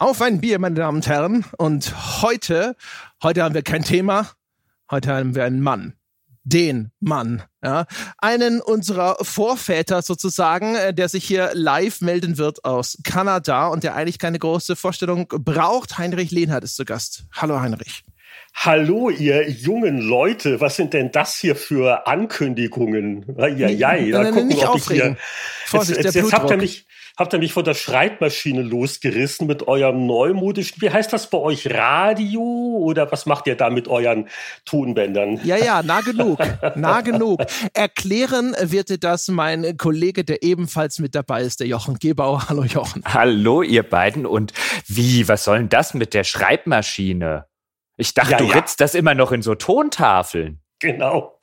Auf ein Bier, meine Damen und Herren. Und heute, heute haben wir kein Thema. Heute haben wir einen Mann. Den Mann, ja. Einen unserer Vorväter sozusagen, äh, der sich hier live melden wird aus Kanada und der eigentlich keine große Vorstellung braucht. Heinrich Lehnhardt ist zu Gast. Hallo Heinrich. Hallo, ihr jungen Leute, was sind denn das hier für Ankündigungen? Ja, ja, da gucken, nicht ob aufregen. Ich hier, Vorsicht, jetzt, jetzt, jetzt habt ihr mich, habt ihr mich von der Schreibmaschine losgerissen mit eurem neumodischen, wie heißt das bei euch, Radio oder was macht ihr da mit euren Tonbändern? Ja, ja, nah genug, nah genug. Erklären wird dir das mein Kollege, der ebenfalls mit dabei ist, der Jochen Gebauer. Hallo Jochen. Hallo ihr beiden und wie, was soll denn das mit der Schreibmaschine? Ich dachte, ja, du ja. ritzt das immer noch in so Tontafeln. Genau.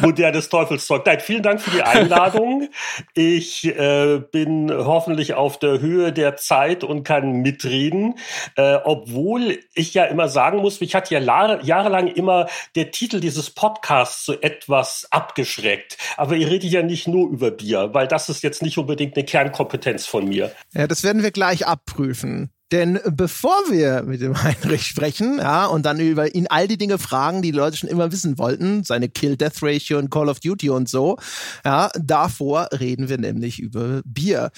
Modernes Teufelszeug. Nein, vielen Dank für die Einladung. Ich äh, bin hoffentlich auf der Höhe der Zeit und kann mitreden. Äh, obwohl ich ja immer sagen muss, mich hat ja jahrelang immer der Titel dieses Podcasts so etwas abgeschreckt. Aber ihr redet ja nicht nur über Bier, weil das ist jetzt nicht unbedingt eine Kernkompetenz von mir. Ja, das werden wir gleich abprüfen. Denn bevor wir mit dem Heinrich sprechen, ja, und dann über ihn all die Dinge fragen, die, die Leute schon immer wissen wollten, seine Kill-Death-Ratio und Call of Duty und so, ja, davor reden wir nämlich über Bier.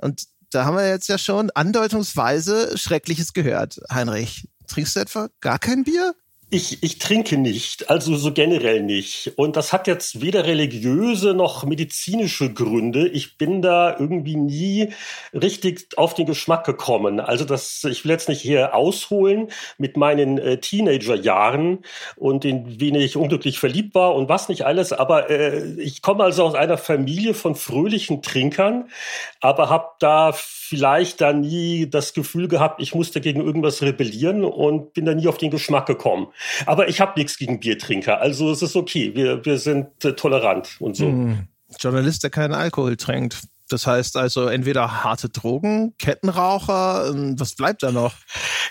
Und da haben wir jetzt ja schon andeutungsweise Schreckliches gehört. Heinrich, trinkst du etwa gar kein Bier? Ich, ich trinke nicht, also so generell nicht. Und das hat jetzt weder religiöse noch medizinische Gründe. Ich bin da irgendwie nie richtig auf den Geschmack gekommen. Also das, ich will jetzt nicht hier ausholen mit meinen äh, Teenagerjahren und in wen ich unglücklich verliebt war und was nicht alles. Aber äh, ich komme also aus einer Familie von fröhlichen Trinkern, aber habe da vielleicht da nie das Gefühl gehabt, ich musste gegen irgendwas rebellieren und bin da nie auf den Geschmack gekommen. Aber ich habe nichts gegen Biertrinker, also es ist okay. Wir, wir sind äh, tolerant und so. Hm. Journalist, der keinen Alkohol trinkt. Das heißt also entweder harte Drogen, Kettenraucher, ähm, was bleibt da noch?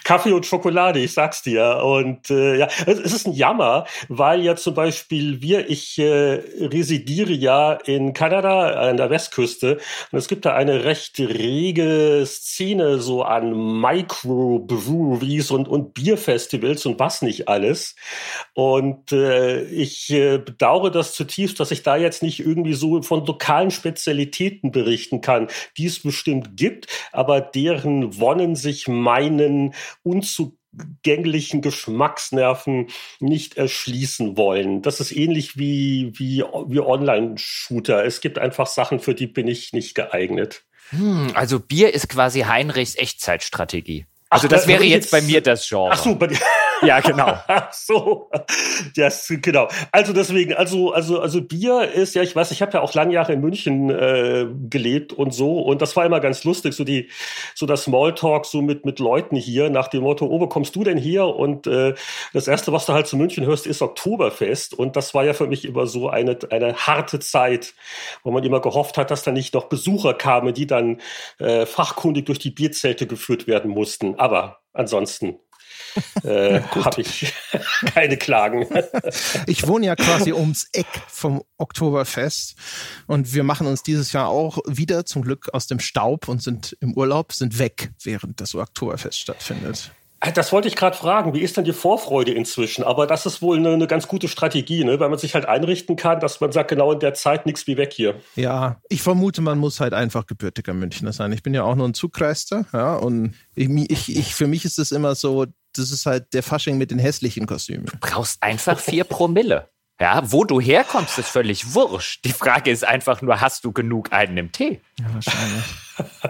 Kaffee und Schokolade, ich sag's dir. Und äh, ja, es ist ein Jammer, weil ja zum Beispiel wir, ich äh, residiere ja in Kanada an der Westküste und es gibt da eine recht rege Szene so an Microbreweries und, und Bierfestivals und was nicht alles. Und äh, ich äh, bedauere das zutiefst, dass ich da jetzt nicht irgendwie so von lokalen Spezialitäten berichte berichten kann, die es bestimmt gibt, aber deren Wonnen sich meinen unzugänglichen Geschmacksnerven nicht erschließen wollen. Das ist ähnlich wie, wie, wie Online-Shooter. Es gibt einfach Sachen, für die bin ich nicht geeignet. Hm, also Bier ist quasi Heinrichs Echtzeitstrategie. Also Ach, das wäre jetzt bei mir das Genre. Ach so, bei dir. Ja, genau. Ach so, das, genau. Also deswegen, also, also, also Bier ist ja, ich weiß, ich habe ja auch lange Jahre in München äh, gelebt und so und das war immer ganz lustig, so die, so das Smalltalk so mit mit Leuten hier nach dem Motto, oh, wo kommst du denn hier? Und äh, das erste, was du halt zu München hörst, ist Oktoberfest und das war ja für mich immer so eine eine harte Zeit, wo man immer gehofft hat, dass da nicht noch Besucher kamen, die dann äh, fachkundig durch die Bierzelte geführt werden mussten. Aber ansonsten äh, habe ich keine Klagen. ich wohne ja quasi ums Eck vom Oktoberfest und wir machen uns dieses Jahr auch wieder zum Glück aus dem Staub und sind im Urlaub, sind weg, während das Oktoberfest stattfindet. Äh, das wollte ich gerade fragen. Wie ist denn die Vorfreude inzwischen? Aber das ist wohl eine, eine, ganz gute Strategie, ne? weil man sich halt einrichten kann, dass man sagt, genau in der Zeit nichts wie weg hier. Ja, ich vermute, man muss halt einfach gebürtiger Münchner sein. Ich bin ja auch nur ein Zugreister, ja, und ich, ich, ich, für mich ist es immer so, das ist halt der Fasching mit den hässlichen Kostümen. Du brauchst einfach vier Promille. Ja, wo du herkommst, ist völlig wurscht. Die Frage ist einfach nur, hast du genug einen im Tee? Ja, wahrscheinlich.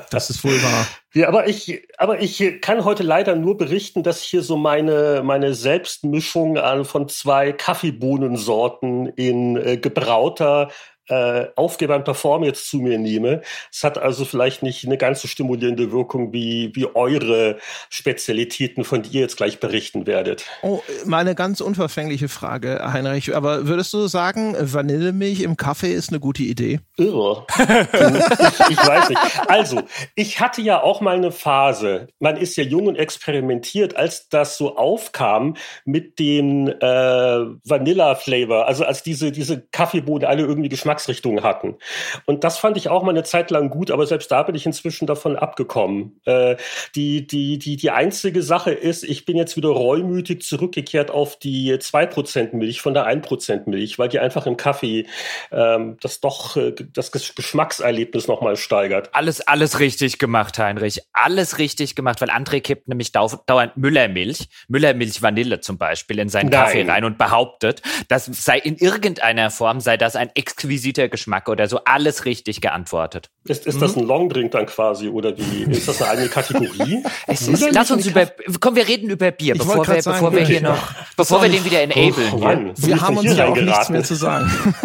Das ist wohl wahr. Ja, aber ich, aber ich kann heute leider nur berichten, dass hier so meine, meine Selbstmischung an von zwei Kaffeebohnensorten in äh, gebrauter äh, Aufgeber Perform jetzt zu mir nehme. Es hat also vielleicht nicht eine ganz so stimulierende Wirkung wie, wie eure Spezialitäten, von die ihr jetzt gleich berichten werdet. Oh, meine ganz unverfängliche Frage, Heinrich. Aber würdest du sagen, Vanillemilch im Kaffee ist eine gute Idee? Irre. ich, ich weiß nicht. Also, ich hatte ja auch mal eine Phase, man ist ja jung und experimentiert, als das so aufkam mit dem äh, Vanilla-Flavor, also als diese, diese Kaffeebohnen alle irgendwie Geschmack Geschmacksrichtungen hatten. Und das fand ich auch mal eine Zeit lang gut, aber selbst da bin ich inzwischen davon abgekommen. Äh, die, die, die, die einzige Sache ist, ich bin jetzt wieder reumütig zurückgekehrt auf die 2% Milch von der 1% Milch, weil die einfach im Kaffee ähm, das doch äh, das Geschmackserlebnis nochmal steigert. Alles, alles richtig gemacht, Heinrich. Alles richtig gemacht, weil André kippt nämlich dauernd Müllermilch, Müllermilch Vanille zum Beispiel in seinen Nein. Kaffee rein und behauptet, das sei in irgendeiner Form, sei das ein exquisiter Geschmack oder so. Alles richtig geantwortet. Ist, ist mhm. das ein Longdrink dann quasi oder wie? Ist das eine eigene Kategorie? es ist, lass uns über, komm, wir reden über Bier, ich bevor wir, sagen, bevor wir hier noch, bevor wir den wieder enablen. Oh, Mann, wir haben uns ja auch nichts mehr zu sagen.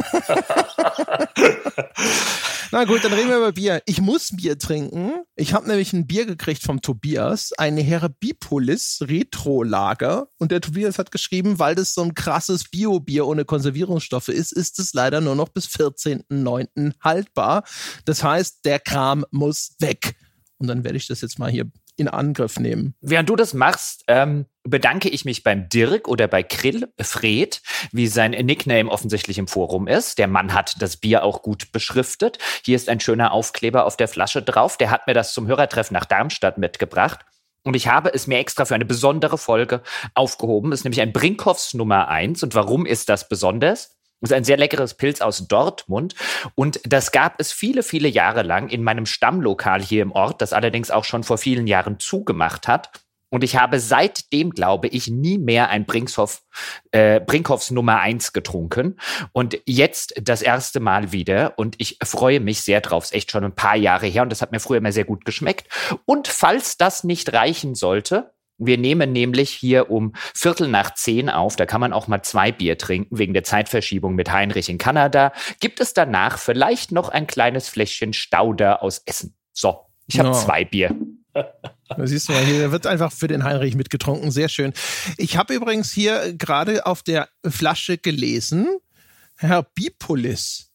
Na gut, dann reden wir über Bier. Ich muss Bier trinken. Ich habe nämlich ein Bier gekriegt vom Tobias, eine Herbipolis Retro Lager. Und der Tobias hat geschrieben, weil das so ein krasses Bio-Bier ohne Konservierungsstoffe ist, ist es leider nur noch bis 14.09. haltbar. Das heißt, der Kram muss weg. Und dann werde ich das jetzt mal hier in Angriff nehmen. Während du das machst, ähm, bedanke ich mich beim Dirk oder bei Krill, Fred, wie sein Nickname offensichtlich im Forum ist. Der Mann hat das Bier auch gut beschriftet. Hier ist ein schöner Aufkleber auf der Flasche drauf. Der hat mir das zum Hörertreffen nach Darmstadt mitgebracht. Und ich habe es mir extra für eine besondere Folge aufgehoben. Es ist nämlich ein Brinkhoffs Nummer eins. Und warum ist das besonders? Das ist ein sehr leckeres Pilz aus Dortmund. Und das gab es viele, viele Jahre lang in meinem Stammlokal hier im Ort, das allerdings auch schon vor vielen Jahren zugemacht hat. Und ich habe seitdem, glaube ich, nie mehr ein Brinkhoff, äh, Brinkhoffs Nummer eins getrunken. Und jetzt das erste Mal wieder. Und ich freue mich sehr drauf. Ist echt schon ein paar Jahre her. Und das hat mir früher immer sehr gut geschmeckt. Und falls das nicht reichen sollte, wir nehmen nämlich hier um Viertel nach zehn auf. Da kann man auch mal zwei Bier trinken wegen der Zeitverschiebung mit Heinrich in Kanada. Gibt es danach vielleicht noch ein kleines Fläschchen Stauder aus Essen? So, ich habe no. zwei Bier. Da siehst du mal hier, wird einfach für den Heinrich mitgetrunken. Sehr schön. Ich habe übrigens hier gerade auf der Flasche gelesen, Herr Bipolis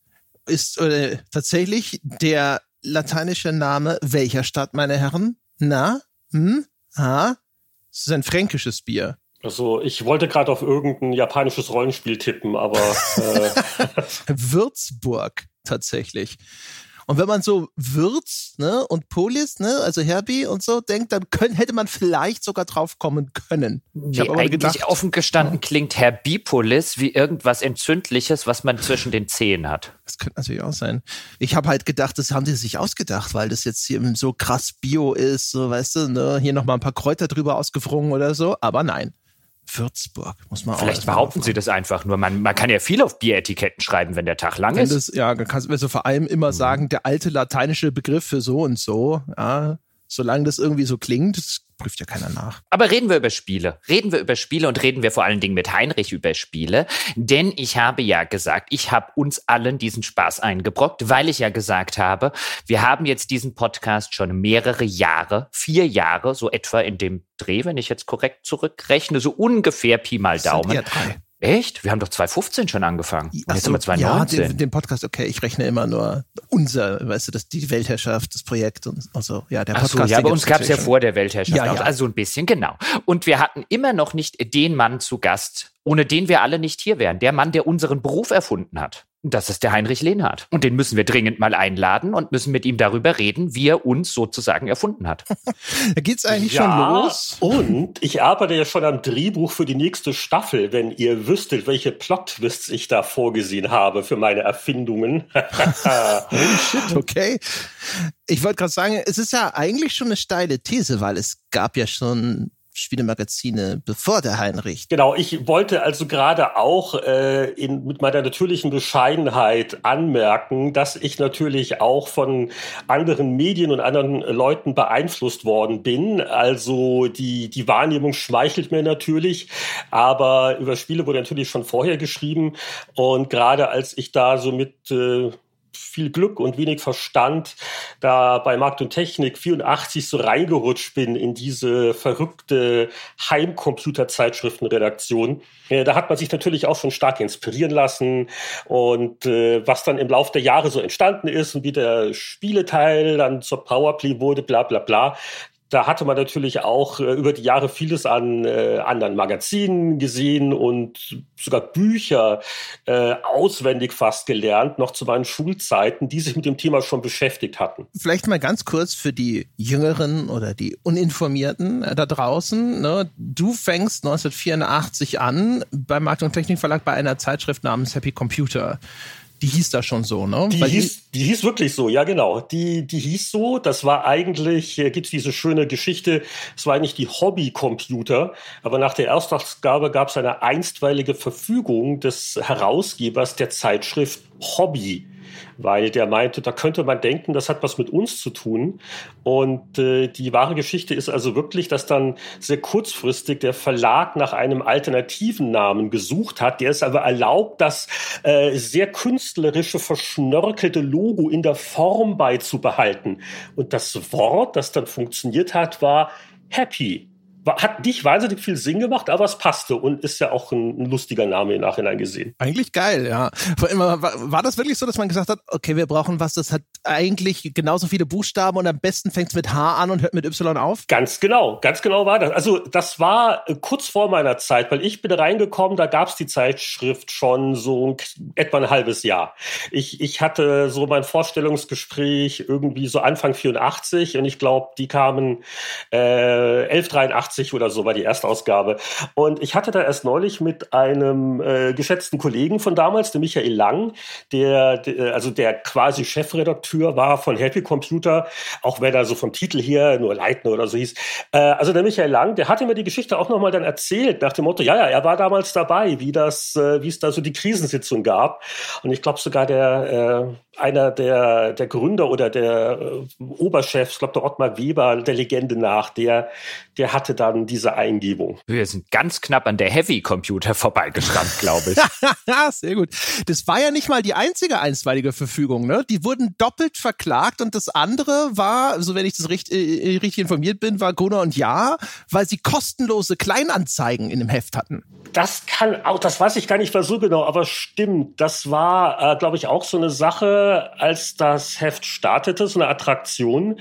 ist äh, tatsächlich der lateinische Name welcher Stadt, meine Herren? Na? Hm? Ha? Es ist ein fränkisches Bier. Also ich wollte gerade auf irgendein japanisches Rollenspiel tippen, aber äh Würzburg tatsächlich. Und wenn man so Würz ne, und Polis, ne, also Herbie und so denkt, dann können, hätte man vielleicht sogar drauf kommen können. Ich nee, eigentlich gedacht, offen gestanden klingt Herbipolis wie irgendwas Entzündliches, was man zwischen den Zehen hat. Das könnte natürlich auch sein. Ich habe halt gedacht, das haben die sich ausgedacht, weil das jetzt hier so krass Bio ist, so weißt du, ne, hier nochmal ein paar Kräuter drüber ausgefrungen oder so, aber nein. Würzburg, muss man Vielleicht behaupten sie das einfach nur. Man, man kann ja viel auf Bieretiketten schreiben, wenn der Tag lang wenn ist. Das, ja, dann kannst du also vor allem immer mhm. sagen, der alte lateinische Begriff für so und so. Ja, solange das irgendwie so klingt, prüft ja keiner nach. Aber reden wir über Spiele. Reden wir über Spiele und reden wir vor allen Dingen mit Heinrich über Spiele. Denn ich habe ja gesagt, ich habe uns allen diesen Spaß eingebrockt, weil ich ja gesagt habe, wir haben jetzt diesen Podcast schon mehrere Jahre, vier Jahre, so etwa in dem Dreh, wenn ich jetzt korrekt zurückrechne, so ungefähr Pi mal Daumen. Ja drei. Echt? Wir haben doch 2015 schon angefangen. Und jetzt so, sind wir 2019. Ja, den, den, Podcast, okay, ich rechne immer nur unser, weißt du, das, die Weltherrschaft, das Projekt und also, ja, der Podcast. Ach so, ja, bei uns gab es ja vor der Weltherrschaft ja, ja. also so ein bisschen, genau. Und wir hatten immer noch nicht den Mann zu Gast, ohne den wir alle nicht hier wären. Der Mann, der unseren Beruf erfunden hat. Das ist der Heinrich Lehnhardt. Und den müssen wir dringend mal einladen und müssen mit ihm darüber reden, wie er uns sozusagen erfunden hat. da geht's eigentlich ja, schon los. Und ich arbeite ja schon am Drehbuch für die nächste Staffel, wenn ihr wüsstet, welche Plot-Twists ich da vorgesehen habe für meine Erfindungen. Holy shit, okay. Ich wollte gerade sagen, es ist ja eigentlich schon eine steile These, weil es gab ja schon Spielemagazine bevor der Heinrich. Genau, ich wollte also gerade auch äh, in, mit meiner natürlichen Bescheidenheit anmerken, dass ich natürlich auch von anderen Medien und anderen Leuten beeinflusst worden bin. Also die, die Wahrnehmung schmeichelt mir natürlich, aber über Spiele wurde natürlich schon vorher geschrieben. Und gerade als ich da so mit äh, viel Glück und wenig Verstand da bei Markt und Technik 84 so reingerutscht bin in diese verrückte Heimcomputer-Zeitschriftenredaktion. Äh, da hat man sich natürlich auch schon stark inspirieren lassen und äh, was dann im Laufe der Jahre so entstanden ist und wie der Spieleteil dann zur Powerplay wurde, bla bla bla da hatte man natürlich auch äh, über die Jahre vieles an äh, anderen Magazinen gesehen und sogar Bücher äh, auswendig fast gelernt, noch zu meinen Schulzeiten, die sich mit dem Thema schon beschäftigt hatten. Vielleicht mal ganz kurz für die Jüngeren oder die Uninformierten äh, da draußen. Ne? Du fängst 1984 an beim Markt- und Technikverlag bei einer Zeitschrift namens Happy Computer. Die hieß da schon so, ne? Die, hieß, die hieß wirklich so, ja genau. Die, die hieß so. Das war eigentlich, äh, gibt's diese schöne Geschichte, es war eigentlich die Hobbycomputer, aber nach der Erstausgabe gab es eine einstweilige Verfügung des Herausgebers der Zeitschrift Hobby weil der meinte, da könnte man denken, das hat was mit uns zu tun. Und äh, die wahre Geschichte ist also wirklich, dass dann sehr kurzfristig der Verlag nach einem alternativen Namen gesucht hat, der es aber erlaubt, das äh, sehr künstlerische, verschnörkelte Logo in der Form beizubehalten. Und das Wort, das dann funktioniert hat, war Happy hat nicht wahnsinnig viel Sinn gemacht, aber es passte und ist ja auch ein, ein lustiger Name im Nachhinein gesehen. Eigentlich geil, ja. War, war, das wirklich so, dass man gesagt hat, okay, wir brauchen was, das hat eigentlich genauso viele Buchstaben und am besten fängt es mit H an und hört mit Y auf? Ganz genau, ganz genau war das. Also das war äh, kurz vor meiner Zeit, weil ich bin reingekommen, da gab es die Zeitschrift schon so etwa ein halbes Jahr. Ich, ich hatte so mein Vorstellungsgespräch irgendwie so Anfang 84 und ich glaube, die kamen äh, 1183 80 oder so war die erste Ausgabe. Und ich hatte da erst neulich mit einem äh, geschätzten Kollegen von damals, dem Michael Lang, der, der also der quasi Chefredakteur war von Happy Computer, auch wenn er so vom Titel her nur Leitner oder so hieß. Äh, also der Michael Lang, der hatte mir die Geschichte auch nochmal dann erzählt, nach dem Motto, ja, ja, er war damals dabei, wie das, äh, wie es da so die Krisensitzung gab. Und ich glaube sogar der äh, einer der, der Gründer oder der äh, Oberchefs, ich glaube der Ottmar Weber, der Legende nach, der, der hatte dann diese Eingebung. Wir sind ganz knapp an der Heavy Computer vorbeigestanden, glaube ich. Sehr gut. Das war ja nicht mal die einzige einstweilige Verfügung, ne? Die wurden doppelt verklagt und das andere war, so wenn ich das richtig, äh, richtig informiert bin, war Gruner und Ja, weil sie kostenlose Kleinanzeigen in dem Heft hatten. Das kann auch, das weiß ich gar nicht mehr so genau, aber stimmt. Das war, äh, glaube ich, auch so eine Sache, als das Heft startete, so eine Attraktion.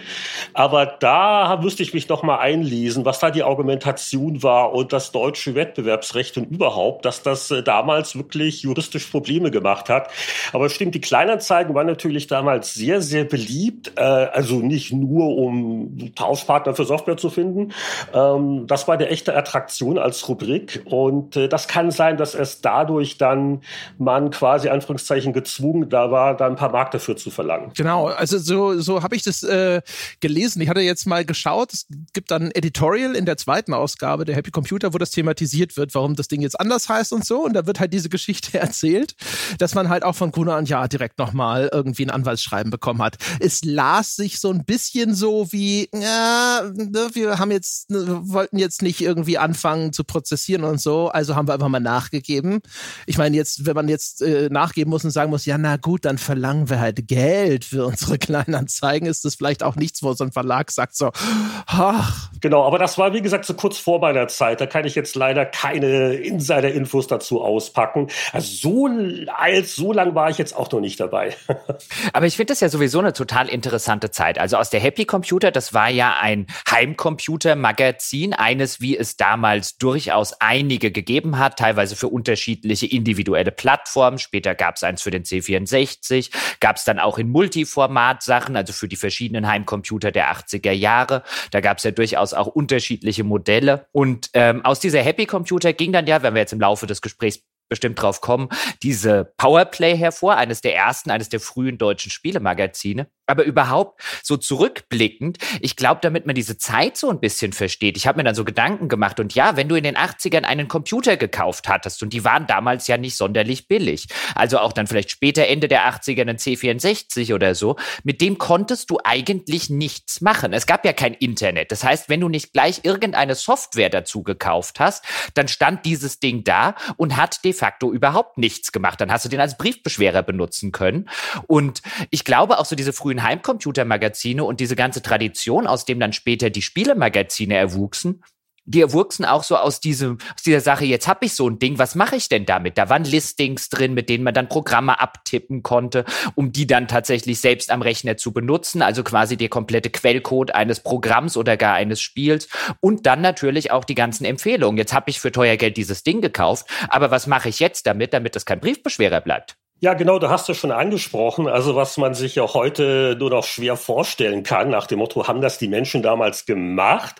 Aber da müsste ich mich noch mal einlesen, was da die Argumentation war und das deutsche Wettbewerbsrecht und überhaupt, dass das äh, damals wirklich juristisch Probleme gemacht hat. Aber stimmt, die Kleinanzeigen waren natürlich damals sehr, sehr beliebt. Äh, also nicht nur, um Tauschpartner für Software zu finden. Ähm, das war eine echte Attraktion als Rubrik und äh, das kann sein, dass es dadurch dann man quasi Anführungszeichen gezwungen da war, da ein paar Mark dafür zu verlangen. Genau, also so, so habe ich das äh, gelesen. Ich hatte jetzt mal geschaut, es gibt dann ein Editorial in der zweiten Ausgabe der Happy Computer, wo das thematisiert wird, warum das Ding jetzt anders heißt und so. Und da wird halt diese Geschichte erzählt, dass man halt auch von Gruner und Ja direkt nochmal irgendwie ein Anwaltsschreiben bekommen hat. Es las sich so ein bisschen so wie, ja, ne, wir haben jetzt, ne, wollten jetzt nicht irgendwie anfangen zu prozessieren und so, also haben wir einfach mal nachgegeben. Ich meine, jetzt, wenn man jetzt äh, nachgeben muss und sagen muss, ja, na gut, dann verlangen wir halt Geld für unsere Kleinanzeigen, ist das vielleicht auch nichts, wo so ein Verlag sagt so, ach. Genau, aber das war, wie gesagt, so kurz vor meiner Zeit. Da kann ich jetzt leider keine Insider-Infos dazu auspacken. Also so alt, so lang war ich jetzt auch noch nicht dabei. aber ich finde das ja sowieso eine total interessante Zeit. Also aus der Happy Computer, das war ja ein Heimcomputer-Magazin, eines, wie es damals durchaus einige gegeben gegeben hat, teilweise für unterschiedliche individuelle Plattformen. Später gab es eins für den C64, gab es dann auch in Multiformat-Sachen, also für die verschiedenen Heimcomputer der 80er Jahre. Da gab es ja durchaus auch unterschiedliche Modelle. Und ähm, aus dieser Happy Computer ging dann ja, wenn wir jetzt im Laufe des Gesprächs bestimmt drauf kommen, diese Powerplay hervor, eines der ersten, eines der frühen deutschen Spielemagazine. Aber überhaupt so zurückblickend, ich glaube, damit man diese Zeit so ein bisschen versteht, ich habe mir dann so Gedanken gemacht und ja, wenn du in den 80ern einen Computer gekauft hattest und die waren damals ja nicht sonderlich billig, also auch dann vielleicht später Ende der 80er einen C64 oder so, mit dem konntest du eigentlich nichts machen. Es gab ja kein Internet. Das heißt, wenn du nicht gleich irgendeine Software dazu gekauft hast, dann stand dieses Ding da und hat de facto überhaupt nichts gemacht. Dann hast du den als Briefbeschwerer benutzen können. Und ich glaube auch so diese frühen Heimcomputer-Magazine und diese ganze Tradition, aus dem dann später die Spielemagazine erwuchsen, die erwuchsen auch so aus diesem, aus dieser Sache, jetzt habe ich so ein Ding, was mache ich denn damit? Da waren Listings drin, mit denen man dann Programme abtippen konnte, um die dann tatsächlich selbst am Rechner zu benutzen, also quasi der komplette Quellcode eines Programms oder gar eines Spiels und dann natürlich auch die ganzen Empfehlungen. Jetzt habe ich für teuer Geld dieses Ding gekauft, aber was mache ich jetzt damit, damit das kein Briefbeschwerer bleibt? Ja, genau, da hast du schon angesprochen. Also was man sich ja heute nur noch schwer vorstellen kann, nach dem Motto, haben das die Menschen damals gemacht,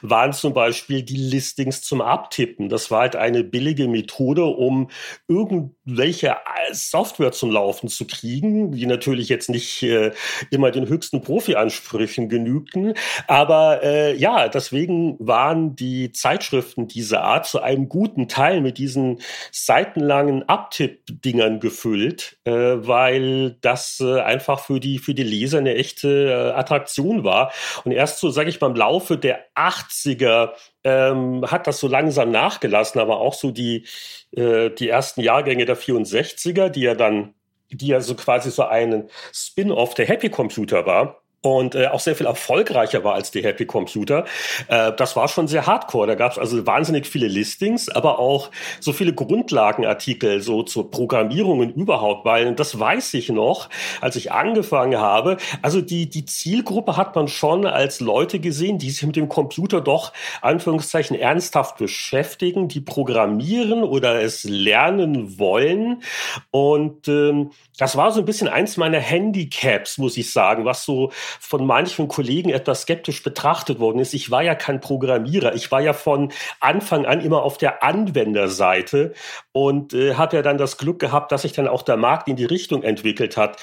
waren zum Beispiel die Listings zum Abtippen. Das war halt eine billige Methode, um irgendwelche Software zum Laufen zu kriegen, die natürlich jetzt nicht äh, immer den höchsten Profi-Ansprüchen genügten. Aber äh, ja, deswegen waren die Zeitschriften dieser Art zu einem guten Teil mit diesen seitenlangen Abtipp-Dingern gefüllt erfüllt, äh, weil das äh, einfach für die, für die Leser eine echte äh, Attraktion war. Und erst so, sage ich mal, im Laufe der 80er ähm, hat das so langsam nachgelassen, aber auch so die, äh, die ersten Jahrgänge der 64er, die ja dann, die ja so quasi so einen Spin-off der Happy Computer war und äh, auch sehr viel erfolgreicher war als die Happy Computer. Äh, das war schon sehr hardcore. Da gab es also wahnsinnig viele Listings, aber auch so viele Grundlagenartikel so zur Programmierung überhaupt, weil das weiß ich noch, als ich angefangen habe. Also die, die Zielgruppe hat man schon als Leute gesehen, die sich mit dem Computer doch Anführungszeichen ernsthaft beschäftigen, die programmieren oder es lernen wollen. Und ähm, das war so ein bisschen eins meiner Handicaps, muss ich sagen, was so von manchen Kollegen etwas skeptisch betrachtet worden ist. Ich war ja kein Programmierer. Ich war ja von Anfang an immer auf der Anwenderseite und äh, habe ja dann das Glück gehabt, dass sich dann auch der Markt in die Richtung entwickelt hat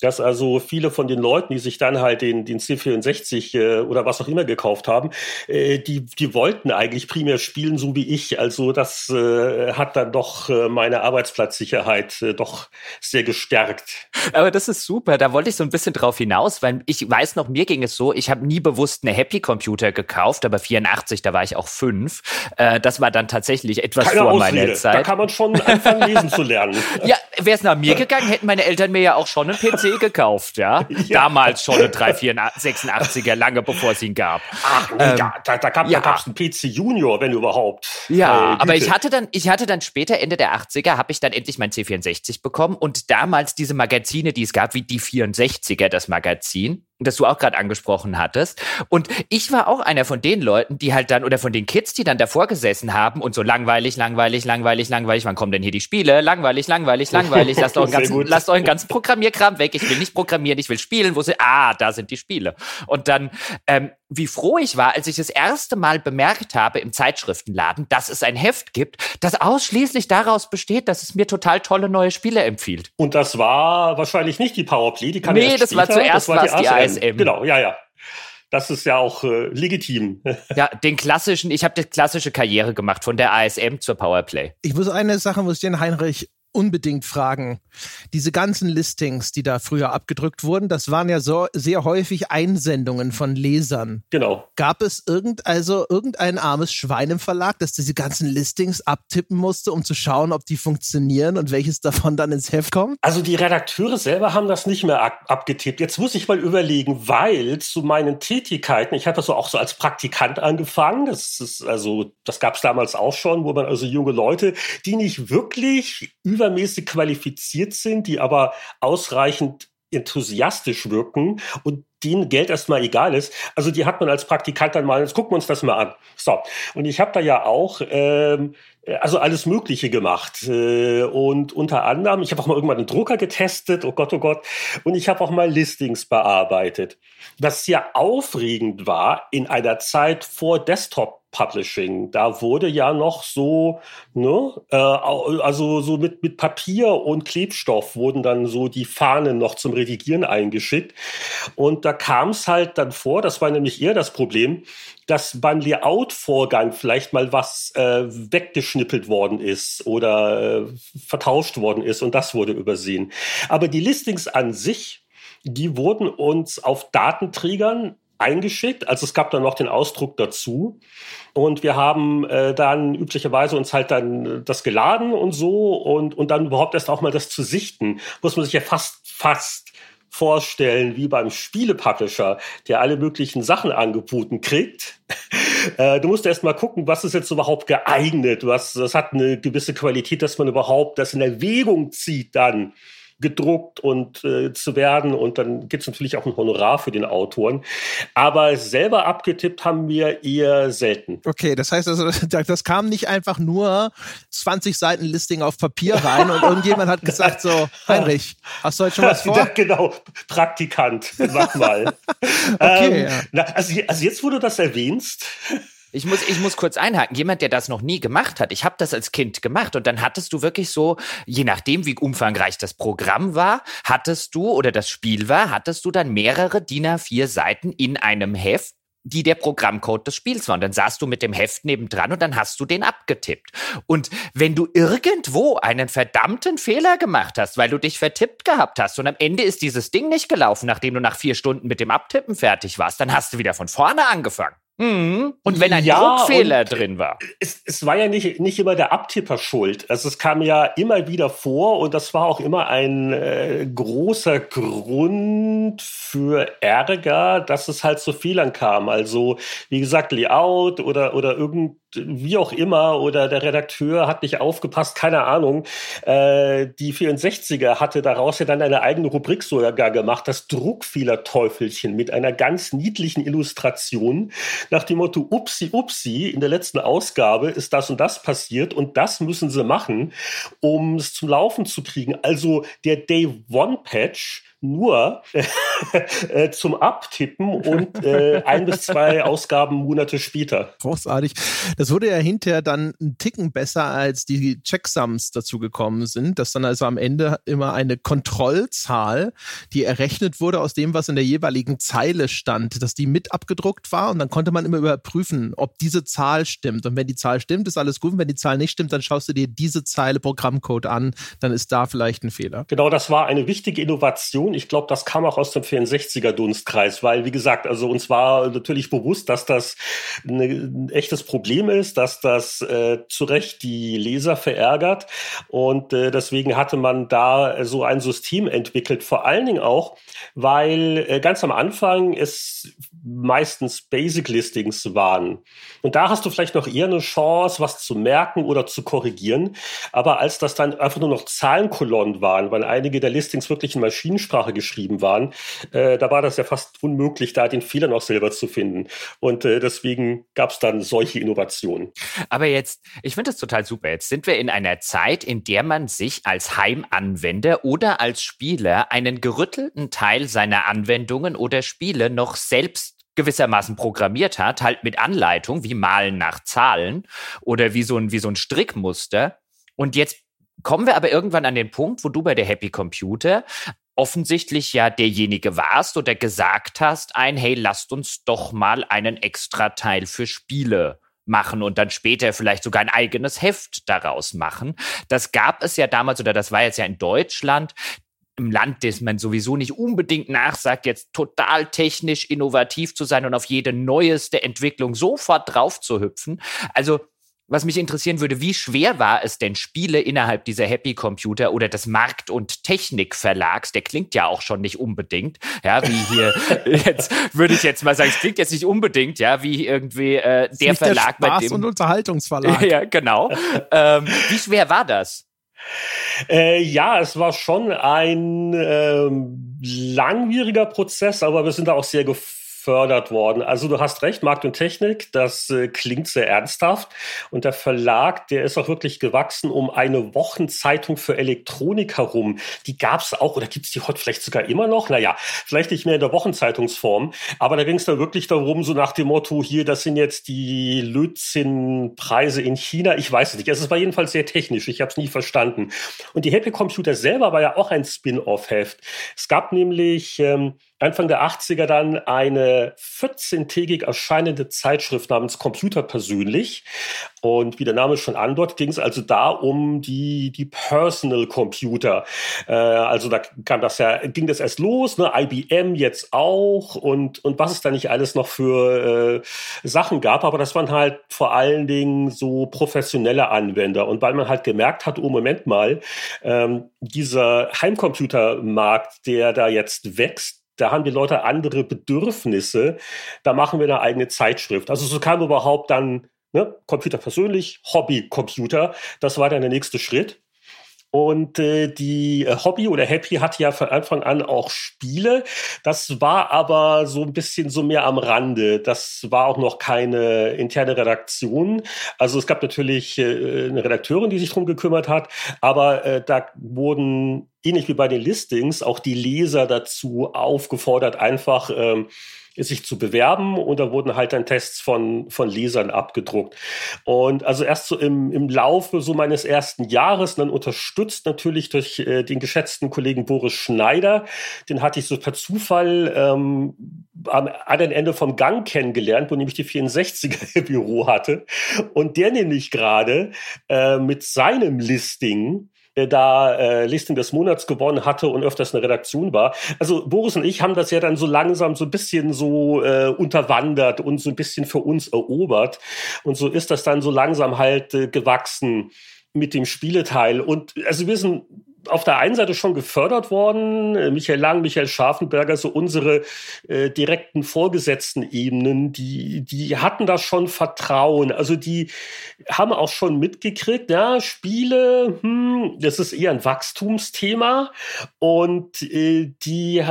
dass also viele von den Leuten, die sich dann halt den, den C64 äh, oder was auch immer gekauft haben, äh, die, die wollten eigentlich primär spielen, so wie ich. Also das äh, hat dann doch äh, meine Arbeitsplatzsicherheit äh, doch sehr gestärkt. Aber das ist super. Da wollte ich so ein bisschen drauf hinaus, weil ich weiß noch, mir ging es so, ich habe nie bewusst eine Happy Computer gekauft, aber 84, da war ich auch fünf. Äh, das war dann tatsächlich etwas Keine vor Ausrede. meiner Zeit. Da kann man schon anfangen, lesen zu lernen. Ja, wäre es nach mir gegangen, hätten meine Eltern mir ja auch schon einen PC gekauft, ja. ja. Damals schon eine 386er, lange bevor es ihn gab. Ach, nee, ähm, da, da, da gab es ja. einen PC Junior, wenn überhaupt. Ja, äh, aber ich hatte dann, ich hatte dann später, Ende der 80er, habe ich dann endlich mein C64 bekommen und damals diese Magazine, die es gab, wie die 64er, das Magazin, das du auch gerade angesprochen hattest. Und ich war auch einer von den Leuten, die halt dann, oder von den Kids, die dann davor gesessen haben und so langweilig, langweilig, langweilig, langweilig, wann kommen denn hier die Spiele? Langweilig, langweilig, langweilig, lasst euren ganzen, lasst euren ganzen Programmierkram weg, ich will nicht programmieren, ich will spielen, wo sie, ah, da sind die Spiele. Und dann, ähm, wie froh ich war, als ich das erste Mal bemerkt habe im Zeitschriftenladen, dass es ein Heft gibt, das ausschließlich daraus besteht, dass es mir total tolle neue Spiele empfiehlt. Und das war wahrscheinlich nicht die Powerplay, die kam Nee, das war zuerst das war die, die ASM. Genau, ja, ja. Das ist ja auch äh, legitim. Ja, den klassischen, ich habe die klassische Karriere gemacht von der ASM zur Powerplay. Ich muss eine Sache, muss ich den Heinrich unbedingt fragen. Diese ganzen Listings, die da früher abgedrückt wurden, das waren ja so sehr häufig Einsendungen von Lesern. Genau. Gab es irgend, also irgendein armes Schwein im Verlag, das diese ganzen Listings abtippen musste, um zu schauen, ob die funktionieren und welches davon dann ins Heft kommt? Also die Redakteure selber haben das nicht mehr ab abgetippt. Jetzt muss ich mal überlegen, weil zu meinen Tätigkeiten, ich habe das so auch so als Praktikant angefangen. Das ist also, das gab es damals auch schon, wo man also junge Leute, die nicht wirklich über übermäßig qualifiziert sind, die aber ausreichend enthusiastisch wirken und denen Geld erstmal egal ist. Also die hat man als Praktikant dann mal, jetzt gucken wir uns das mal an. So. Und ich habe da ja auch ähm, also alles Mögliche gemacht. Äh, und unter anderem, ich habe auch mal irgendwann einen Drucker getestet, oh Gott, oh Gott, und ich habe auch mal Listings bearbeitet. Was sehr aufregend war in einer Zeit vor Desktop Publishing. Da wurde ja noch so, ne, äh, also so mit, mit Papier und Klebstoff wurden dann so die Fahnen noch zum Redigieren eingeschickt. Und da kam es halt dann vor, das war nämlich eher das Problem, dass beim Layout-Vorgang vielleicht mal was äh, weggeschnippelt worden ist oder äh, vertauscht worden ist und das wurde übersehen. Aber die Listings an sich, die wurden uns auf Datenträgern eingeschickt. Also es gab dann noch den Ausdruck dazu. Und wir haben äh, dann üblicherweise uns halt dann das geladen und so und, und dann überhaupt erst auch mal das zu sichten. Muss man sich ja fast, fast vorstellen wie beim Spielepublisher, der alle möglichen Sachen angeboten kriegt Äh, du musst erst mal gucken, was ist jetzt überhaupt geeignet, was, das hat eine gewisse Qualität, dass man überhaupt das in Erwägung zieht dann gedruckt und äh, zu werden. Und dann gibt es natürlich auch ein Honorar für den Autoren. Aber selber abgetippt haben wir eher selten. Okay, das heißt also, das kam nicht einfach nur 20 Seiten Listing auf Papier rein und irgendjemand hat gesagt so, Heinrich, hast du heute schon was vor? Ja, genau, Praktikant, mach mal. okay, ähm, ja. na, also, also jetzt, wo du das erwähnst, ich muss, ich muss kurz einhaken. Jemand, der das noch nie gemacht hat. Ich habe das als Kind gemacht und dann hattest du wirklich so, je nachdem, wie umfangreich das Programm war, hattest du oder das Spiel war, hattest du dann mehrere DIN A4 Seiten in einem Heft die der Programmcode des Spiels war. Und dann saßt du mit dem Heft nebendran und dann hast du den abgetippt. Und wenn du irgendwo einen verdammten Fehler gemacht hast, weil du dich vertippt gehabt hast und am Ende ist dieses Ding nicht gelaufen, nachdem du nach vier Stunden mit dem Abtippen fertig warst, dann hast du wieder von vorne angefangen. Mhm. Und wenn ein ja, Druckfehler drin war. Es, es war ja nicht, nicht immer der Abtipper schuld. Also es kam ja immer wieder vor und das war auch immer ein äh, großer Grund für Ärger, dass es halt zu Fehlern kam. Also wie gesagt, Layout oder, oder irgend wie auch immer oder der Redakteur hat nicht aufgepasst, keine Ahnung. Äh, die 64er hatte daraus ja dann eine eigene Rubrik sogar gemacht, das Druckfehler-Teufelchen mit einer ganz niedlichen Illustration nach dem Motto, upsi, upsi, in der letzten Ausgabe ist das und das passiert und das müssen sie machen, um es zum Laufen zu kriegen. Also der Day One Patch nur äh, zum Abtippen und äh, ein bis zwei Ausgaben Monate später. Großartig. Das wurde ja hinterher dann ein Ticken besser, als die Checksums dazu gekommen sind, dass dann also am Ende immer eine Kontrollzahl, die errechnet wurde aus dem, was in der jeweiligen Zeile stand, dass die mit abgedruckt war und dann konnte man immer überprüfen, ob diese Zahl stimmt. Und wenn die Zahl stimmt, ist alles gut. Und wenn die Zahl nicht stimmt, dann schaust du dir diese Zeile Programmcode an, dann ist da vielleicht ein Fehler. Genau, das war eine wichtige Innovation ich glaube, das kam auch aus dem 64er Dunstkreis, weil, wie gesagt, also uns war natürlich bewusst, dass das ein echtes Problem ist, dass das äh, zu Recht die Leser verärgert. Und äh, deswegen hatte man da so ein System entwickelt. Vor allen Dingen auch, weil äh, ganz am Anfang es meistens Basic Listings waren. Und da hast du vielleicht noch eher eine Chance, was zu merken oder zu korrigieren. Aber als das dann einfach nur noch Zahlenkolonnen waren, weil einige der Listings wirklich in Maschinensprache geschrieben waren, äh, da war das ja fast unmöglich, da den Fehler noch selber zu finden. Und äh, deswegen gab es dann solche Innovationen. Aber jetzt, ich finde das total super. Jetzt sind wir in einer Zeit, in der man sich als Heimanwender oder als Spieler einen gerüttelten Teil seiner Anwendungen oder Spiele noch selbst gewissermaßen programmiert hat, halt mit Anleitung, wie Malen nach Zahlen oder wie so ein, wie so ein Strickmuster. Und jetzt kommen wir aber irgendwann an den Punkt, wo du bei der Happy Computer offensichtlich ja derjenige warst oder gesagt hast, ein, hey, lasst uns doch mal einen extra Teil für Spiele machen und dann später vielleicht sogar ein eigenes Heft daraus machen. Das gab es ja damals oder das war jetzt ja in Deutschland im Land, das man sowieso nicht unbedingt nachsagt, jetzt total technisch innovativ zu sein und auf jede neueste Entwicklung sofort drauf zu hüpfen. Also was mich interessieren würde, wie schwer war es denn, Spiele innerhalb dieser Happy Computer oder des Markt- und Technikverlags, der klingt ja auch schon nicht unbedingt, ja, wie hier, jetzt würde ich jetzt mal sagen, es klingt jetzt nicht unbedingt, ja, wie irgendwie äh, der Verlag der Spaß bei dem. und Unterhaltungsverlag. ja, genau. ähm, wie schwer war das? Äh, ja, es war schon ein ähm, langwieriger Prozess, aber wir sind da auch sehr gefordert gefördert worden. Also du hast recht, Markt und Technik, das äh, klingt sehr ernsthaft. Und der Verlag, der ist auch wirklich gewachsen um eine Wochenzeitung für Elektronik herum. Die gab es auch, oder gibt es die heute vielleicht sogar immer noch? Naja, vielleicht nicht mehr in der Wochenzeitungsform. Aber da ging es dann wirklich darum, so nach dem Motto, hier, das sind jetzt die Lötzinn-Preise in China. Ich weiß es nicht. Es war jedenfalls sehr technisch. Ich habe es nie verstanden. Und die Happy Computer selber war ja auch ein Spin-off-Heft. Es gab nämlich ähm, Anfang der 80er dann eine 14-tägig erscheinende Zeitschrift namens Computer persönlich. Und wie der Name schon andeutet, ging es also da um die, die Personal Computer. Äh, also da kam das ja, ging das erst los, ne? IBM jetzt auch und, und was es da nicht alles noch für äh, Sachen gab. Aber das waren halt vor allen Dingen so professionelle Anwender. Und weil man halt gemerkt hat, oh Moment mal, ähm, dieser Heimcomputermarkt, der da jetzt wächst, da haben die Leute andere Bedürfnisse, da machen wir eine eigene Zeitschrift. Also so kam überhaupt dann ne, Computer persönlich, Hobby Computer, das war dann der nächste Schritt. Und äh, die äh, Hobby oder Happy hat ja von Anfang an auch Spiele. Das war aber so ein bisschen so mehr am Rande. Das war auch noch keine interne Redaktion. Also es gab natürlich äh, eine Redakteurin, die sich drum gekümmert hat, aber äh, da wurden ähnlich wie bei den Listings auch die Leser dazu aufgefordert, einfach ähm, sich zu bewerben und da wurden halt dann Tests von, von Lesern abgedruckt. Und also erst so im, im Laufe so meines ersten Jahres, dann unterstützt natürlich durch äh, den geschätzten Kollegen Boris Schneider, den hatte ich so per Zufall ähm, am anderen Ende vom Gang kennengelernt, wo nämlich die 64er im Büro hatte. Und der nämlich gerade äh, mit seinem Listing der da äh, Listing des Monats gewonnen hatte und öfters eine Redaktion war. Also Boris und ich haben das ja dann so langsam so ein bisschen so äh, unterwandert und so ein bisschen für uns erobert. Und so ist das dann so langsam halt äh, gewachsen mit dem Spieleteil. Und also wir sind auf der einen Seite schon gefördert worden. Äh, Michael Lang, Michael Scharfenberger, so unsere äh, direkten vorgesetzten Ebenen, die, die hatten da schon Vertrauen. Also die haben auch schon mitgekriegt, ja, Spiele, hm, das ist eher ein Wachstumsthema. Und äh, die,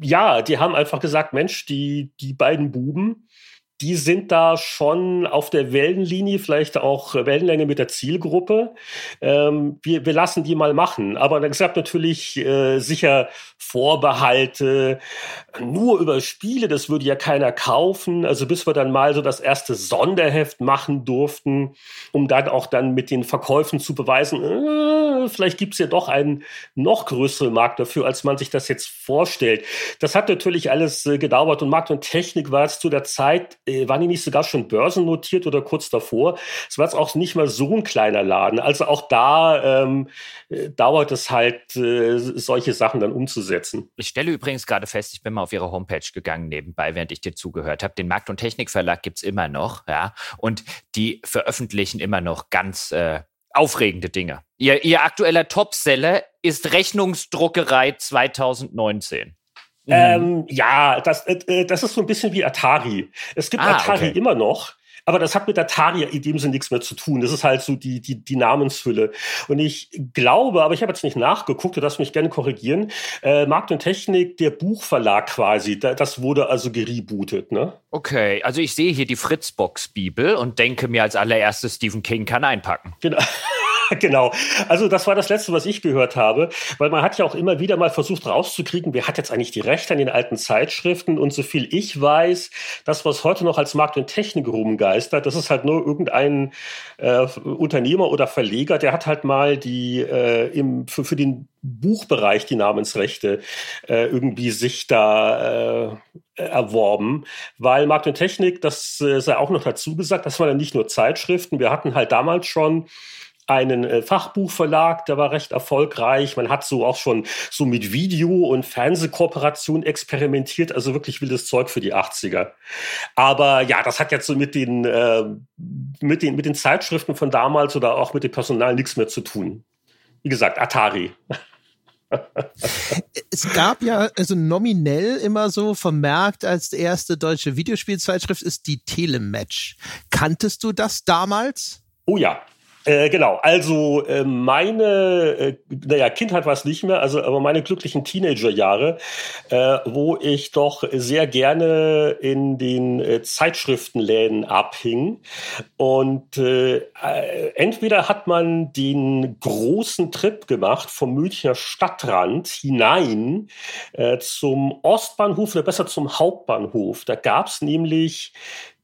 ja, die haben einfach gesagt, Mensch, die, die beiden Buben, die sind da schon auf der Wellenlinie, vielleicht auch Wellenlänge mit der Zielgruppe. Ähm, wir, wir lassen die mal machen. Aber es gab natürlich äh, sicher Vorbehalte, nur über Spiele, das würde ja keiner kaufen. Also bis wir dann mal so das erste Sonderheft machen durften, um dann auch dann mit den Verkäufen zu beweisen, äh, vielleicht gibt es ja doch einen noch größeren Markt dafür, als man sich das jetzt vorstellt. Das hat natürlich alles äh, gedauert und Markt und Technik war es zu der Zeit äh, waren die nicht sogar schon börsennotiert oder kurz davor? Es war jetzt auch nicht mal so ein kleiner Laden. Also auch da ähm, äh, dauert es halt, äh, solche Sachen dann umzusetzen. Ich stelle übrigens gerade fest, ich bin mal auf Ihre Homepage gegangen nebenbei, während ich dir zugehört habe. Den Markt- und Technikverlag gibt es immer noch, ja. Und die veröffentlichen immer noch ganz äh, aufregende Dinge. Ihr, ihr aktueller Topseller ist Rechnungsdruckerei 2019. Mhm. Ähm, ja, das, äh, äh, das ist so ein bisschen wie Atari. Es gibt ah, Atari okay. immer noch. Aber das hat mit Atari in dem Sinne nichts mehr zu tun. Das ist halt so die, die, die Namenshülle. Und ich glaube, aber ich habe jetzt nicht nachgeguckt, du darfst mich gerne korrigieren, äh, Markt und Technik, der Buchverlag quasi, da, das wurde also gerebootet, ne? Okay, also ich sehe hier die Fritzbox-Bibel und denke mir als allererstes, Stephen King kann einpacken. Genau. genau. Also das war das Letzte, was ich gehört habe, weil man hat ja auch immer wieder mal versucht rauszukriegen, wer hat jetzt eigentlich die Rechte an den alten Zeitschriften? Und so viel ich weiß, das, was heute noch als Markt und Technik rumgeistert, das ist halt nur irgendein äh, Unternehmer oder Verleger, der hat halt mal die äh, im, für, für den Buchbereich die Namensrechte äh, irgendwie sich da äh, erworben, weil Markt und Technik, das äh, sei auch noch dazu gesagt, das waren ja nicht nur Zeitschriften, wir hatten halt damals schon einen äh, Fachbuchverlag, der war recht erfolgreich. Man hat so auch schon so mit Video- und Fernsehkooperation experimentiert, also wirklich wildes Zeug für die 80er. Aber ja, das hat jetzt so mit den, äh, mit den, mit den Zeitschriften von damals oder auch mit dem Personal nichts mehr zu tun. Wie gesagt, Atari. es gab ja also nominell immer so vermerkt als erste deutsche Videospielzeitschrift ist die Telematch. Kanntest du das damals? Oh ja, äh, genau, also äh, meine, äh, naja, Kindheit war es nicht mehr, also aber meine glücklichen Teenagerjahre, äh, wo ich doch sehr gerne in den äh, Zeitschriftenläden abhing. Und äh, äh, entweder hat man den großen Trip gemacht vom Münchner Stadtrand hinein äh, zum Ostbahnhof oder besser zum Hauptbahnhof. Da gab es nämlich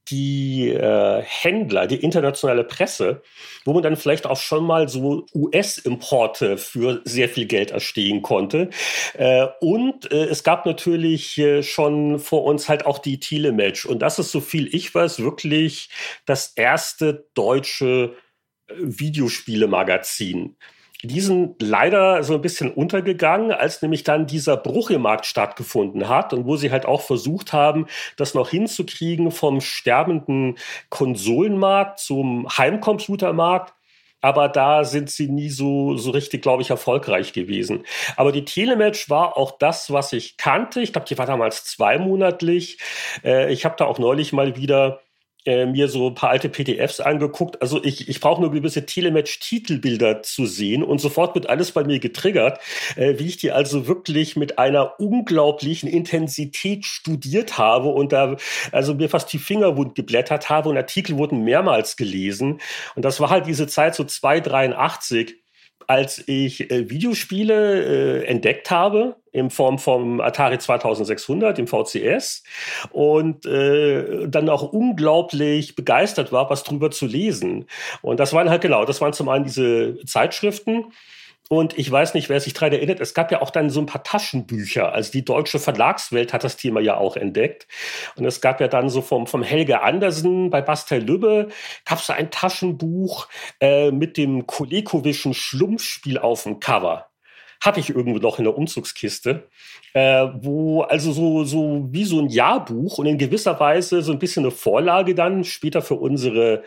die äh, Händler, die internationale Presse, wo man dann vielleicht auch schon mal so US-Importe für sehr viel Geld erstehen konnte. Äh, und äh, es gab natürlich äh, schon vor uns halt auch die Telematch. Und das ist, so viel ich weiß, wirklich das erste deutsche äh, Videospielemagazin die sind leider so ein bisschen untergegangen, als nämlich dann dieser Bruch im Markt stattgefunden hat und wo sie halt auch versucht haben, das noch hinzukriegen vom sterbenden Konsolenmarkt zum Heimcomputermarkt. aber da sind sie nie so, so richtig, glaube ich, erfolgreich gewesen. Aber die Telematch war auch das, was ich kannte. Ich glaube, die war damals zweimonatlich. Äh, ich habe da auch neulich mal wieder äh, mir so ein paar alte PDFs angeguckt. Also ich, ich brauche nur gewisse Telematch-Titelbilder zu sehen und sofort wird alles bei mir getriggert, äh, wie ich die also wirklich mit einer unglaublichen Intensität studiert habe und da also mir fast die Finger wund geblättert habe und Artikel wurden mehrmals gelesen. Und das war halt diese Zeit so 283 als ich äh, Videospiele äh, entdeckt habe, in Form vom Atari 2600, dem VCS, und äh, dann auch unglaublich begeistert war, was drüber zu lesen. Und das waren halt genau, das waren zum einen diese Zeitschriften, und ich weiß nicht, wer sich daran erinnert, es gab ja auch dann so ein paar Taschenbücher. Also die deutsche Verlagswelt hat das Thema ja auch entdeckt. Und es gab ja dann so vom, vom Helge Andersen bei Bastel Lübbe, gab es ein Taschenbuch äh, mit dem Kolekowischen Schlumpfspiel auf dem Cover. Hatte ich irgendwo noch in der Umzugskiste, äh, wo also so, so wie so ein Jahrbuch und in gewisser Weise so ein bisschen eine Vorlage dann später für unsere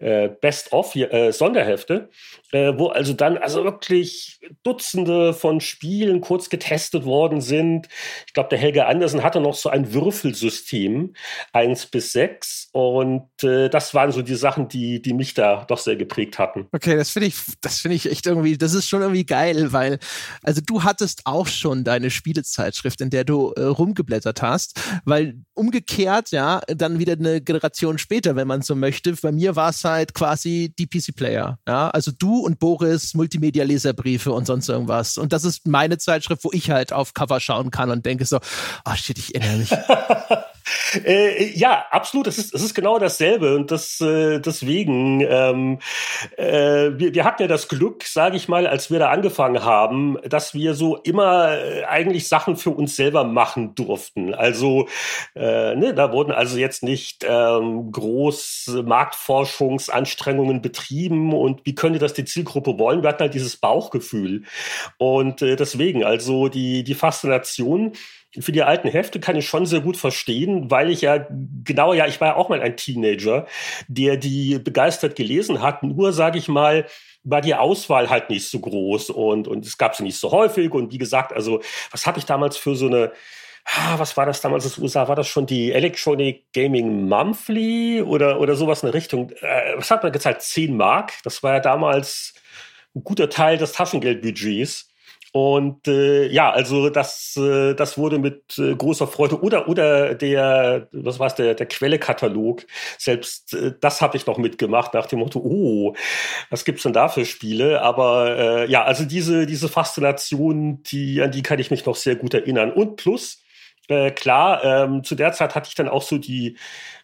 äh, Best-of-Sonderhefte, äh, äh, wo also dann also wirklich Dutzende von Spielen kurz getestet worden sind. Ich glaube, der Helge Andersen hatte noch so ein Würfelsystem, eins bis sechs. Und das waren so die Sachen, die, die mich da doch sehr geprägt hatten. Okay, das finde ich, das ich echt irgendwie, das ist schon irgendwie geil, weil, also du hattest auch schon deine Spielezeitschrift, in der du äh, rumgeblättert hast, weil umgekehrt, ja, dann wieder eine Generation später, wenn man so möchte. Bei mir war es halt quasi die PC-Player. Ja, also du und Boris, Multimedia-Leserbriefe und sonst irgendwas. Und das ist meine Zeitschrift, wo ich halt auf Cover schauen kann und denke so, oh shit, ich erinnere mich. äh, ja, absolut. Es ist, es ist genau dasselbe. Und das, äh, deswegen, ähm, äh, wir, wir hatten ja das Glück, sage ich mal, als wir da angefangen haben, dass wir so immer äh, eigentlich Sachen für uns selber machen durften. Also, äh, ne, da wurden also jetzt nicht ähm, groß Marktforschungsanstrengungen betrieben und wie könnte das die Zielgruppe wollen? Wir hatten halt dieses Bauchgefühl. Und äh, deswegen, also die, die Faszination, für die alten Hefte kann ich schon sehr gut verstehen, weil ich ja genau ja, ich war ja auch mal ein Teenager, der die begeistert gelesen hat. Nur sage ich mal, war die Auswahl halt nicht so groß und und es gab sie nicht so häufig und wie gesagt, also was hatte ich damals für so eine ah, was war das damals aus USA? War das schon die Electronic Gaming Monthly oder, oder sowas in der Richtung? Äh, was hat man gezahlt? 10 Mark. Das war ja damals ein guter Teil des Taschengeldbudgets. Und äh, ja, also das, äh, das wurde mit äh, großer Freude oder oder der, was war der, der Quellekatalog. Selbst äh, das habe ich noch mitgemacht nach dem Motto, oh, was gibt's denn da für Spiele? Aber äh, ja, also diese diese Faszination, die an die kann ich mich noch sehr gut erinnern. Und plus äh, klar, ähm, zu der Zeit hatte ich dann auch so die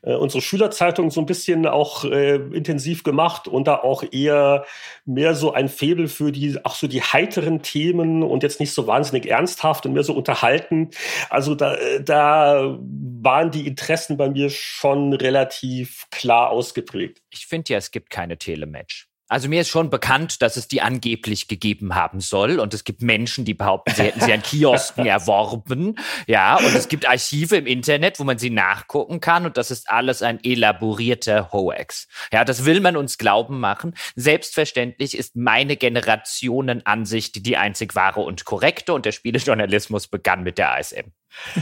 äh, unsere Schülerzeitung so ein bisschen auch äh, intensiv gemacht und da auch eher mehr so ein Febel für die auch so die heiteren Themen und jetzt nicht so wahnsinnig ernsthaft und mehr so unterhalten. Also da, äh, da waren die Interessen bei mir schon relativ klar ausgeprägt. Ich finde ja, es gibt keine Telematch. Also mir ist schon bekannt, dass es die angeblich gegeben haben soll. Und es gibt Menschen, die behaupten, sie hätten sie an Kiosken erworben. Ja, und es gibt Archive im Internet, wo man sie nachgucken kann. Und das ist alles ein elaborierter Hoax. Ja, das will man uns glauben machen. Selbstverständlich ist meine Generationenansicht die einzig wahre und korrekte. Und der Spielejournalismus begann mit der ASM.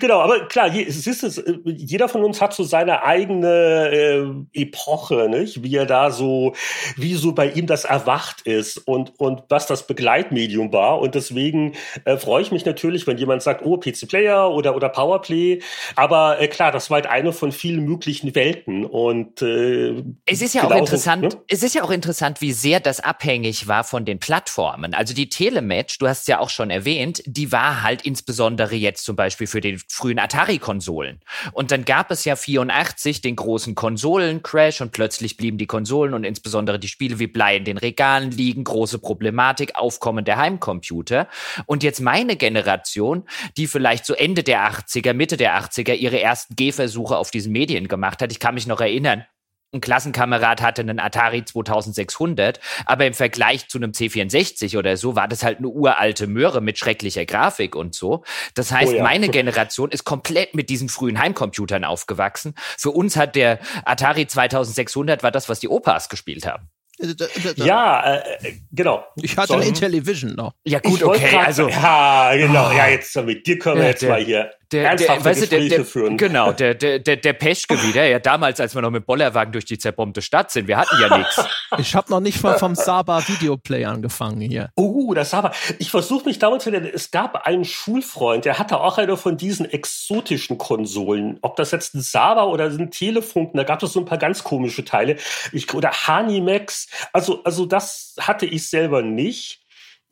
genau, aber klar, es ist es, jeder von uns hat so seine eigene äh, Epoche, nicht? Wie er da so, wie so bei ihm das erwacht ist und, und was das Begleitmedium war. Und deswegen äh, freue ich mich natürlich, wenn jemand sagt, oh, PC Player oder, oder Powerplay. Aber äh, klar, das war halt eine von vielen möglichen Welten. Und äh, es ist ja auch interessant, ne? es ist ja auch interessant, wie sehr das abhängig war von den Plattformen. Also die Telematch, du hast ja auch schon erwähnt, die war halt insbesondere jetzt zum Beispiel für den frühen Atari-Konsolen. Und dann gab es ja 84 den großen Konsolen-Crash und plötzlich blieben die Konsolen und insbesondere die Spiele wie Blei in den Regalen liegen, große Problematik, Aufkommen der Heimcomputer. Und jetzt meine Generation, die vielleicht so Ende der 80er, Mitte der 80er ihre ersten Gehversuche auf diesen Medien gemacht hat, ich kann mich noch erinnern, ein Klassenkamerad hatte einen Atari 2600, aber im Vergleich zu einem C64 oder so war das halt eine uralte Möhre mit schrecklicher Grafik und so. Das heißt, oh ja. meine Generation ist komplett mit diesen frühen Heimcomputern aufgewachsen. Für uns hat der Atari 2600 war das, was die Opas gespielt haben. Äh, ja, äh, genau. Ich hatte so, eine Intellivision noch. Ja gut, okay, grad, also ja, genau. Ja, jetzt mit dir können wir ja, jetzt der, mal hier der, der, weißt du, der, der, führen. Genau, der, der, der, der Peschke wieder. Ja, damals, als wir noch mit Bollerwagen durch die zerbombte Stadt sind, wir hatten ja nichts. Ich habe noch nicht mal vom Saba Videoplay angefangen hier. Oh, das Saba. Ich versuche mich damals wieder. Es gab einen Schulfreund, der hatte auch eine von diesen exotischen Konsolen. Ob das jetzt ein Saba oder ein Telefunk, da gab es so ein paar ganz komische Teile. Ich, oder Hanimax. Also, also das hatte ich selber nicht.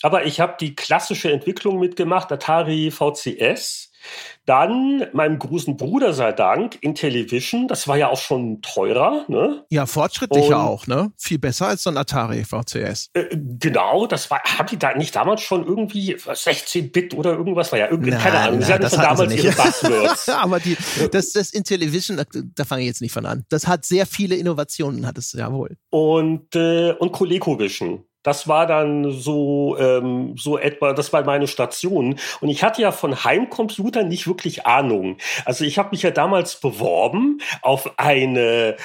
Aber ich habe die klassische Entwicklung mitgemacht, Atari VCS. Dann meinem großen Bruder sei Dank Intellivision, das war ja auch schon teurer. Ne? Ja, fortschrittlicher Und, auch, ne? Viel besser als so ein Atari VCS. Äh, genau, das war, hat die da nicht damals schon irgendwie 16-Bit oder irgendwas? War ja irgendwie, nein, keine Ahnung, sie hatten von damals ihre Buzzwords. Aber die, das, das Intellivision, da fange ich jetzt nicht von an. Das hat sehr viele Innovationen, hat es ja wohl. Und, äh, und ColecoVision. Das war dann so, ähm, so etwa, das war meine Station. Und ich hatte ja von Heimcomputern nicht wirklich Ahnung. Also ich habe mich ja damals beworben auf eine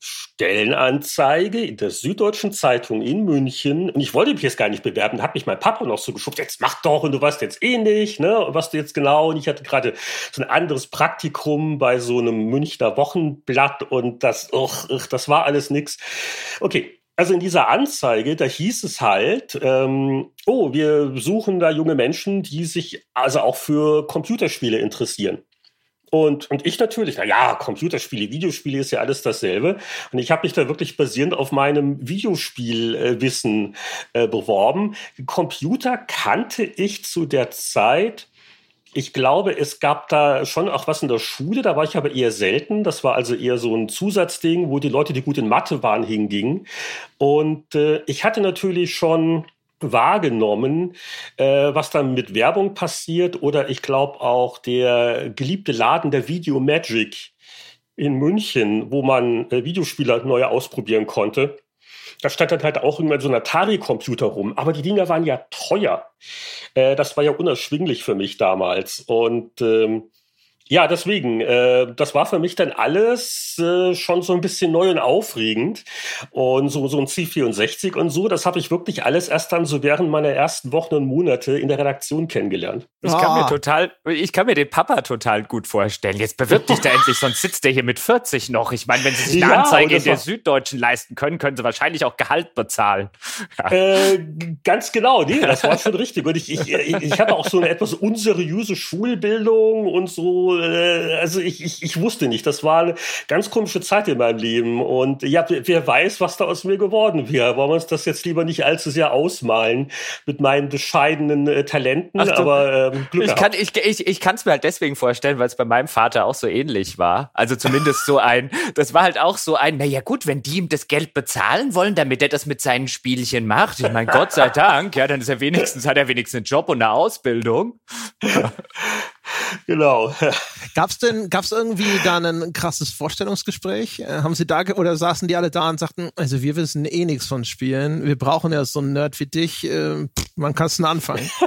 Stellenanzeige in der Süddeutschen Zeitung in München. Und ich wollte mich jetzt gar nicht bewerben, hat mich mein Papa noch so geschubst, jetzt mach doch, und du weißt jetzt eh nicht, ne, was du jetzt genau. Und ich hatte gerade so ein anderes Praktikum bei so einem Münchner Wochenblatt und das, uch, uch, das war alles nix. Okay, also in dieser Anzeige, da hieß es halt, ähm, oh, wir suchen da junge Menschen, die sich also auch für Computerspiele interessieren. Und, und ich natürlich, na ja, Computerspiele, Videospiele ist ja alles dasselbe. Und ich habe mich da wirklich basierend auf meinem Videospielwissen äh, beworben. Computer kannte ich zu der Zeit ich glaube, es gab da schon auch was in der Schule, da war ich aber eher selten. Das war also eher so ein Zusatzding, wo die Leute, die gut in Mathe waren, hingingen. Und äh, ich hatte natürlich schon wahrgenommen, äh, was dann mit Werbung passiert oder ich glaube auch der geliebte Laden der Video Magic in München, wo man äh, Videospieler neu ausprobieren konnte. Da stand dann halt auch irgendwann so ein Atari-Computer rum. Aber die Dinger waren ja teuer. Äh, das war ja unerschwinglich für mich damals. Und ähm, ja, deswegen, äh, das war für mich dann alles äh, schon so ein bisschen neu und aufregend. Und so, so ein C64 und so, das habe ich wirklich alles erst dann so während meiner ersten Wochen und Monate in der Redaktion kennengelernt. Ich kann ah. mir total, ich kann mir den Papa total gut vorstellen. Jetzt bewirbt dich da endlich, sonst sitzt der hier mit 40 noch. Ich meine, wenn sie sich eine ja, Anzeige in der Süddeutschen leisten können, können sie wahrscheinlich auch Gehalt bezahlen. Ja. Äh, ganz genau, nee, das war schon richtig. Und ich, ich, ich, ich hatte auch so eine etwas unseriöse Schulbildung und so äh, also ich, ich, ich wusste nicht. Das war eine ganz komische Zeit in meinem Leben. Und ja, wer weiß, was da aus mir geworden wäre. Wollen wir uns das jetzt lieber nicht allzu sehr ausmalen mit meinen bescheidenen äh, Talenten, Ach, aber ähm, Glück ich kann ich, ich, ich kann es mir halt deswegen vorstellen, weil es bei meinem Vater auch so ähnlich war. Also zumindest so ein, das war halt auch so ein, naja gut, wenn die ihm das Geld bezahlen wollen, damit er das mit seinen Spielchen macht. Ich meine, Gott sei Dank, ja, dann ist er wenigstens, hat er wenigstens einen Job und eine Ausbildung. genau. Gab's denn, gab's irgendwie da ein krasses Vorstellungsgespräch? Äh, haben Sie da oder saßen die alle da und sagten, also wir wissen eh nichts von Spielen, wir brauchen ja so einen Nerd wie dich, äh, man kann es anfangen.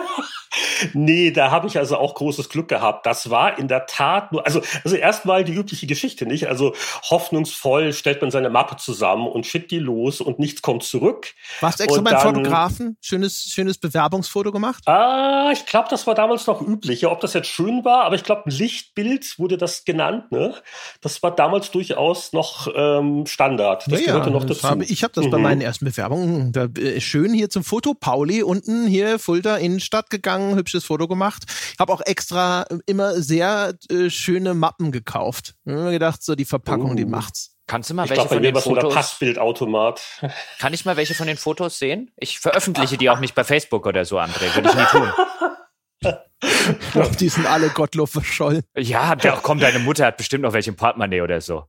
Nee, da habe ich also auch großes Glück gehabt. Das war in der Tat nur, also, also erstmal die übliche Geschichte, nicht? Also hoffnungsvoll stellt man seine Mappe zusammen und schickt die los und nichts kommt zurück. Warst du extra beim Fotografen? Schönes, schönes Bewerbungsfoto gemacht? Ah, ich glaube, das war damals noch üblich. Ja, ob das jetzt schön war, aber ich glaube, ein Lichtbild wurde das genannt, ne? Das war damals durchaus noch ähm, Standard. Das ja, gehörte noch dazu. Habe, ich habe das mhm. bei meinen ersten Bewerbungen da, äh, schön hier zum Foto. Pauli unten hier Fulda Innenstadt gegangen, hübsches Foto gemacht. Ich habe auch extra immer sehr äh, schöne Mappen gekauft. Ich habe mir gedacht, so die Verpackung, uh. die oh. macht's. Kannst du mal ich welche glaub, von den Fotos? Passbildautomat. Kann ich mal welche von den Fotos sehen? Ich veröffentliche die auch nicht bei Facebook oder so, André. Würde ich nie tun. glaube, die sind alle gottlos verschollen. Ja, der, komm, deine Mutter hat bestimmt noch welche im Portemonnaie oder so.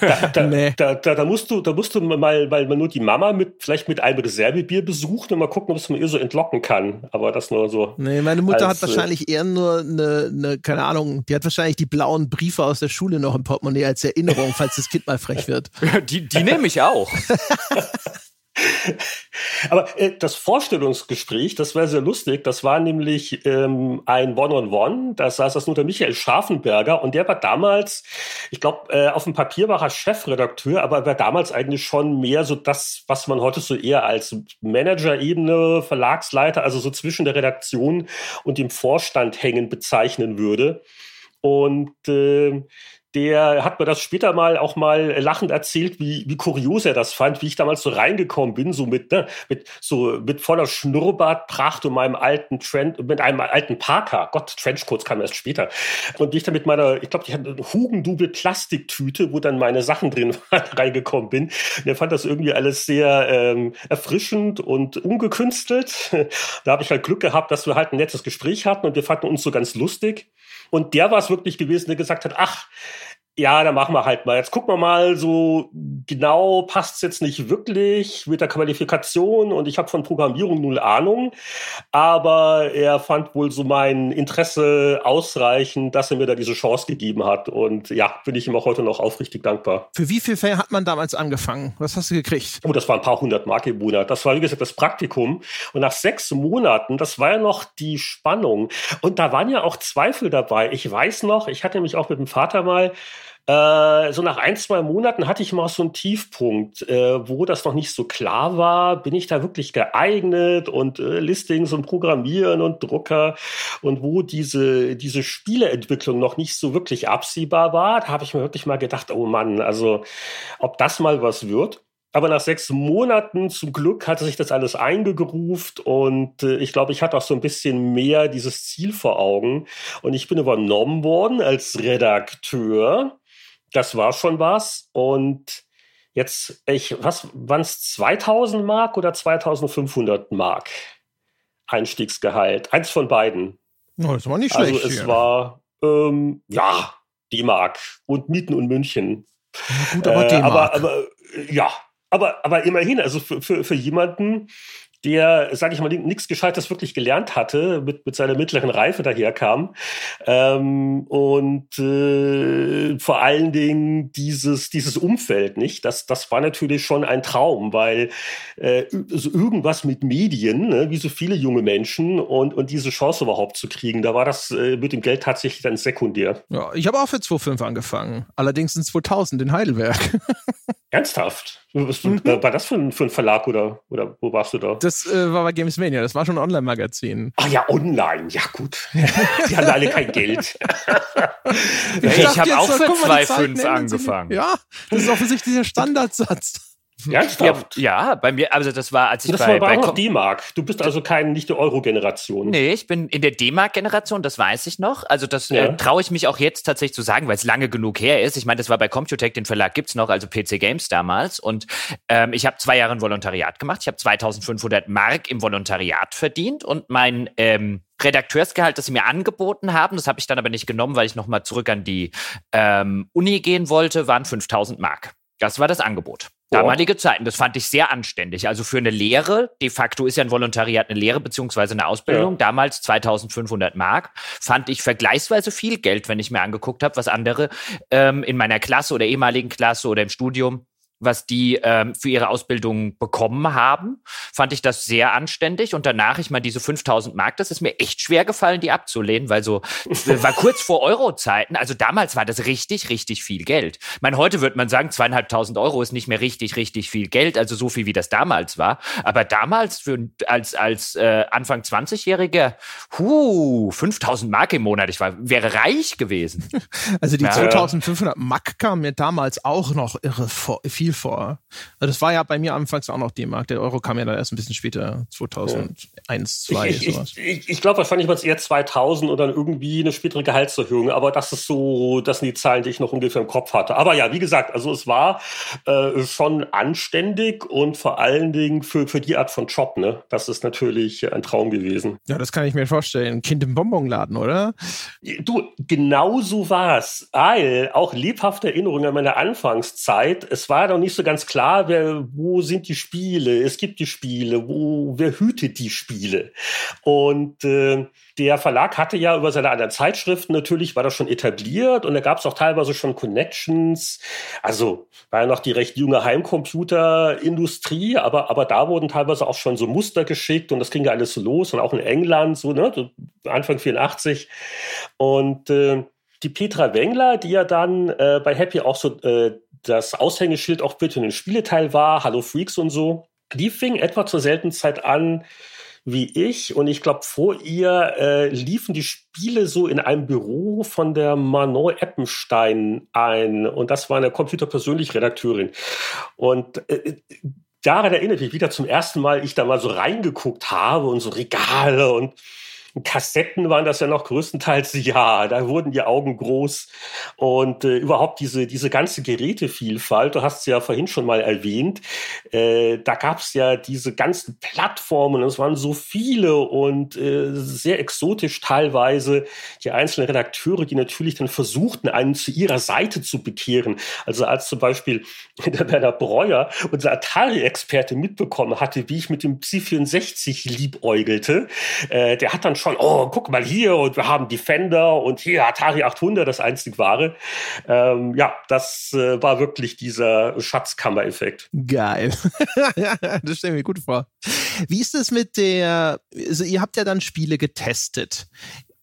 da, da, nee. da, da, da, musst du, da musst du mal, weil man nur die Mama mit, vielleicht mit einem Reservebier besucht und mal gucken, ob es man ihr so entlocken kann. Aber das nur so. Nee, meine Mutter als, hat äh, wahrscheinlich eher nur eine, eine, keine Ahnung, die hat wahrscheinlich die blauen Briefe aus der Schule noch im Portemonnaie als Erinnerung, falls das Kind mal frech wird. die, die nehme ich auch. Aber äh, das Vorstellungsgespräch, das war sehr lustig. Das war nämlich ähm, ein One-on-One. Da saß das nur der Michael Scharfenberger und der war damals, ich glaube, äh, auf dem Papier war er Chefredakteur, aber er war damals eigentlich schon mehr so das, was man heute so eher als Manager-Ebene, Verlagsleiter, also so zwischen der Redaktion und dem Vorstand hängen bezeichnen würde. Und äh, der hat mir das später mal auch mal lachend erzählt, wie, wie kurios er das fand, wie ich damals so reingekommen bin, so mit, ne, mit, so mit voller Schnurrbartpracht und meinem alten Trend, mit einem alten Parker. Gott, Trenchcoats kam erst später. Und wie ich dann mit meiner, ich glaube, ich hatte eine Hugendubel Plastiktüte, wo dann meine Sachen drin waren, reingekommen bin. Und er fand das irgendwie alles sehr ähm, erfrischend und ungekünstelt. da habe ich halt Glück gehabt, dass wir halt ein nettes Gespräch hatten und wir fanden uns so ganz lustig. Und der war es wirklich gewesen, der gesagt hat, ach, ja, dann machen wir halt mal. Jetzt gucken wir mal, so genau passt es jetzt nicht wirklich mit der Qualifikation und ich habe von Programmierung null Ahnung. Aber er fand wohl so mein Interesse ausreichend, dass er mir da diese Chance gegeben hat. Und ja, bin ich ihm auch heute noch aufrichtig dankbar. Für wie viel Fälle hat man damals angefangen? Was hast du gekriegt? Oh, das waren ein paar hundert Mark im Monat. Das war, wie gesagt, das Praktikum. Und nach sechs Monaten, das war ja noch die Spannung. Und da waren ja auch Zweifel dabei. Ich weiß noch, ich hatte mich auch mit dem Vater mal äh, so nach ein, zwei Monaten hatte ich mal so einen Tiefpunkt, äh, wo das noch nicht so klar war. Bin ich da wirklich geeignet und äh, Listings und Programmieren und Drucker und wo diese, diese Spieleentwicklung noch nicht so wirklich absehbar war, da habe ich mir wirklich mal gedacht, oh Mann, also ob das mal was wird. Aber nach sechs Monaten zum Glück hatte sich das alles eingegruft und äh, ich glaube, ich hatte auch so ein bisschen mehr dieses Ziel vor Augen. Und ich bin übernommen worden als Redakteur das war schon was. Und jetzt, ich, was waren es 2000 Mark oder 2500 Mark Einstiegsgehalt? Eins von beiden. Oh, das war nicht also schlecht. Also es hier. war, ähm, ja, D-Mark und Mieten und München. Ja, gut, aber äh. Aber, aber, ja, aber, aber immerhin, also für, für, für jemanden, der, sage ich mal, nichts Gescheites wirklich gelernt hatte, mit, mit seiner mittleren Reife daherkam. Ähm, und äh, vor allen Dingen dieses, dieses Umfeld, nicht? Das, das war natürlich schon ein Traum, weil äh, so irgendwas mit Medien, ne, wie so viele junge Menschen und, und diese Chance überhaupt zu kriegen, da war das äh, mit dem Geld tatsächlich dann sekundär. Ja, ich habe auch für 2,5 angefangen. Allerdings es 2000 in Heidelberg. Ernsthaft? Was, mhm. War das für ein, für ein, Verlag oder, oder wo warst du da? Das äh, war bei Gamesmania, das war schon ein Online-Magazin. Ach ja, online, ja gut. Die haben alle kein Geld. ich, ich habe auch für 2,5 angefangen. Ja, das ist offensichtlich der Standardsatz. Ernsthaft? Ja, ja, bei mir, also das war, als ich das bei, war bei noch D-Mark. Du bist also kein, nicht der Euro-Generation. Nee, ich bin in der D-Mark-Generation, das weiß ich noch. Also das äh, ja. äh, traue ich mich auch jetzt tatsächlich zu sagen, weil es lange genug her ist. Ich meine, das war bei Computec, den Verlag gibt's noch, also PC Games damals. Und ähm, ich habe zwei Jahre ein Volontariat gemacht. Ich habe 2500 Mark im Volontariat verdient und mein ähm, Redakteursgehalt, das sie mir angeboten haben, das habe ich dann aber nicht genommen, weil ich nochmal zurück an die ähm, Uni gehen wollte, waren 5000 Mark. Das war das Angebot. Damalige Zeiten, das fand ich sehr anständig. Also für eine Lehre, de facto ist ja ein Volontariat eine Lehre beziehungsweise eine Ausbildung, ja. damals 2500 Mark, fand ich vergleichsweise viel Geld, wenn ich mir angeguckt habe, was andere ähm, in meiner Klasse oder ehemaligen Klasse oder im Studium was die ähm, für ihre Ausbildung bekommen haben, fand ich das sehr anständig. Und danach, ich meine, diese 5000 Mark, das ist mir echt schwer gefallen, die abzulehnen, weil so, war kurz vor Euro-Zeiten. Also damals war das richtig, richtig viel Geld. Ich meine, heute wird man sagen, zweieinhalbtausend Euro ist nicht mehr richtig, richtig viel Geld, also so viel, wie das damals war. Aber damals für, als, als äh, Anfang 20-Jähriger, huh, 5000 Mark im Monat, ich war, wäre reich gewesen. Also die ja. 2500 Mark kamen mir damals auch noch irre vor, viel viel vor. Also das war ja bei mir anfangs auch noch D-Mark. Der Euro kam ja dann erst ein bisschen später, 2001, ja. 2, ich, sowas. Ich, ich, ich glaube, wahrscheinlich war es eher 2000 oder irgendwie eine spätere Gehaltserhöhung. Aber das ist so, das sind die Zahlen, die ich noch ungefähr im Kopf hatte. Aber ja, wie gesagt, also es war äh, schon anständig und vor allen Dingen für, für die Art von Job, ne? Das ist natürlich ein Traum gewesen. Ja, das kann ich mir vorstellen. Kind im Bonbonladen, oder? Du, genau so war es. Weil auch lebhafte Erinnerungen an meine Anfangszeit, es war noch nicht so ganz klar, wer, wo sind die Spiele? Es gibt die Spiele, wo, wer hütet die Spiele? Und äh, der Verlag hatte ja über seine anderen Zeitschriften natürlich, war das schon etabliert und da gab es auch teilweise schon Connections. Also war ja noch die recht junge Heimcomputerindustrie, aber, aber da wurden teilweise auch schon so Muster geschickt und das ging ja alles so los und auch in England, so, ne, Anfang 84. Und äh, die Petra Wengler, die ja dann äh, bei Happy auch so äh, das Aushängeschild auch bitte in den Spieleteil war, Hallo Freaks und so, die fing etwa zur selben Zeit an, wie ich. Und ich glaube, vor ihr äh, liefen die Spiele so in einem Büro von der Manon Eppenstein ein. Und das war eine computerpersönlich Redakteurin. Und äh, daran erinnere ich mich wieder zum ersten Mal, ich da mal so reingeguckt habe und so Regale und Kassetten waren das ja noch größtenteils, ja, da wurden die Augen groß. Und äh, überhaupt diese, diese ganze Gerätevielfalt, du hast es ja vorhin schon mal erwähnt, äh, da gab es ja diese ganzen Plattformen, es waren so viele und äh, sehr exotisch teilweise, die einzelnen Redakteure, die natürlich dann versuchten, einen zu ihrer Seite zu bekehren. Also als zum Beispiel der Werner Breuer, unser Atari-Experte, mitbekommen hatte, wie ich mit dem C64 liebäugelte, äh, der hat dann schon, oh, guck mal hier und wir haben Defender und hier Atari 800, das einzig wahre. Ähm, ja, das äh, war wirklich dieser Schatzkammer-Effekt. Geil. das stelle ich mir gut vor. Wie ist es mit der, also ihr habt ja dann Spiele getestet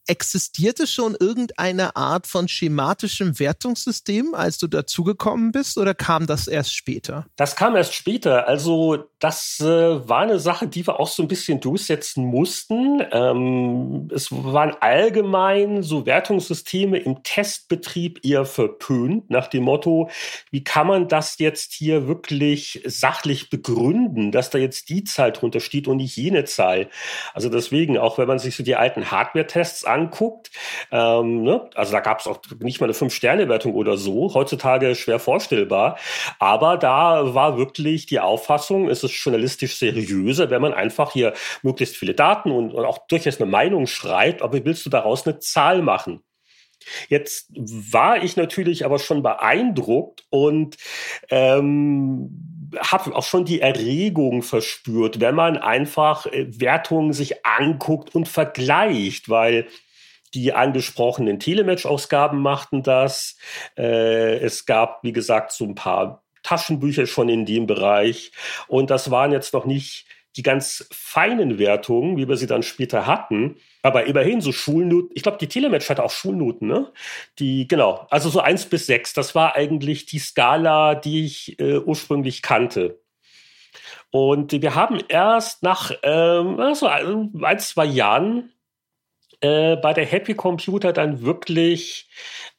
existierte schon irgendeine Art von schematischem Wertungssystem, als du dazugekommen bist, oder kam das erst später? Das kam erst später. Also das äh, war eine Sache, die wir auch so ein bisschen durchsetzen mussten. Ähm, es waren allgemein so Wertungssysteme im Testbetrieb eher verpönt, nach dem Motto, wie kann man das jetzt hier wirklich sachlich begründen, dass da jetzt die Zahl drunter steht und nicht jene Zahl. Also deswegen, auch wenn man sich so die alten Hardware-Tests anschaut, anguckt, ähm, ne? also da gab es auch nicht mal eine Fünf-Sterne-Wertung oder so, heutzutage schwer vorstellbar, aber da war wirklich die Auffassung, es ist journalistisch seriöser, wenn man einfach hier möglichst viele Daten und, und auch durchaus eine Meinung schreibt, aber willst du daraus eine Zahl machen? Jetzt war ich natürlich aber schon beeindruckt und ähm, habe auch schon die Erregung verspürt, wenn man einfach äh, Wertungen sich anguckt und vergleicht, weil die angesprochenen Telematch-Ausgaben machten das. Äh, es gab, wie gesagt, so ein paar Taschenbücher schon in dem Bereich. Und das waren jetzt noch nicht die ganz feinen Wertungen, wie wir sie dann später hatten. Aber immerhin so Schulnoten. Ich glaube, die Telematch hatte auch Schulnoten, ne? Die, genau. Also so eins bis sechs. Das war eigentlich die Skala, die ich äh, ursprünglich kannte. Und wir haben erst nach ähm, also ein, zwei Jahren äh, bei der Happy Computer dann wirklich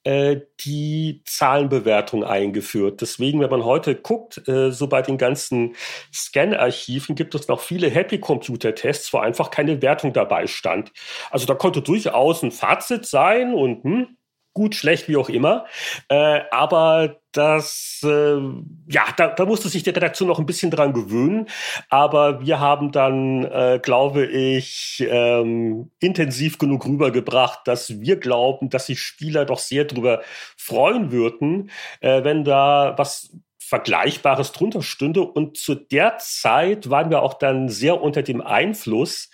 äh, die Zahlenbewertung eingeführt. Deswegen, wenn man heute guckt, äh, so bei den ganzen Scan-Archiven gibt es noch viele Happy Computer Tests, wo einfach keine Wertung dabei stand. Also da konnte durchaus ein Fazit sein und hm, gut, schlecht, wie auch immer. Äh, aber das, äh, ja, da, da musste sich die Redaktion noch ein bisschen dran gewöhnen. Aber wir haben dann, äh, glaube ich, ähm, intensiv genug rübergebracht, dass wir glauben, dass sich Spieler doch sehr darüber freuen würden, äh, wenn da was Vergleichbares drunter stünde. Und zu der Zeit waren wir auch dann sehr unter dem Einfluss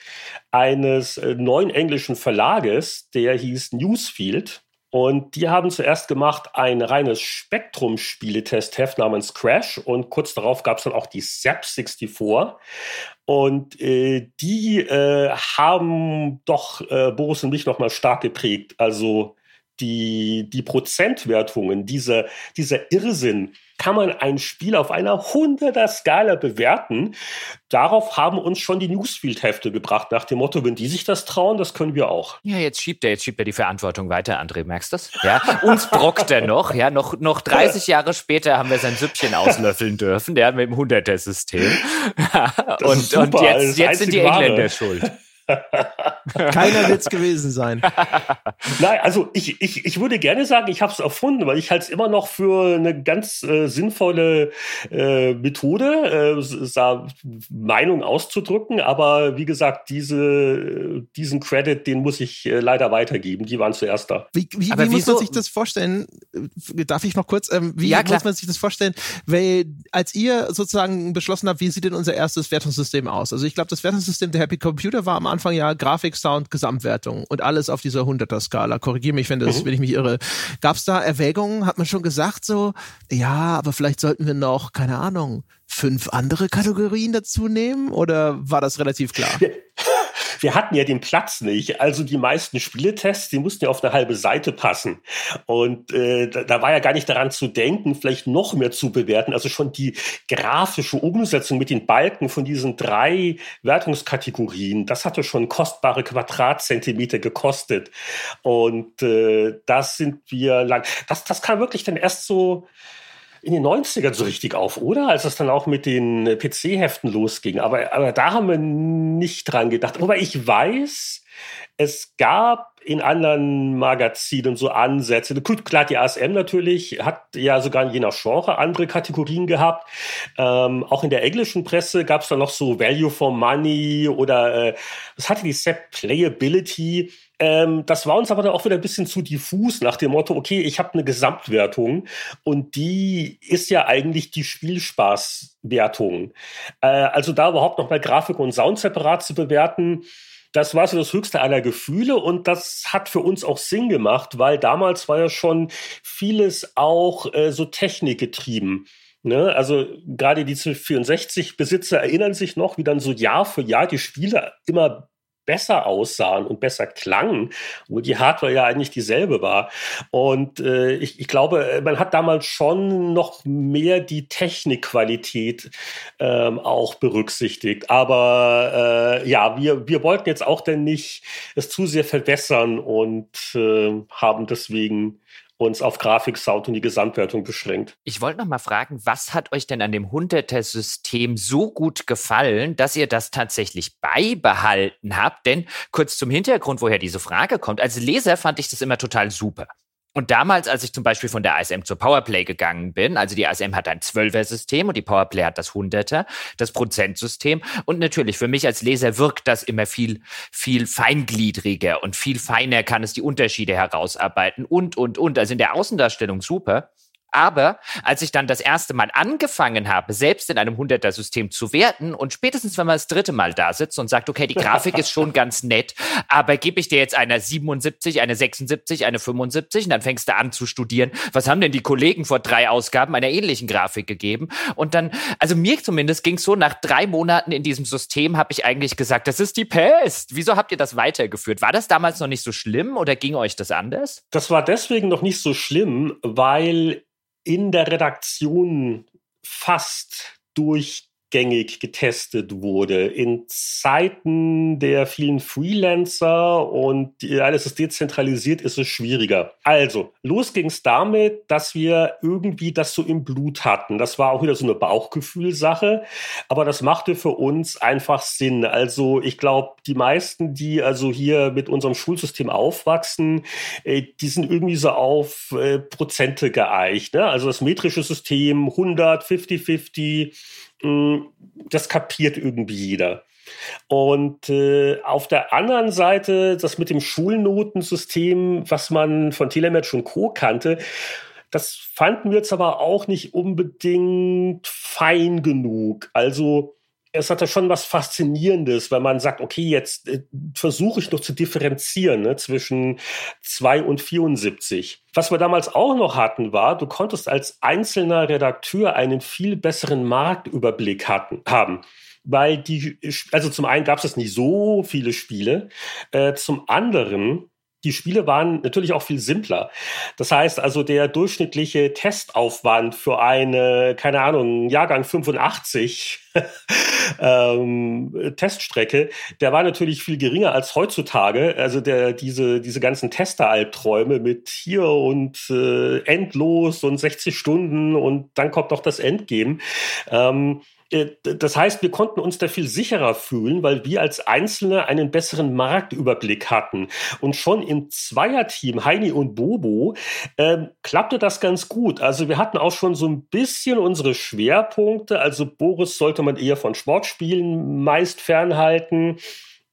eines äh, neuen englischen Verlages, der hieß Newsfield. Und die haben zuerst gemacht ein reines Spektrum-Spieletest-Heft namens Crash und kurz darauf gab es dann auch die SAP 64. Und äh, die äh, haben doch äh, Boris und mich nochmal stark geprägt. Also die, die Prozentwertungen, dieser, dieser Irrsinn, kann man ein Spiel auf einer 100er Skala bewerten. Darauf haben uns schon die Newsfield-Hefte gebracht, nach dem Motto, wenn die sich das trauen, das können wir auch. Ja, jetzt schiebt er, jetzt schiebt er die Verantwortung weiter, André, merkst du das? Ja, uns brockt er noch, ja, noch, noch 30 Jahre später haben wir sein Süppchen auslöffeln dürfen, der mit dem 100er-System. und, und jetzt, jetzt sind die Engländer schuld. Keiner wird es gewesen sein. Nein, also ich, ich, ich würde gerne sagen, ich habe es erfunden, weil ich halte es immer noch für eine ganz äh, sinnvolle äh, Methode, äh, Meinung auszudrücken. Aber wie gesagt, diese, diesen Credit, den muss ich äh, leider weitergeben. Die waren zuerst da. Wie, wie, wie muss man sich das vorstellen? Darf ich noch kurz? Ähm, wie ja, muss man sich das vorstellen? Weil als ihr sozusagen beschlossen habt, wie sieht denn unser erstes Wertungssystem aus? Also ich glaube, das Wertungssystem der Happy Computer war am Anfang ja Grafik, Sound, Gesamtwertung und alles auf dieser 100er-Skala. Korrigiere mich, wenn, das, mhm. wenn ich mich irre. Gab es da Erwägungen? Hat man schon gesagt so, ja, aber vielleicht sollten wir noch, keine Ahnung, fünf andere Kategorien dazu nehmen? Oder war das relativ klar? wir hatten ja den Platz nicht. Also die meisten Spieletests, die mussten ja auf eine halbe Seite passen. Und äh, da, da war ja gar nicht daran zu denken, vielleicht noch mehr zu bewerten. Also schon die grafische Umsetzung mit den Balken von diesen drei Wertungskategorien, das hatte schon kostbare Quadratzentimeter gekostet. Und äh, das sind wir lang. Das, das kam wirklich dann erst so in den 90ern so richtig auf, oder? Als es dann auch mit den PC-Heften losging. Aber, aber da haben wir nicht dran gedacht. Aber ich weiß, es gab in anderen Magazinen so Ansätze. Klar, die ASM natürlich hat ja sogar je nach Genre andere Kategorien gehabt. Ähm, auch in der englischen Presse gab es dann noch so Value for Money oder äh, was hatte die Set Playability. Ähm, das war uns aber dann auch wieder ein bisschen zu diffus nach dem Motto, okay, ich habe eine Gesamtwertung und die ist ja eigentlich die Spielspaßwertung. Äh, also da überhaupt noch mal Grafik und Sound separat zu bewerten, das war so das höchste aller Gefühle und das hat für uns auch Sinn gemacht, weil damals war ja schon vieles auch äh, so technikgetrieben. Ne? Also gerade die 64-Besitzer erinnern sich noch, wie dann so Jahr für Jahr die Spiele immer besser aussahen und besser klangen, wo die Hardware ja eigentlich dieselbe war. Und äh, ich, ich glaube, man hat damals schon noch mehr die Technikqualität ähm, auch berücksichtigt. Aber äh, ja, wir, wir wollten jetzt auch denn nicht es zu sehr verwässern und äh, haben deswegen uns auf Grafik, Sound und die Gesamtwertung beschränkt. Ich wollte noch mal fragen, was hat euch denn an dem 100er-System so gut gefallen, dass ihr das tatsächlich beibehalten habt? Denn kurz zum Hintergrund, woher diese Frage kommt. Als Leser fand ich das immer total super. Und damals, als ich zum Beispiel von der ASM zur Powerplay gegangen bin, also die ASM hat ein 12er-System und die Powerplay hat das 100er, das Prozentsystem. Und natürlich, für mich als Leser wirkt das immer viel, viel feingliedriger und viel feiner kann es die Unterschiede herausarbeiten und, und, und. Also in der Außendarstellung super. Aber als ich dann das erste Mal angefangen habe, selbst in einem 100er-System zu werten und spätestens, wenn man das dritte Mal da sitzt und sagt, okay, die Grafik ist schon ganz nett, aber gebe ich dir jetzt eine 77, eine 76, eine 75 und dann fängst du an zu studieren, was haben denn die Kollegen vor drei Ausgaben einer ähnlichen Grafik gegeben? Und dann, also mir zumindest ging es so, nach drei Monaten in diesem System habe ich eigentlich gesagt, das ist die Pest. Wieso habt ihr das weitergeführt? War das damals noch nicht so schlimm oder ging euch das anders? Das war deswegen noch nicht so schlimm, weil in der Redaktion fast durch durchgängig getestet wurde. In Zeiten der vielen Freelancer und alles ist dezentralisiert, ist es schwieriger. Also, los ging es damit, dass wir irgendwie das so im Blut hatten. Das war auch wieder so eine Bauchgefühlsache, aber das machte für uns einfach Sinn. Also, ich glaube, die meisten, die also hier mit unserem Schulsystem aufwachsen, äh, die sind irgendwie so auf äh, Prozente geeicht. Ne? Also das metrische System 100, 50, 50, das kapiert irgendwie jeder. Und äh, auf der anderen Seite, das mit dem Schulnotensystem, was man von Telematch und Co. kannte, das fanden wir jetzt aber auch nicht unbedingt fein genug. Also es hat ja schon was Faszinierendes, weil man sagt, okay, jetzt äh, versuche ich noch zu differenzieren ne, zwischen 2 und 74. Was wir damals auch noch hatten, war, du konntest als einzelner Redakteur einen viel besseren Marktüberblick hatten, haben weil die, also zum einen gab es nicht so viele Spiele, äh, zum anderen die Spiele waren natürlich auch viel simpler. Das heißt also, der durchschnittliche Testaufwand für eine, keine Ahnung, Jahrgang 85 ähm, Teststrecke, der war natürlich viel geringer als heutzutage. Also der, diese, diese ganzen Tester-Albträume mit hier und äh, endlos und 60 Stunden und dann kommt noch das Endgame. Ähm, äh, das heißt, wir konnten uns da viel sicherer fühlen, weil wir als Einzelne einen besseren Marktüberblick hatten. Und schon im Zweierteam, Heini und Bobo, äh, klappte das ganz gut. Also wir hatten auch schon so ein bisschen unsere Schwerpunkte. Also Boris sollte man eher von Sportspielen meist fernhalten.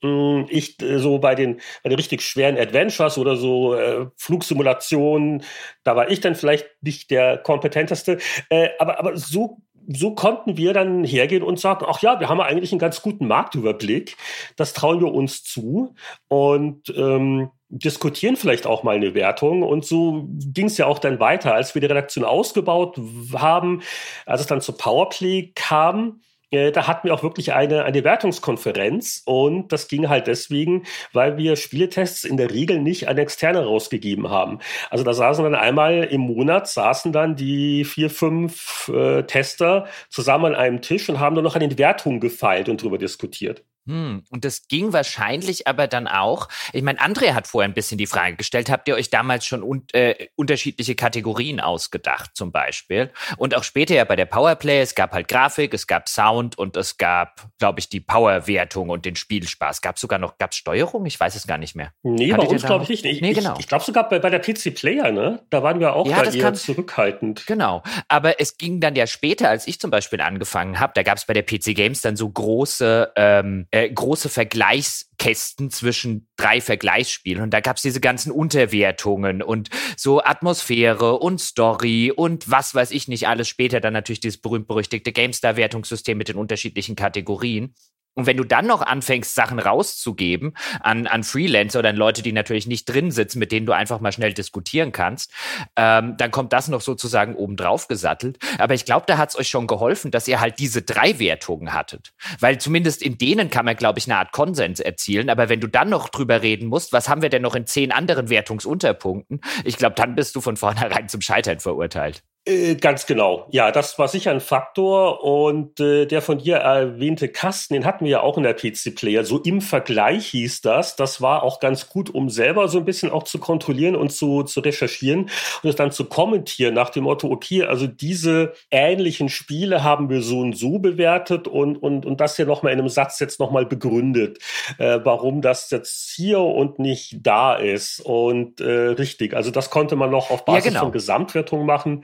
Hm, ich äh, so bei den, bei den richtig schweren Adventures oder so äh, Flugsimulationen, da war ich dann vielleicht nicht der kompetenteste. Äh, aber, aber so so konnten wir dann hergehen und sagen, ach ja, wir haben eigentlich einen ganz guten Marktüberblick, das trauen wir uns zu und ähm, diskutieren vielleicht auch mal eine Wertung. Und so ging es ja auch dann weiter, als wir die Redaktion ausgebaut haben, als es dann zu Powerplay kam da hatten wir auch wirklich eine, eine Wertungskonferenz und das ging halt deswegen, weil wir Spieletests in der Regel nicht an Externe rausgegeben haben. Also da saßen dann einmal im Monat, saßen dann die vier, fünf äh, Tester zusammen an einem Tisch und haben dann noch an den Wertungen gefeilt und drüber diskutiert. Hm, und das ging wahrscheinlich aber dann auch. Ich meine, André hat vorher ein bisschen die Frage gestellt, habt ihr euch damals schon un äh, unterschiedliche Kategorien ausgedacht, zum Beispiel? Und auch später ja bei der Powerplay, es gab halt Grafik, es gab Sound und es gab, glaube ich, die Powerwertung und den Spielspaß. Gab es sogar noch, gab es Steuerung? Ich weiß es gar nicht mehr. Nee, Hattet bei uns glaube ich nicht. Ich, nee, genau. ich, ich glaube sogar bei, bei der PC Player, ne? Da waren wir auch ja, eher kann, zurückhaltend. Genau. Aber es ging dann ja später, als ich zum Beispiel angefangen habe, da gab es bei der PC Games dann so große ähm, äh, große Vergleichskästen zwischen drei Vergleichsspielen. Und da gab es diese ganzen Unterwertungen und so Atmosphäre und Story und was weiß ich nicht alles. Später dann natürlich dieses berühmt-berüchtigte GameStar-Wertungssystem mit den unterschiedlichen Kategorien. Und wenn du dann noch anfängst, Sachen rauszugeben an, an Freelancer oder an Leute, die natürlich nicht drin sitzen, mit denen du einfach mal schnell diskutieren kannst, ähm, dann kommt das noch sozusagen obendrauf gesattelt. Aber ich glaube, da hat es euch schon geholfen, dass ihr halt diese drei Wertungen hattet. Weil zumindest in denen kann man, glaube ich, eine Art Konsens erzielen. Aber wenn du dann noch drüber reden musst, was haben wir denn noch in zehn anderen Wertungsunterpunkten, ich glaube, dann bist du von vornherein zum Scheitern verurteilt. Äh, ganz genau. Ja, das war sicher ein Faktor. Und äh, der von dir erwähnte Kasten, den hatten wir ja auch in der PC-Player. So im Vergleich hieß das. Das war auch ganz gut, um selber so ein bisschen auch zu kontrollieren und zu, zu recherchieren und es dann zu kommentieren nach dem Motto, okay, also diese ähnlichen Spiele haben wir so und so bewertet und, und, und das hier nochmal in einem Satz jetzt nochmal begründet, äh, warum das jetzt hier und nicht da ist. Und äh, richtig, also das konnte man noch auf Basis ja, genau. von Gesamtwertung machen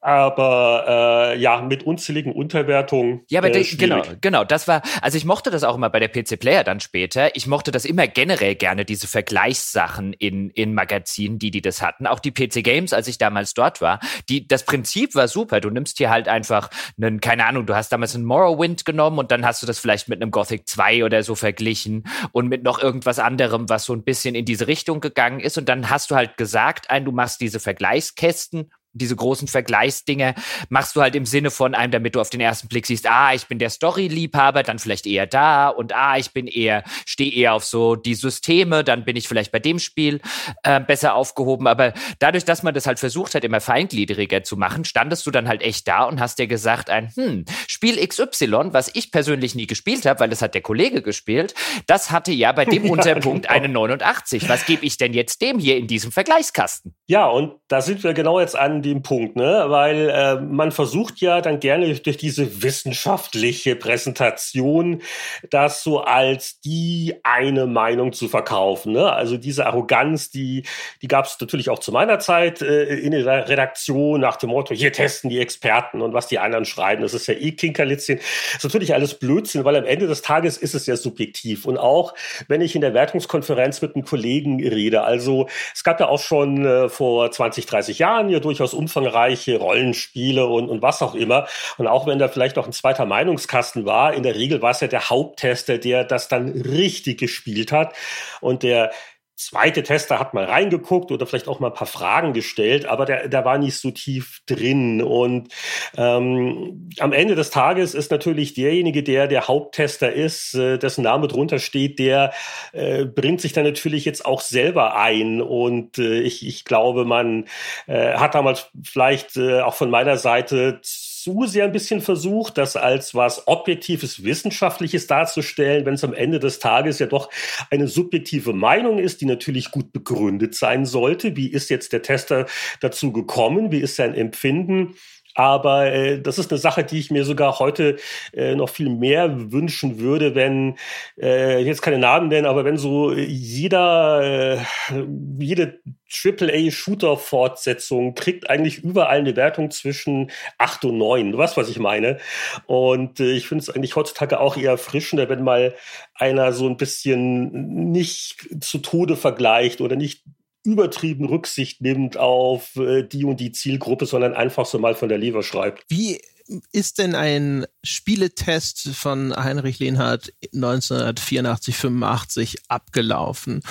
aber äh, ja, mit unzähligen Unterwertungen. Ja, aber äh, genau, genau, das war, also ich mochte das auch immer bei der PC Player dann später. Ich mochte das immer generell gerne, diese Vergleichssachen in, in Magazinen, die die das hatten. Auch die PC Games, als ich damals dort war. Die, das Prinzip war super. Du nimmst hier halt einfach einen, keine Ahnung, du hast damals einen Morrowind genommen und dann hast du das vielleicht mit einem Gothic 2 oder so verglichen und mit noch irgendwas anderem, was so ein bisschen in diese Richtung gegangen ist. Und dann hast du halt gesagt, ein, du machst diese Vergleichskästen diese großen Vergleichsdinge machst du halt im Sinne von einem, damit du auf den ersten Blick siehst, ah, ich bin der Story-Liebhaber, dann vielleicht eher da und ah, ich bin eher, stehe eher auf so die Systeme, dann bin ich vielleicht bei dem Spiel äh, besser aufgehoben. Aber dadurch, dass man das halt versucht hat, immer feingliedriger zu machen, standest du dann halt echt da und hast dir gesagt, ein hm, Spiel XY, was ich persönlich nie gespielt habe, weil das hat der Kollege gespielt, das hatte ja bei dem ja, Unterpunkt genau. eine 89. Was gebe ich denn jetzt dem hier in diesem Vergleichskasten? Ja, und da sind wir genau jetzt an dem Punkt, ne? Weil äh, man versucht ja dann gerne durch diese wissenschaftliche Präsentation das so als die eine Meinung zu verkaufen. Ne? Also diese Arroganz, die, die gab es natürlich auch zu meiner Zeit äh, in der Redaktion nach dem Motto, hier testen die Experten und was die anderen schreiben. Das ist ja eh Kinkerlitzchen. Das ist natürlich alles Blödsinn, weil am Ende des Tages ist es ja subjektiv. Und auch wenn ich in der Wertungskonferenz mit einem Kollegen rede, also es gab ja auch schon äh, vor 20, 30 Jahren hier durchaus durchaus umfangreiche Rollenspiele und, und was auch immer. Und auch wenn da vielleicht noch ein zweiter Meinungskasten war, in der Regel war es ja der Haupttester, der das dann richtig gespielt hat. Und der zweite Tester hat mal reingeguckt oder vielleicht auch mal ein paar Fragen gestellt, aber der, der war nicht so tief drin. Und ähm, am Ende des Tages ist natürlich derjenige, der der Haupttester ist, äh, dessen Name drunter steht, der äh, bringt sich dann natürlich jetzt auch selber ein. Und äh, ich, ich glaube, man äh, hat damals vielleicht äh, auch von meiner Seite zu sehr ein bisschen versucht, das als was Objektives, Wissenschaftliches darzustellen, wenn es am Ende des Tages ja doch eine subjektive Meinung ist, die natürlich gut begründet sein sollte. Wie ist jetzt der Tester dazu gekommen? Wie ist sein Empfinden? Aber äh, das ist eine Sache, die ich mir sogar heute äh, noch viel mehr wünschen würde, wenn, äh, jetzt keine Namen nennen, aber wenn so jeder, äh, jede AAA-Shooter-Fortsetzung kriegt eigentlich überall eine Wertung zwischen 8 und 9. Du weißt, was ich meine. Und äh, ich finde es eigentlich heutzutage auch eher erfrischender, wenn mal einer so ein bisschen nicht zu Tode vergleicht oder nicht übertrieben Rücksicht nimmt auf äh, die und die Zielgruppe, sondern einfach so mal von der Leber schreibt. Wie ist denn ein Spieletest von Heinrich Lehnhardt 1984, 85 abgelaufen?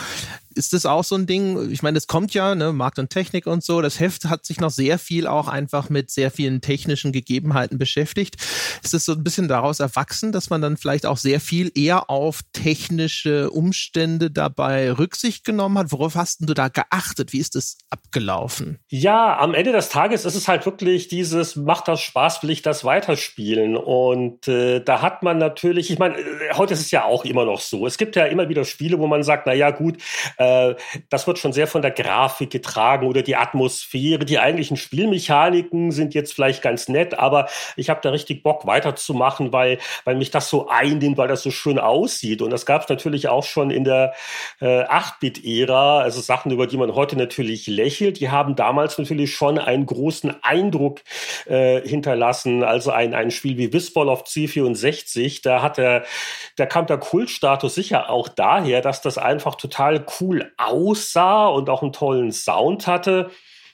Ist das auch so ein Ding? Ich meine, es kommt ja, ne, Markt und Technik und so. Das Heft hat sich noch sehr viel auch einfach mit sehr vielen technischen Gegebenheiten beschäftigt. Ist es so ein bisschen daraus erwachsen, dass man dann vielleicht auch sehr viel eher auf technische Umstände dabei Rücksicht genommen hat? Worauf hast du da geachtet? Wie ist das abgelaufen? Ja, am Ende des Tages ist es halt wirklich dieses, macht das Spaß, will ich das weiterspielen? Und äh, da hat man natürlich, ich meine, äh, heute ist es ja auch immer noch so. Es gibt ja immer wieder Spiele, wo man sagt, na ja, gut, äh, das wird schon sehr von der Grafik getragen oder die Atmosphäre. Die eigentlichen Spielmechaniken sind jetzt vielleicht ganz nett, aber ich habe da richtig Bock weiterzumachen, weil, weil mich das so einnimmt, weil das so schön aussieht. Und das gab es natürlich auch schon in der äh, 8-Bit-Ära, also Sachen, über die man heute natürlich lächelt, die haben damals natürlich schon einen großen Eindruck äh, hinterlassen. Also ein, ein Spiel wie Whistball auf C64, da hat der, da kam der Kultstatus sicher auch daher, dass das einfach total cool aussah und auch einen tollen Sound hatte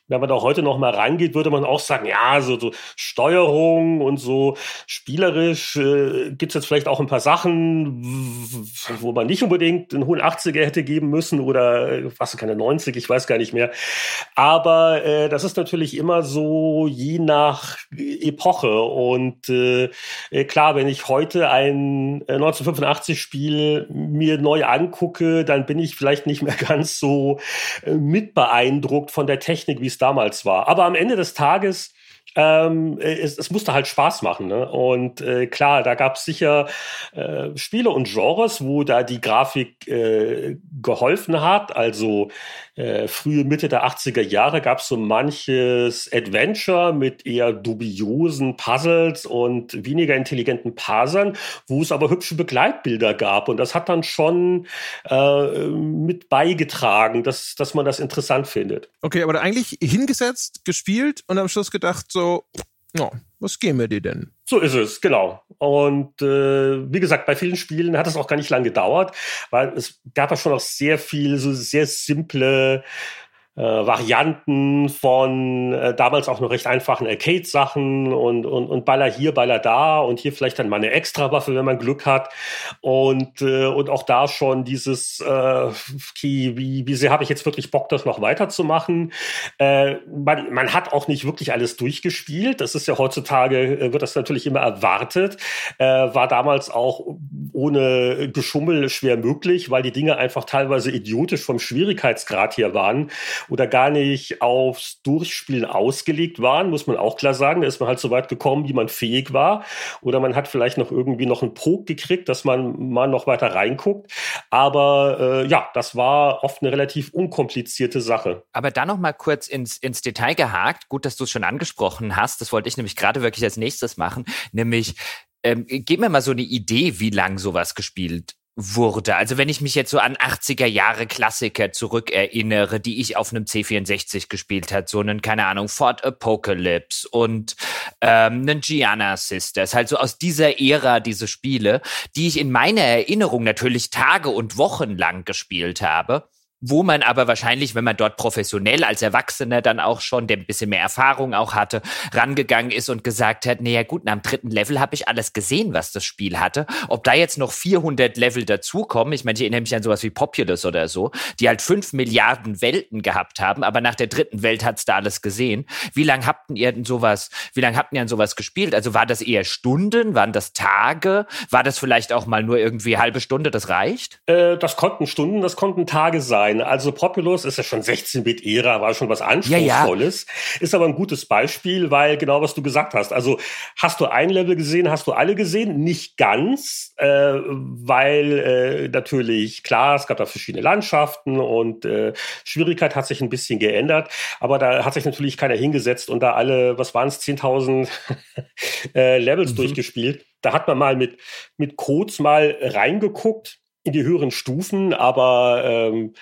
wenn man da heute noch mal rangeht, würde man auch sagen, ja, so, so Steuerung und so spielerisch äh, gibt es jetzt vielleicht auch ein paar Sachen, wo man nicht unbedingt einen hohen 80er hätte geben müssen oder äh, was keine 90, ich weiß gar nicht mehr. Aber äh, das ist natürlich immer so je nach Epoche. Und äh, äh klar, wenn ich heute ein 1985-Spiel äh, mir neu angucke, dann bin ich vielleicht nicht mehr ganz so äh, mitbeeindruckt von der Technik, wie damals war. Aber am Ende des Tages ähm, es, es musste halt Spaß machen. Ne? Und äh, klar, da gab es sicher äh, Spiele und Genres, wo da die Grafik äh, geholfen hat. Also äh, frühe Mitte der 80er Jahre gab es so manches Adventure mit eher dubiosen Puzzles und weniger intelligenten Parsern, wo es aber hübsche Begleitbilder gab. Und das hat dann schon äh, mit beigetragen, dass, dass man das interessant findet. Okay, aber eigentlich hingesetzt, gespielt und am Schluss gedacht, so, no, was geben wir dir denn? So ist es, genau. Und äh, wie gesagt, bei vielen Spielen hat es auch gar nicht lange gedauert, weil es gab ja schon auch sehr viel, so sehr simple äh, Varianten von äh, damals auch noch recht einfachen Arcade-Sachen und, und, und Baller hier, Baller da und hier vielleicht dann mal eine Extrawaffe, wenn man Glück hat. Und, äh, und auch da schon dieses, äh, wie, wie sehr habe ich jetzt wirklich Bock, das noch weiterzumachen? Äh, man, man hat auch nicht wirklich alles durchgespielt. Das ist ja heutzutage, äh, wird das natürlich immer erwartet. Äh, war damals auch ohne Geschummel schwer möglich, weil die Dinge einfach teilweise idiotisch vom Schwierigkeitsgrad hier waren oder gar nicht aufs Durchspielen ausgelegt waren, muss man auch klar sagen. Da ist man halt so weit gekommen, wie man fähig war. Oder man hat vielleicht noch irgendwie noch einen Pog gekriegt, dass man mal noch weiter reinguckt. Aber äh, ja, das war oft eine relativ unkomplizierte Sache. Aber dann noch mal kurz ins, ins Detail gehakt. Gut, dass du es schon angesprochen hast. Das wollte ich nämlich gerade wirklich als nächstes machen. Nämlich, ähm, gib mir mal so eine Idee, wie lang sowas gespielt wurde. Also wenn ich mich jetzt so an 80er Jahre Klassiker zurückerinnere, die ich auf einem C64 gespielt hat, so einen, keine Ahnung, Fort Apocalypse und ähm, einen Gianna Sisters, halt so aus dieser Ära diese Spiele, die ich in meiner Erinnerung natürlich Tage und Wochen lang gespielt habe wo man aber wahrscheinlich, wenn man dort professionell als Erwachsener dann auch schon, der ein bisschen mehr Erfahrung auch hatte, rangegangen ist und gesagt hat, naja gut, am dritten Level habe ich alles gesehen, was das Spiel hatte. Ob da jetzt noch 400 Level dazukommen, ich meine, ich erinnere mich an sowas wie Populous oder so, die halt fünf Milliarden Welten gehabt haben, aber nach der dritten Welt hat's da alles gesehen. Wie lange habt ihr denn sowas, wie lange habt ihr denn sowas gespielt? Also war das eher Stunden, waren das Tage, war das vielleicht auch mal nur irgendwie halbe Stunde, das reicht? Äh, das konnten Stunden, das konnten Tage sein sein. Also Populous ist ja schon 16-Bit-Ära, war schon was Anspruchsvolles. Ja, ja. Ist aber ein gutes Beispiel, weil genau was du gesagt hast. Also hast du ein Level gesehen, hast du alle gesehen? Nicht ganz, äh, weil äh, natürlich, klar, es gab da verschiedene Landschaften und äh, Schwierigkeit hat sich ein bisschen geändert. Aber da hat sich natürlich keiner hingesetzt und da alle, was waren es, 10.000 äh, Levels mhm. durchgespielt. Da hat man mal mit, mit Codes mal reingeguckt in die höheren Stufen, aber ähm,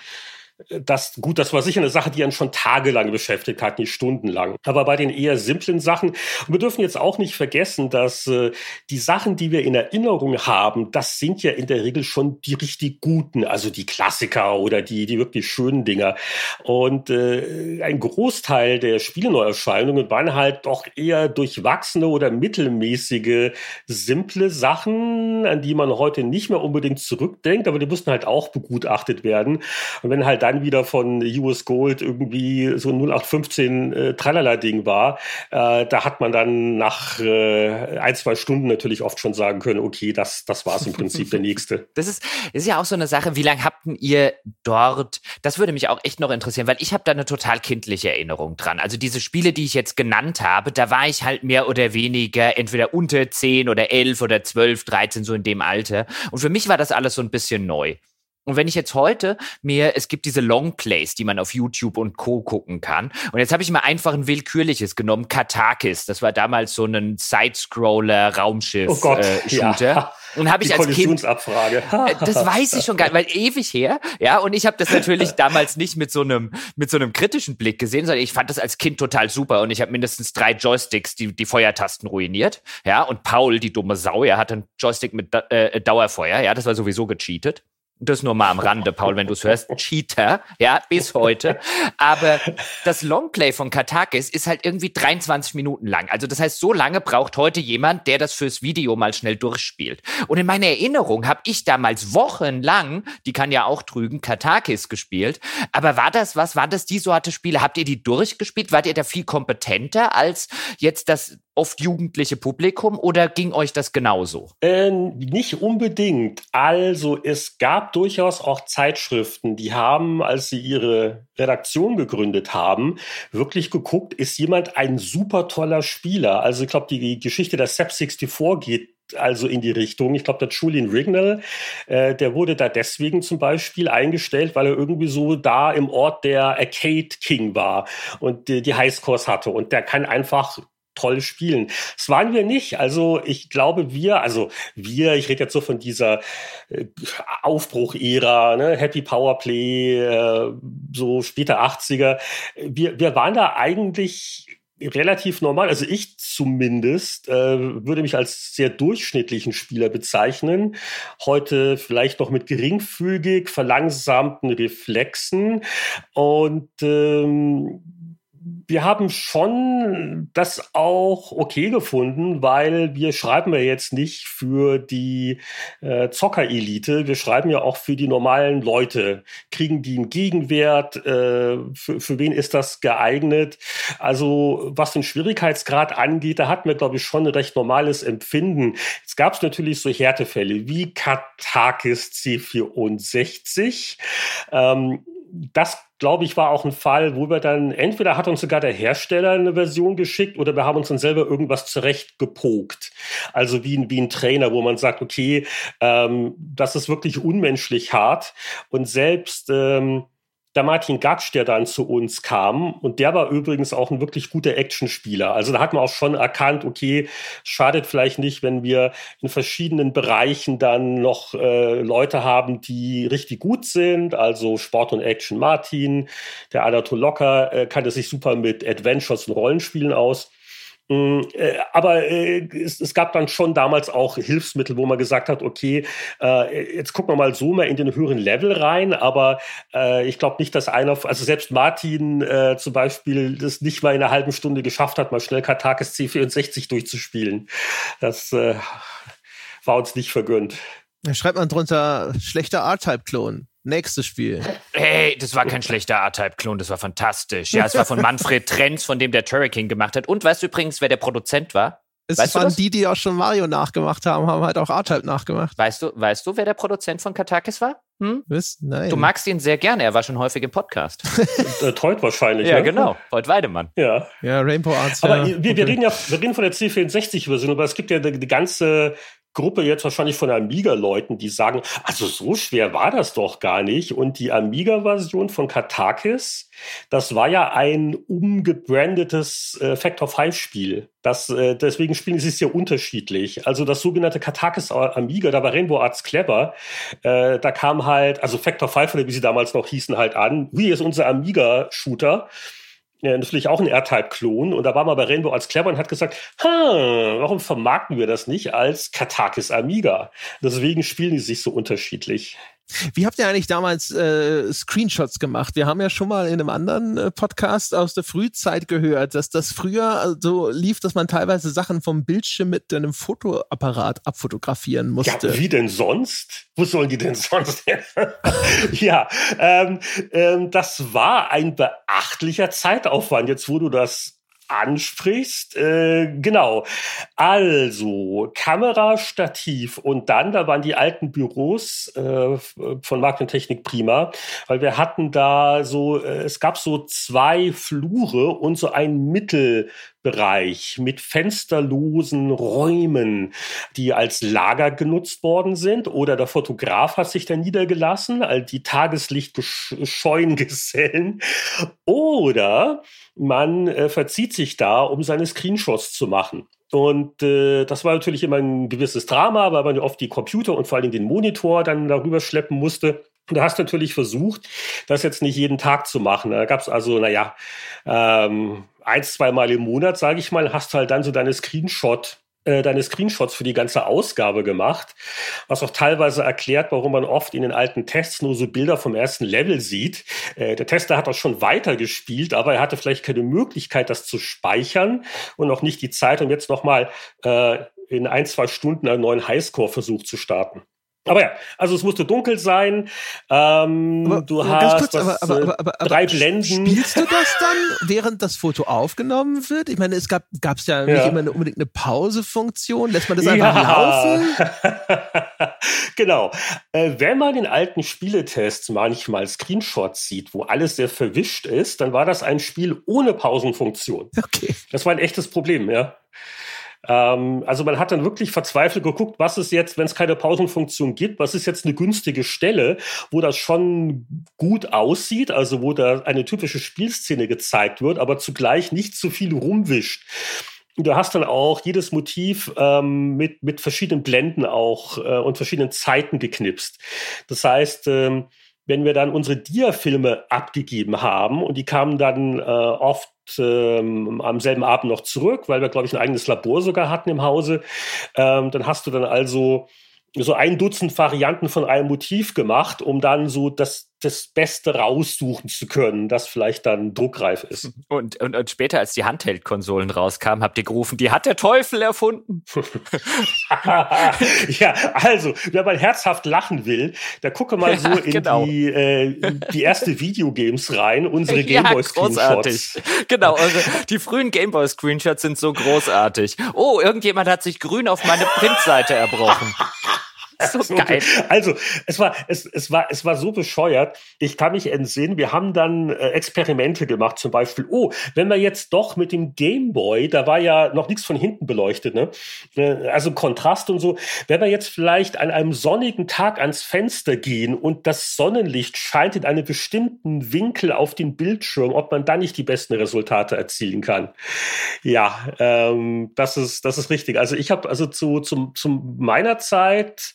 das, gut, das war sicher eine Sache, die einen schon tagelang beschäftigt hat, nicht stundenlang. Aber bei den eher simplen Sachen, wir dürfen jetzt auch nicht vergessen, dass äh, die Sachen, die wir in Erinnerung haben, das sind ja in der Regel schon die richtig guten, also die Klassiker oder die, die wirklich schönen Dinger. Und äh, ein Großteil der Spieleneuerscheinungen waren halt doch eher durchwachsene oder mittelmäßige, simple Sachen, an die man heute nicht mehr unbedingt zurückdenkt, aber die mussten halt auch begutachtet werden. Und wenn halt dann wieder von US Gold irgendwie so ein 0815 äh, Tralala-Ding war, äh, da hat man dann nach äh, ein, zwei Stunden natürlich oft schon sagen können, okay, das, das war es im Prinzip der nächste. Das ist, ist ja auch so eine Sache, wie lange habt ihr dort, das würde mich auch echt noch interessieren, weil ich habe da eine total kindliche Erinnerung dran. Also diese Spiele, die ich jetzt genannt habe, da war ich halt mehr oder weniger entweder unter 10 oder 11 oder 12, 13, so in dem Alter. Und für mich war das alles so ein bisschen neu. Und wenn ich jetzt heute mir, es gibt diese Longplays, die man auf YouTube und Co. gucken kann. Und jetzt habe ich mal einfach ein willkürliches genommen, Katakis. Das war damals so ein Sidescroller Raumschiff oh äh, Shooter. Ja. Und habe ich als Kind äh, das weiß ich schon gar nicht, weil ewig her, ja, und ich habe das natürlich damals nicht mit so einem mit so einem kritischen Blick gesehen, sondern ich fand das als Kind total super und ich habe mindestens drei Joysticks, die die Feuertasten ruiniert, ja, und Paul, die dumme Sau, er hatte einen Joystick mit äh, Dauerfeuer, ja, das war sowieso gecheatet. Das nur mal am Rande, Paul, wenn du es hörst. Cheater, ja, bis heute. Aber das Longplay von Katakis ist halt irgendwie 23 Minuten lang. Also das heißt, so lange braucht heute jemand, der das fürs Video mal schnell durchspielt. Und in meiner Erinnerung habe ich damals wochenlang, die kann ja auch trügen, Katakis gespielt. Aber war das was? War das die Sorte Spiele? Habt ihr die durchgespielt? Wart ihr da viel kompetenter als jetzt das oft jugendliche Publikum oder ging euch das genauso? Äh, nicht unbedingt. Also es gab durchaus auch Zeitschriften, die haben, als sie ihre Redaktion gegründet haben, wirklich geguckt, ist jemand ein super toller Spieler. Also ich glaube, die Geschichte der SEP 64 geht also in die Richtung. Ich glaube, der Julian Rignall, äh, der wurde da deswegen zum Beispiel eingestellt, weil er irgendwie so da im Ort der Arcade King war und die, die Highscores hatte. Und der kann einfach toll spielen. Das waren wir nicht. Also ich glaube, wir, also wir, ich rede jetzt so von dieser äh, Aufbruch-Ära, ne? Happy Powerplay, äh, so später 80er. Wir, wir waren da eigentlich relativ normal. Also ich zumindest äh, würde mich als sehr durchschnittlichen Spieler bezeichnen. Heute vielleicht noch mit geringfügig verlangsamten Reflexen und ähm, wir haben schon das auch okay gefunden, weil wir schreiben ja jetzt nicht für die äh, Zockerelite, wir schreiben ja auch für die normalen Leute. Kriegen die einen Gegenwert? Äh, für, für wen ist das geeignet? Also was den Schwierigkeitsgrad angeht, da hatten wir, glaube ich, schon ein recht normales Empfinden. Jetzt gab natürlich so Härtefälle wie Katakis C64. Ähm, das glaube ich, war auch ein Fall, wo wir dann, entweder hat uns sogar der Hersteller eine Version geschickt oder wir haben uns dann selber irgendwas zurecht gepokt. Also wie ein, wie ein Trainer, wo man sagt, okay, ähm, das ist wirklich unmenschlich hart. Und selbst ähm, der Martin Gatsch, der dann zu uns kam. Und der war übrigens auch ein wirklich guter Actionspieler. Also da hat man auch schon erkannt, okay, schadet vielleicht nicht, wenn wir in verschiedenen Bereichen dann noch äh, Leute haben, die richtig gut sind. Also Sport und Action Martin, der Adato Locker äh, kannte sich super mit Adventures und Rollenspielen aus. Mm, äh, aber äh, es, gab dann schon damals auch Hilfsmittel, wo man gesagt hat, okay, äh, jetzt gucken wir mal so mal in den höheren Level rein, aber ich glaube nicht, dass einer, also selbst Martin zum Beispiel das nicht mal in einer halben Stunde geschafft hat, mal schnell Katakis C64 durchzuspielen. Das war uns nicht vergönnt. Da schreibt man drunter schlechter R-Type-Klon. Nächstes Spiel. Hey, das war kein schlechter R-Type-Klon, das war fantastisch. Ja, es war von Manfred Trenz, von dem der Turrican gemacht hat. Und weißt du übrigens, wer der Produzent war? Es weißt waren die, die auch schon Mario nachgemacht haben, haben halt auch R-Type nachgemacht. Weißt du, weißt du, wer der Produzent von Katakis war? Hm? Was? Nein. Du magst ihn sehr gerne, er war schon häufig im Podcast. äh, Teut wahrscheinlich. Ja, ne? genau. Teut Weidemann. Ja. Ja, Rainbow Arts. Aber ja. wir, wir, reden ja wir reden von der C64-Version, aber es gibt ja die, die ganze Gruppe jetzt wahrscheinlich von Amiga-Leuten, die sagen, also so schwer war das doch gar nicht. Und die Amiga-Version von Katakis, das war ja ein umgebrandetes äh, Factor 5-Spiel. Das, äh, deswegen spielen sie es ja unterschiedlich. Also das sogenannte Katakis Amiga, da war Rainbow Arts clever. Äh, da kam halt, also Factor 5, oder wie sie damals noch hießen, halt an. Wie ist unser Amiga-Shooter? Ja, natürlich auch ein R-Type-Klon. Und da war man bei Rainbow als clever und hat gesagt, warum vermarkten wir das nicht als Katakis Amiga? Deswegen spielen die sich so unterschiedlich. Wie habt ihr eigentlich damals äh, Screenshots gemacht? Wir haben ja schon mal in einem anderen äh, Podcast aus der Frühzeit gehört, dass das früher so lief, dass man teilweise Sachen vom Bildschirm mit einem Fotoapparat abfotografieren musste. Ja, wie denn sonst? Wo sollen die denn sonst? ja, ähm, ähm, das war ein beachtlicher Zeitaufwand. Jetzt, wo du das ansprichst. Äh, genau. Also Kamera, Stativ und dann, da waren die alten Büros äh, von Markt und Technik prima, weil wir hatten da so, äh, es gab so zwei Flure und so ein Mittelbereich mit fensterlosen Räumen, die als Lager genutzt worden sind. Oder der Fotograf hat sich da niedergelassen, all die tageslichtscheuen Gesellen. Oder man äh, verzieht sich da, um seine Screenshots zu machen. Und äh, das war natürlich immer ein gewisses Drama, weil man oft die Computer und vor allem den Monitor dann darüber schleppen musste. Und da hast du natürlich versucht, das jetzt nicht jeden Tag zu machen. Da gab es also, naja, ähm, ein, zwei Mal im Monat, sage ich mal, hast du halt dann so deine Screenshot äh, deine Screenshots für die ganze Ausgabe gemacht, was auch teilweise erklärt, warum man oft in den alten Tests nur so Bilder vom ersten Level sieht. Äh, der Tester hat auch schon weitergespielt, aber er hatte vielleicht keine Möglichkeit, das zu speichern und auch nicht die Zeit, um jetzt nochmal äh, in ein, zwei Stunden einen neuen Highscore-Versuch zu starten. Aber ja, also es musste dunkel sein. Ähm, aber, du hast kurz, das, aber, aber, drei Blenden. Spielst du das dann, während das Foto aufgenommen wird? Ich meine, es gab es ja nicht immer eine, unbedingt eine Pausefunktion. Lässt man das einfach ja. laufen? genau. Äh, wenn man in alten Spieletests manchmal Screenshots sieht, wo alles sehr verwischt ist, dann war das ein Spiel ohne Pausenfunktion. Okay. Das war ein echtes Problem, ja. Ähm, also man hat dann wirklich verzweifelt geguckt, was ist jetzt, wenn es keine Pausenfunktion gibt, was ist jetzt eine günstige Stelle, wo das schon gut aussieht, also wo da eine typische Spielszene gezeigt wird, aber zugleich nicht zu viel rumwischt. Du hast dann auch jedes Motiv ähm, mit, mit verschiedenen Blenden auch äh, und verschiedenen Zeiten geknipst. Das heißt, ähm, wenn wir dann unsere Dia-Filme abgegeben haben und die kamen dann äh, oft ähm, am selben Abend noch zurück, weil wir, glaube ich, ein eigenes Labor sogar hatten im Hause. Ähm, dann hast du dann also so ein Dutzend Varianten von einem Motiv gemacht, um dann so das, das Beste raussuchen zu können, das vielleicht dann druckreif ist. Und, und, und später, als die Handheld-Konsolen rauskamen, habt ihr gerufen, die hat der Teufel erfunden. ja, also, wenn man herzhaft lachen will, da gucke mal so in genau. die, äh, die erste Videogames rein, unsere Gameboy-Screenshots. Ja, genau, also die frühen Gameboy-Screenshots sind so großartig. Oh, irgendjemand hat sich grün auf meine Printseite erbrochen. So, so geil. Also, es war, es, es war, es war so bescheuert. Ich kann mich entsinnen, wir haben dann äh, Experimente gemacht, zum Beispiel, oh, wenn wir jetzt doch mit dem Gameboy, da war ja noch nichts von hinten beleuchtet, ne? Äh, also Kontrast und so, wenn wir jetzt vielleicht an einem sonnigen Tag ans Fenster gehen und das Sonnenlicht scheint in einem bestimmten Winkel auf den Bildschirm, ob man dann nicht die besten Resultate erzielen kann. Ja, ähm, das ist, das ist richtig. Also ich habe also zu, zum, zu meiner Zeit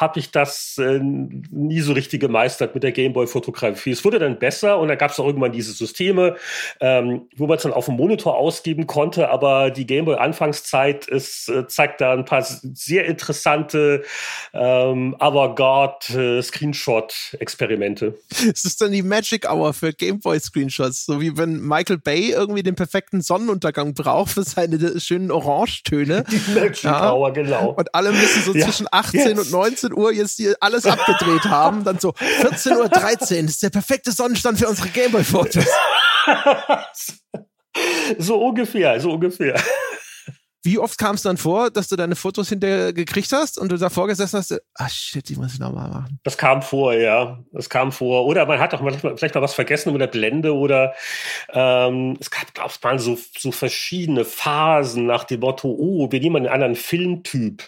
habe ich das äh, nie so richtig gemeistert mit der Gameboy-Fotografie. Es wurde dann besser und dann gab es auch irgendwann diese Systeme, ähm, wo man es dann auf dem Monitor ausgeben konnte, aber die Gameboy-Anfangszeit äh, zeigt da ein paar sehr interessante ähm, Avantgarde-Screenshot-Experimente. Es ist dann die Magic Hour für Gameboy-Screenshots, so wie wenn Michael Bay irgendwie den perfekten Sonnenuntergang braucht für seine schönen Orangetöne. Die Magic ja. Hour, genau. Und alle müssen so ja. zwischen 18 jetzt. und 19 Uhr jetzt hier alles abgedreht haben. Dann so 14 Uhr 13 ist der perfekte Sonnenstand für unsere Gameboy-Fotos. so ungefähr, so ungefähr. Wie oft kam es dann vor, dass du deine Fotos hinterher gekriegt hast und du davor gesessen hast, ah shit, die muss ich nochmal machen? Das kam vor, ja. Das kam vor. Oder man hat auch manchmal vielleicht mal was vergessen mit der Blende oder ähm, es gab, glaube ich, mal so, so verschiedene Phasen nach dem Motto, oh, wir nehmen einen anderen Filmtyp.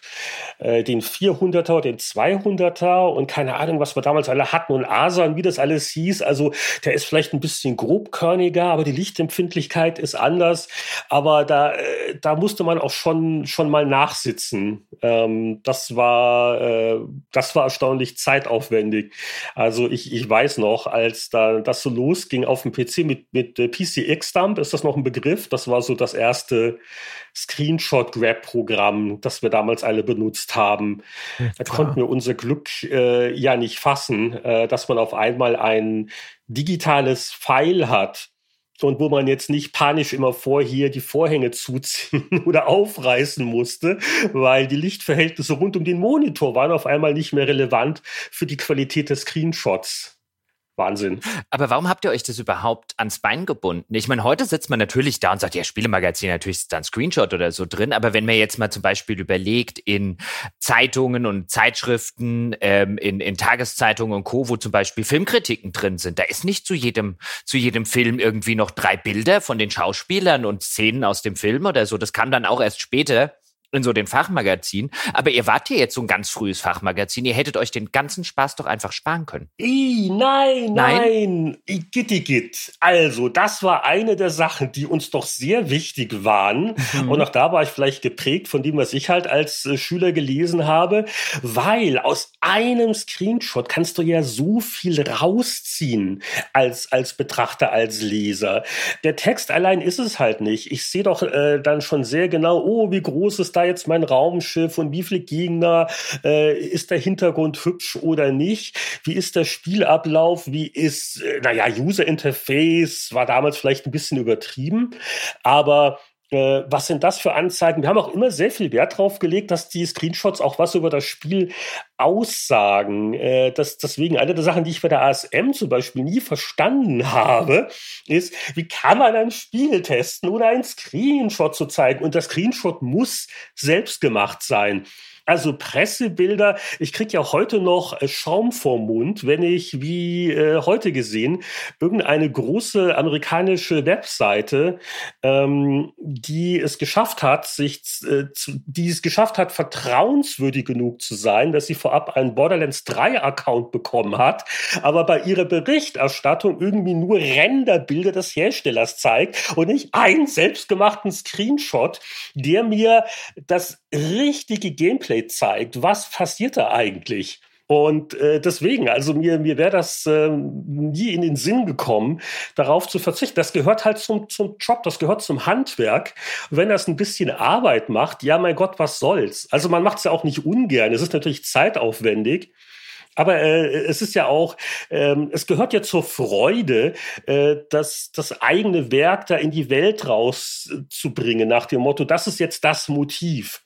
Äh, den 400er, den 200er und keine Ahnung, was wir damals alle hatten und Asan, wie das alles hieß. Also der ist vielleicht ein bisschen grobkörniger, aber die Lichtempfindlichkeit ist anders. Aber da, äh, da musste man auch schon, schon mal nachsitzen. Ähm, das war, äh, das war erstaunlich zeitaufwendig. Also ich, ich weiß noch, als da das so losging auf dem PC mit, mit äh, PCX-Dump, ist das noch ein Begriff? Das war so das erste Screenshot-Grab-Programm, das wir damals alle benutzt haben. Da konnten wir unser Glück äh, ja nicht fassen, äh, dass man auf einmal ein digitales File hat, und wo man jetzt nicht panisch immer vor hier die Vorhänge zuziehen oder aufreißen musste, weil die Lichtverhältnisse rund um den Monitor waren auf einmal nicht mehr relevant für die Qualität des Screenshots. Wahnsinn. Aber warum habt ihr euch das überhaupt ans Bein gebunden? Ich meine, heute sitzt man natürlich da und sagt, ja, Spielemagazin, natürlich ist da ein Screenshot oder so drin. Aber wenn man jetzt mal zum Beispiel überlegt, in Zeitungen und Zeitschriften, ähm, in, in Tageszeitungen und Co., wo zum Beispiel Filmkritiken drin sind, da ist nicht zu jedem, zu jedem Film irgendwie noch drei Bilder von den Schauspielern und Szenen aus dem Film oder so. Das kam dann auch erst später in so den Fachmagazin. Aber ihr wart ja jetzt so ein ganz frühes Fachmagazin. Ihr hättet euch den ganzen Spaß doch einfach sparen können. I, nein, nein. Gittigit. Also, das war eine der Sachen, die uns doch sehr wichtig waren. Mhm. Und auch da war ich vielleicht geprägt von dem, was ich halt als äh, Schüler gelesen habe. Weil aus einem Screenshot kannst du ja so viel rausziehen als, als Betrachter, als Leser. Der Text allein ist es halt nicht. Ich sehe doch äh, dann schon sehr genau, oh, wie groß ist da jetzt mein Raumschiff und wie viele Gegner, äh, ist der Hintergrund hübsch oder nicht, wie ist der Spielablauf, wie ist, äh, naja, User Interface war damals vielleicht ein bisschen übertrieben, aber äh, was sind das für Anzeigen? Wir haben auch immer sehr viel Wert darauf gelegt, dass die Screenshots auch was über das Spiel aussagen. Äh, das, deswegen eine der Sachen, die ich bei der ASM zum Beispiel nie verstanden habe, ist, wie kann man ein Spiel testen, ohne einen Screenshot zu zeigen? Und der Screenshot muss selbst gemacht sein. Also Pressebilder, ich kriege ja heute noch äh, Schaum vorm Mund, wenn ich, wie äh, heute gesehen, irgendeine große amerikanische Webseite, ähm, die es geschafft hat, sich, äh, zu, die es geschafft hat, vertrauenswürdig genug zu sein, dass sie vorab einen Borderlands 3 Account bekommen hat, aber bei ihrer Berichterstattung irgendwie nur Renderbilder des Herstellers zeigt und nicht einen selbstgemachten Screenshot, der mir das richtige Gameplay zeigt, was passiert da eigentlich? Und äh, deswegen, also mir, mir wäre das äh, nie in den Sinn gekommen, darauf zu verzichten. Das gehört halt zum, zum Job, das gehört zum Handwerk. Wenn das ein bisschen Arbeit macht, ja, mein Gott, was soll's? Also man macht es ja auch nicht ungern. Es ist natürlich zeitaufwendig. Aber äh, es ist ja auch, ähm, es gehört ja zur Freude, äh, das, das eigene Werk da in die Welt rauszubringen, nach dem Motto, das ist jetzt das Motiv.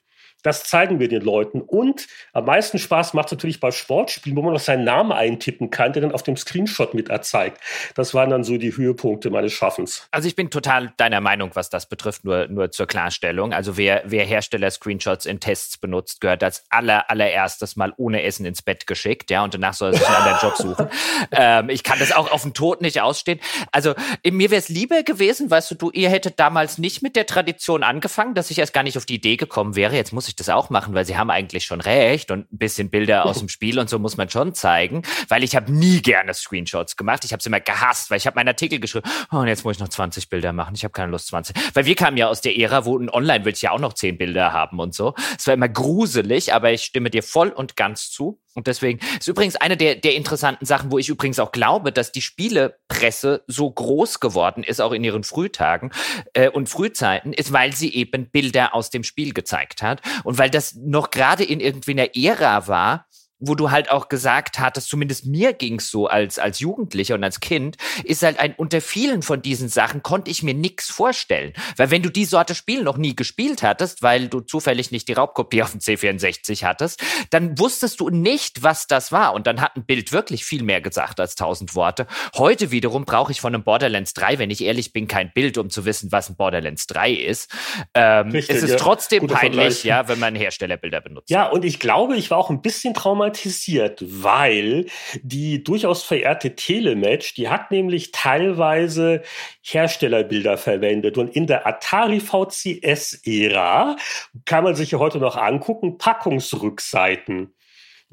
Das zeigen wir den Leuten. Und am meisten Spaß macht es natürlich bei Sportspielen, wo man noch seinen Namen eintippen kann, der dann auf dem Screenshot mit erzeigt. Das waren dann so die Höhepunkte meines Schaffens. Also ich bin total deiner Meinung, was das betrifft, nur, nur zur Klarstellung. Also wer, wer Hersteller-Screenshots in Tests benutzt, gehört als aller, allererstes mal ohne Essen ins Bett geschickt, ja, und danach soll er sich einen anderen Job suchen. ähm, ich kann das auch auf den Tod nicht ausstehen. Also mir wäre es lieber gewesen, weißt du, du, ihr hättet damals nicht mit der Tradition angefangen, dass ich erst gar nicht auf die Idee gekommen wäre, jetzt muss ich das auch machen, weil sie haben eigentlich schon recht und ein bisschen Bilder aus dem Spiel und so muss man schon zeigen, weil ich habe nie gerne Screenshots gemacht. Ich habe es immer gehasst, weil ich habe meinen Artikel geschrieben, oh, und jetzt muss ich noch 20 Bilder machen. Ich habe keine Lust 20. Weil wir kamen ja aus der Ära, wo ein Online will ich ja auch noch 10 Bilder haben und so. Es war immer gruselig, aber ich stimme dir voll und ganz zu. Und deswegen ist übrigens eine der, der interessanten Sachen, wo ich übrigens auch glaube, dass die Spielepresse so groß geworden ist, auch in ihren Frühtagen äh, und Frühzeiten, ist, weil sie eben Bilder aus dem Spiel gezeigt hat. Und weil das noch gerade in irgendwie einer Ära war, wo du halt auch gesagt hattest, zumindest mir ging's so als, als Jugendlicher und als Kind, ist halt ein, unter vielen von diesen Sachen konnte ich mir nix vorstellen. Weil wenn du die Sorte Spiel noch nie gespielt hattest, weil du zufällig nicht die Raubkopie auf dem C64 hattest, dann wusstest du nicht, was das war. Und dann hat ein Bild wirklich viel mehr gesagt als tausend Worte. Heute wiederum brauche ich von einem Borderlands 3, wenn ich ehrlich bin, kein Bild, um zu wissen, was ein Borderlands 3 ist. Ähm, Richtig, es ist ja. trotzdem Guter peinlich, Vergleich. ja, wenn man Herstellerbilder benutzt. Ja, und ich glaube, ich war auch ein bisschen traumatisiert traumatisiert, weil die durchaus verehrte Telematch, die hat nämlich teilweise Herstellerbilder verwendet. Und in der Atari VCS-Ära kann man sich ja heute noch angucken, Packungsrückseiten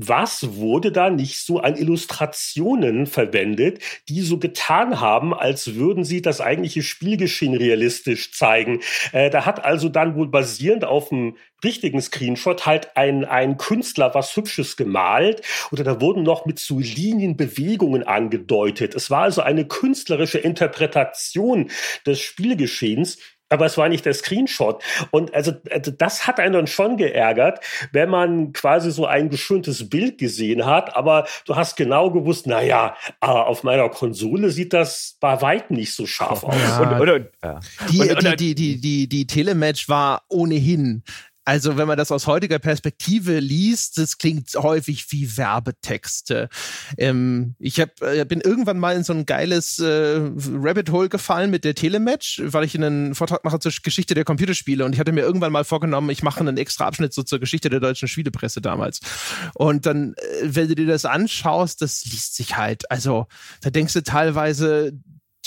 was wurde da nicht so an Illustrationen verwendet, die so getan haben, als würden sie das eigentliche Spielgeschehen realistisch zeigen. Äh, da hat also dann wohl basierend auf dem richtigen Screenshot halt ein, ein Künstler was Hübsches gemalt oder da wurden noch mit so Linienbewegungen angedeutet. Es war also eine künstlerische Interpretation des Spielgeschehens aber es war nicht der Screenshot. Und also, also das hat einen dann schon geärgert, wenn man quasi so ein geschöntes Bild gesehen hat, aber du hast genau gewusst, naja, auf meiner Konsole sieht das bei weitem nicht so scharf aus. Ja. Und, und, ja. Die, und, die, die, die, die, die Telematch war ohnehin also wenn man das aus heutiger Perspektive liest, das klingt häufig wie Werbetexte. Ähm, ich hab, äh, bin irgendwann mal in so ein geiles äh, Rabbit Hole gefallen mit der Telematch, weil ich einen Vortrag mache zur Geschichte der Computerspiele und ich hatte mir irgendwann mal vorgenommen, ich mache einen extra Abschnitt so zur Geschichte der deutschen Spielepresse damals. Und dann, äh, wenn du dir das anschaust, das liest sich halt. Also da denkst du teilweise,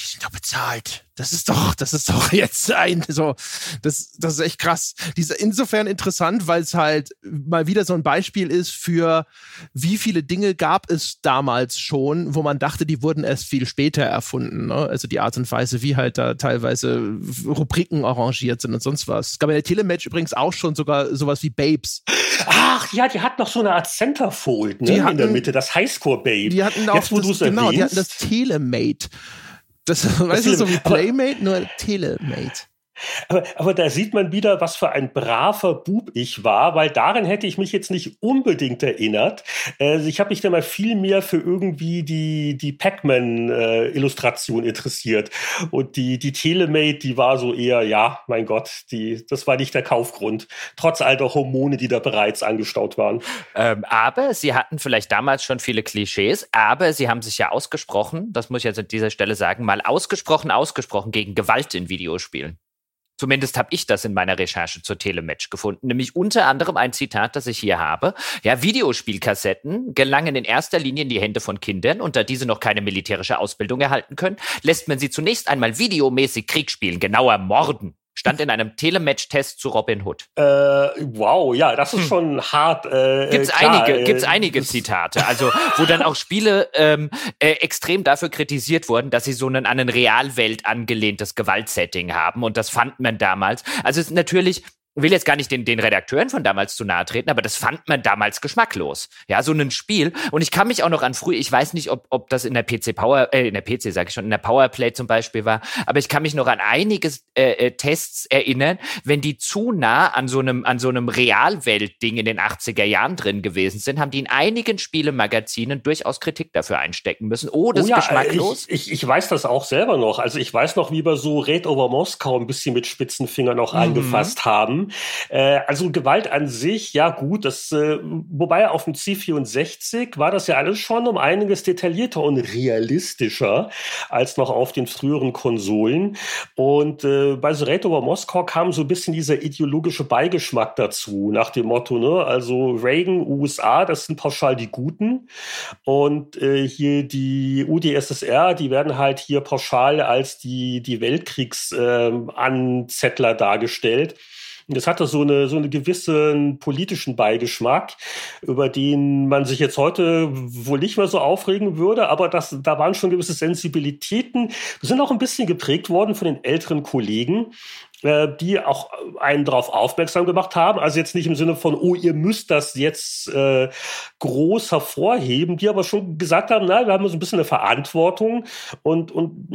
die sind doch bezahlt. Das ist doch, das ist doch jetzt ein, so, das, das ist echt krass. Diese, insofern interessant, weil es halt mal wieder so ein Beispiel ist für, wie viele Dinge gab es damals schon, wo man dachte, die wurden erst viel später erfunden. Ne? Also die Art und Weise, wie halt da teilweise Rubriken arrangiert sind und sonst was. Es gab in der Telematch übrigens auch schon sogar sowas wie Babes. Ach ja, die hat noch so eine Art Centerfold ne, hatten, in der Mitte, das Highscore-Babe. Die hatten auch Jetzt, wo das, genau, die hatten das Telemate. Das, das weißt du, so wie Playmate, nur Telemate. Aber, aber da sieht man wieder, was für ein braver Bub ich war, weil daran hätte ich mich jetzt nicht unbedingt erinnert. Äh, ich habe mich da mal viel mehr für irgendwie die, die Pac-Man-Illustration äh, interessiert. Und die, die Telemate, die war so eher, ja, mein Gott, die, das war nicht der Kaufgrund. Trotz all der Hormone, die da bereits angestaut waren. Ähm, aber sie hatten vielleicht damals schon viele Klischees, aber sie haben sich ja ausgesprochen, das muss ich jetzt an dieser Stelle sagen, mal ausgesprochen, ausgesprochen gegen Gewalt in Videospielen. Zumindest habe ich das in meiner Recherche zur Telematch gefunden, nämlich unter anderem ein Zitat, das ich hier habe. Ja, Videospielkassetten gelangen in erster Linie in die Hände von Kindern. Und da diese noch keine militärische Ausbildung erhalten können, lässt man sie zunächst einmal videomäßig Krieg spielen, genauer morden stand in einem Telematch-Test zu Robin Hood. Äh, wow, ja, das ist hm. schon hart. Äh, gibt's klar, einige, äh, gibt's einige Zitate, also wo dann auch Spiele ähm, äh, extrem dafür kritisiert wurden, dass sie so einen an eine Realwelt angelehntes Gewaltsetting haben und das fand man damals. Also es ist natürlich will jetzt gar nicht den, den Redakteuren von damals zu nahe treten, aber das fand man damals geschmacklos. Ja, so ein Spiel. Und ich kann mich auch noch an früh, ich weiß nicht, ob, ob das in der PC Power, äh, in der PC sage ich schon, in der Powerplay zum Beispiel war, aber ich kann mich noch an einige äh, äh, Tests erinnern, wenn die zu nah an so einem, an so einem Realwelt-Ding in den 80er Jahren drin gewesen sind, haben die in einigen Spielemagazinen durchaus Kritik dafür einstecken müssen. Oh, das oh ja, ist geschmacklos. Ich, ich, ich weiß das auch selber noch. Also ich weiß noch, wie wir so Red over Moskau ein bisschen mit Spitzenfingern noch mhm. angefasst haben. Äh, also Gewalt an sich, ja gut, das, äh, wobei auf dem C64 war das ja alles schon um einiges detaillierter und realistischer als noch auf den früheren Konsolen. Und äh, bei The Raid over Moskau kam so ein bisschen dieser ideologische Beigeschmack dazu, nach dem Motto, ne, also Reagan, USA, das sind pauschal die Guten. Und äh, hier die UdSSR, die werden halt hier pauschal als die, die Weltkriegsanzettler äh, dargestellt. Und das hatte so eine, so eine gewissen politischen Beigeschmack, über den man sich jetzt heute wohl nicht mehr so aufregen würde, aber das, da waren schon gewisse Sensibilitäten. Wir sind auch ein bisschen geprägt worden von den älteren Kollegen. Äh, die auch einen darauf aufmerksam gemacht haben. Also jetzt nicht im Sinne von, oh, ihr müsst das jetzt äh, groß hervorheben, die aber schon gesagt haben, na, wir haben so ein bisschen eine Verantwortung und, und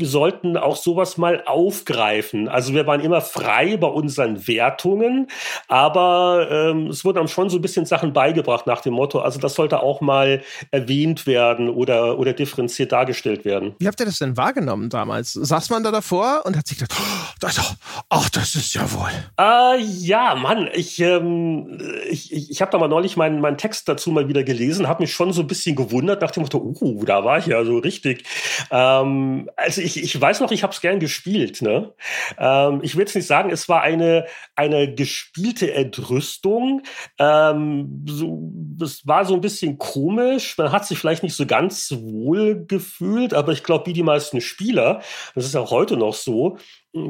sollten auch sowas mal aufgreifen. Also wir waren immer frei bei unseren Wertungen, aber ähm, es wurden dann schon so ein bisschen Sachen beigebracht nach dem Motto, also das sollte auch mal erwähnt werden oder, oder differenziert dargestellt werden. Wie habt ihr das denn wahrgenommen damals? Saß man da davor und hat sich gedacht, oh, das, ach, das ist ja wohl. Äh, ja, Mann, ich, ähm, ich, ich, ich habe da mal neulich meinen, meinen Text dazu mal wieder gelesen, habe mich schon so ein bisschen gewundert nach dem Motto, uh, da war ich ja so richtig. Ähm, also ich, ich weiß noch, ich habe es gern gespielt. Ne? Ähm, ich will jetzt nicht sagen, es war eine, eine gespielte Entrüstung. Ähm, so, es war so ein bisschen komisch. Man hat sich vielleicht nicht so ganz wohl gefühlt, aber ich glaube, wie die meisten Spieler, das ist auch heute noch so,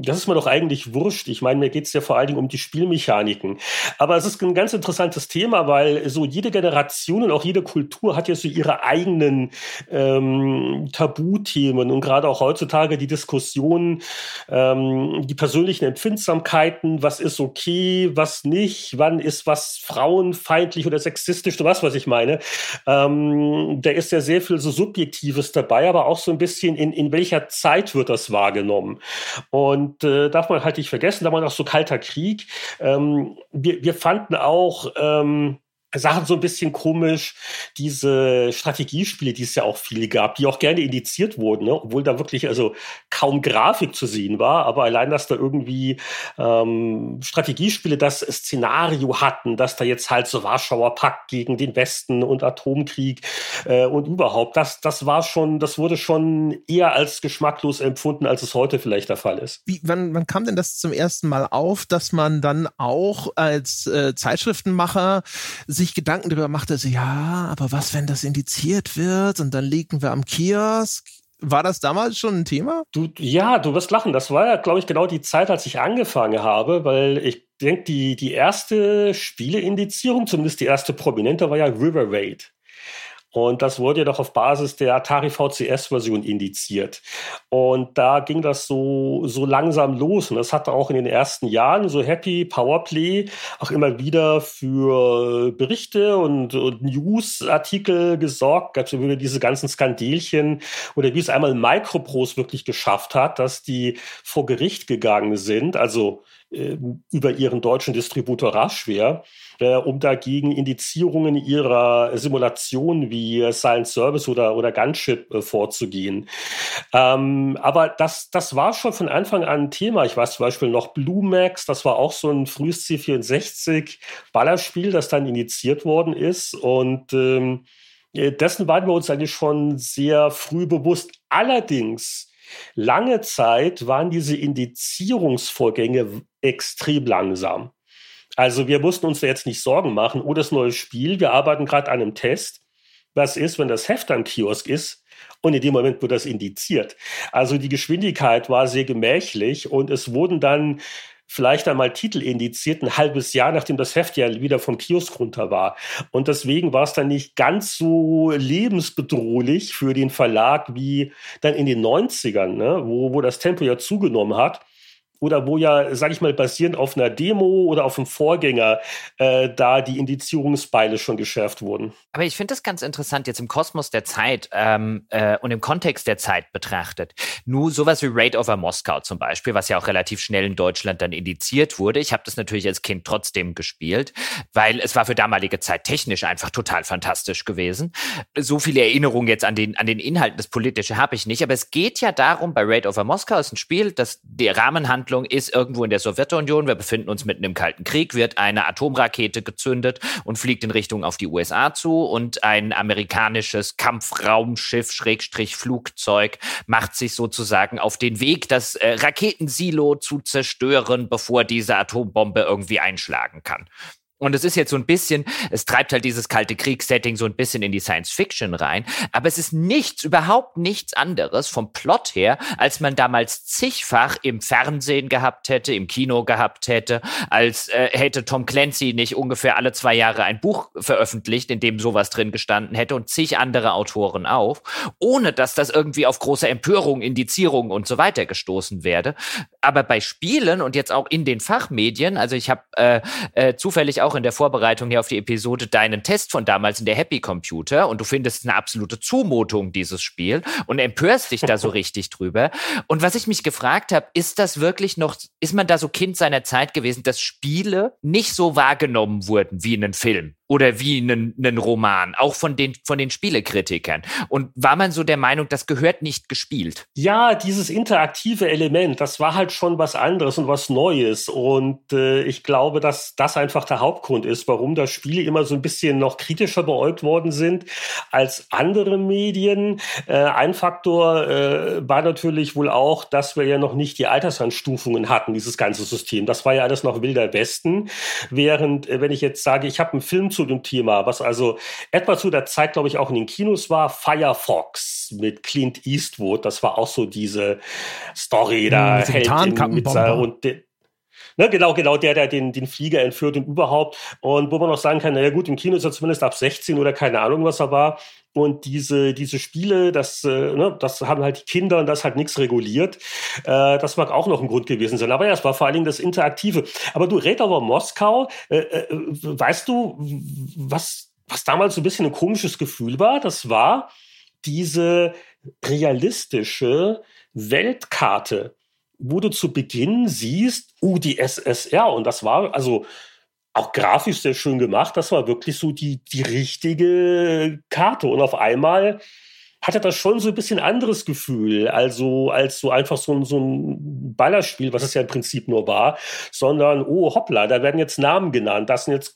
das ist mir doch eigentlich wurscht. Ich meine, mir geht es ja vor allen Dingen um die Spielmechaniken. Aber es ist ein ganz interessantes Thema, weil so jede Generation und auch jede Kultur hat ja so ihre eigenen ähm, Tabuthemen und gerade auch heutzutage die Diskussion, ähm, die persönlichen Empfindsamkeiten, was ist okay, was nicht, wann ist was frauenfeindlich oder sexistisch, du weißt, was ich meine. Ähm, da ist ja sehr viel so Subjektives dabei, aber auch so ein bisschen in, in welcher Zeit wird das wahrgenommen. Und und äh, darf man halt nicht vergessen, da war noch so kalter Krieg. Ähm, wir, wir fanden auch, ähm, Sachen so ein bisschen komisch, diese Strategiespiele, die es ja auch viele gab, die auch gerne indiziert wurden, ne? obwohl da wirklich also kaum Grafik zu sehen war, aber allein, dass da irgendwie ähm, Strategiespiele das Szenario hatten, dass da jetzt halt so Warschauer Pakt gegen den Westen und Atomkrieg äh, und überhaupt, das, das war schon, das wurde schon eher als geschmacklos empfunden, als es heute vielleicht der Fall ist. Wie, wann, wann kam denn das zum ersten Mal auf, dass man dann auch als äh, Zeitschriftenmacher sich Gedanken darüber macht, dass ja, aber was, wenn das indiziert wird und dann liegen wir am Kiosk? War das damals schon ein Thema? Du, ja, du wirst lachen. Das war ja, glaube ich, genau die Zeit, als ich angefangen habe, weil ich denke, die, die erste Spieleindizierung, zumindest die erste prominente, war ja River Raid. Und das wurde ja doch auf Basis der Atari VCS-Version indiziert. Und da ging das so, so langsam los. Und das hatte auch in den ersten Jahren so Happy Powerplay auch immer wieder für Berichte und, und News-Artikel gesorgt. Gab es wieder diese ganzen Skandelchen oder wie es einmal Microprose wirklich geschafft hat, dass die vor Gericht gegangen sind. Also äh, über ihren deutschen Distributor Raschware, äh, um dagegen Indizierungen ihrer Simulationen wie Silent Service oder, oder Gunship äh, vorzugehen. Ähm, aber das, das war schon von Anfang an ein Thema. Ich weiß zum Beispiel noch Blue Max, das war auch so ein frühes C64 Ballerspiel, das dann indiziert worden ist und ähm, dessen waren wir uns eigentlich schon sehr früh bewusst. Allerdings Lange Zeit waren diese Indizierungsvorgänge extrem langsam. Also wir mussten uns da jetzt nicht Sorgen machen, oh, das neue Spiel, wir arbeiten gerade an einem Test. Was ist, wenn das Heft am Kiosk ist? Und in dem Moment wird das indiziert. Also die Geschwindigkeit war sehr gemächlich und es wurden dann vielleicht einmal Titel indiziert, ein halbes Jahr, nachdem das Heft ja wieder vom Kiosk runter war. Und deswegen war es dann nicht ganz so lebensbedrohlich für den Verlag wie dann in den 90ern, ne, wo, wo das Tempo ja zugenommen hat oder wo ja, sage ich mal, basierend auf einer Demo oder auf einem Vorgänger äh, da die Indizierungsbeile schon geschärft wurden. Aber ich finde das ganz interessant jetzt im Kosmos der Zeit ähm, äh, und im Kontext der Zeit betrachtet. Nur sowas wie Raid over Moskau zum Beispiel, was ja auch relativ schnell in Deutschland dann indiziert wurde. Ich habe das natürlich als Kind trotzdem gespielt, weil es war für damalige Zeit technisch einfach total fantastisch gewesen. So viele Erinnerungen jetzt an den, an den Inhalten, das Politische habe ich nicht, aber es geht ja darum, bei Raid over Moskau ist ein Spiel, das die Rahmenhandlung Handlung ist irgendwo in der Sowjetunion. Wir befinden uns mitten im Kalten Krieg, wird eine Atomrakete gezündet und fliegt in Richtung auf die USA zu und ein amerikanisches Kampfraumschiff, Schrägstrich Flugzeug, macht sich sozusagen auf den Weg, das äh, Raketensilo zu zerstören, bevor diese Atombombe irgendwie einschlagen kann. Und es ist jetzt so ein bisschen, es treibt halt dieses kalte Kriegssetting so ein bisschen in die Science Fiction rein. Aber es ist nichts, überhaupt nichts anderes vom Plot her, als man damals zigfach im Fernsehen gehabt hätte, im Kino gehabt hätte, als äh, hätte Tom Clancy nicht ungefähr alle zwei Jahre ein Buch veröffentlicht, in dem sowas drin gestanden hätte und zig andere Autoren auch, ohne dass das irgendwie auf große Empörung, Indizierung und so weiter gestoßen werde. Aber bei Spielen und jetzt auch in den Fachmedien, also ich habe äh, äh, zufällig auch in der Vorbereitung hier auf die Episode deinen Test von damals in der Happy Computer und du findest eine absolute Zumutung, dieses Spiel, und empörst dich da so richtig drüber. Und was ich mich gefragt habe, ist das wirklich noch, ist man da so Kind seiner Zeit gewesen, dass Spiele nicht so wahrgenommen wurden wie in einem Film? oder wie einen, Roman, auch von den, von den Spielekritikern. Und war man so der Meinung, das gehört nicht gespielt? Ja, dieses interaktive Element, das war halt schon was anderes und was Neues. Und äh, ich glaube, dass das einfach der Hauptgrund ist, warum das Spiele immer so ein bisschen noch kritischer beäugt worden sind als andere Medien. Äh, ein Faktor äh, war natürlich wohl auch, dass wir ja noch nicht die Altersanstufungen hatten, dieses ganze System. Das war ja alles noch wilder Westen. Während, äh, wenn ich jetzt sage, ich habe einen Film zu dem Thema, was also etwa zu der Zeit, glaube ich, auch in den Kinos war, Firefox mit Clint Eastwood. Das war auch so diese Story, da mit hält mit seiner, und de, Ne, genau, genau, der, der den, den Flieger entführt und überhaupt. Und wo man auch sagen kann, naja gut, im Kino ist er zumindest ab 16 oder keine Ahnung, was er war. Und diese, diese Spiele, das, äh, ne, das haben halt die Kinder und das halt nichts reguliert. Äh, das mag auch noch ein Grund gewesen sein. Aber ja, es war vor allen Dingen das Interaktive. Aber du, Red over Moskau, äh, äh, weißt du, was, was damals so ein bisschen ein komisches Gefühl war? Das war diese realistische Weltkarte wo du zu Beginn siehst, uh, die SSR. Und das war also auch grafisch sehr schön gemacht. Das war wirklich so die, die richtige Karte. Und auf einmal hatte das schon so ein bisschen anderes Gefühl, also als so einfach so ein, so ein Ballerspiel, was es ja im Prinzip nur war, sondern, oh hoppla, da werden jetzt Namen genannt, das sind jetzt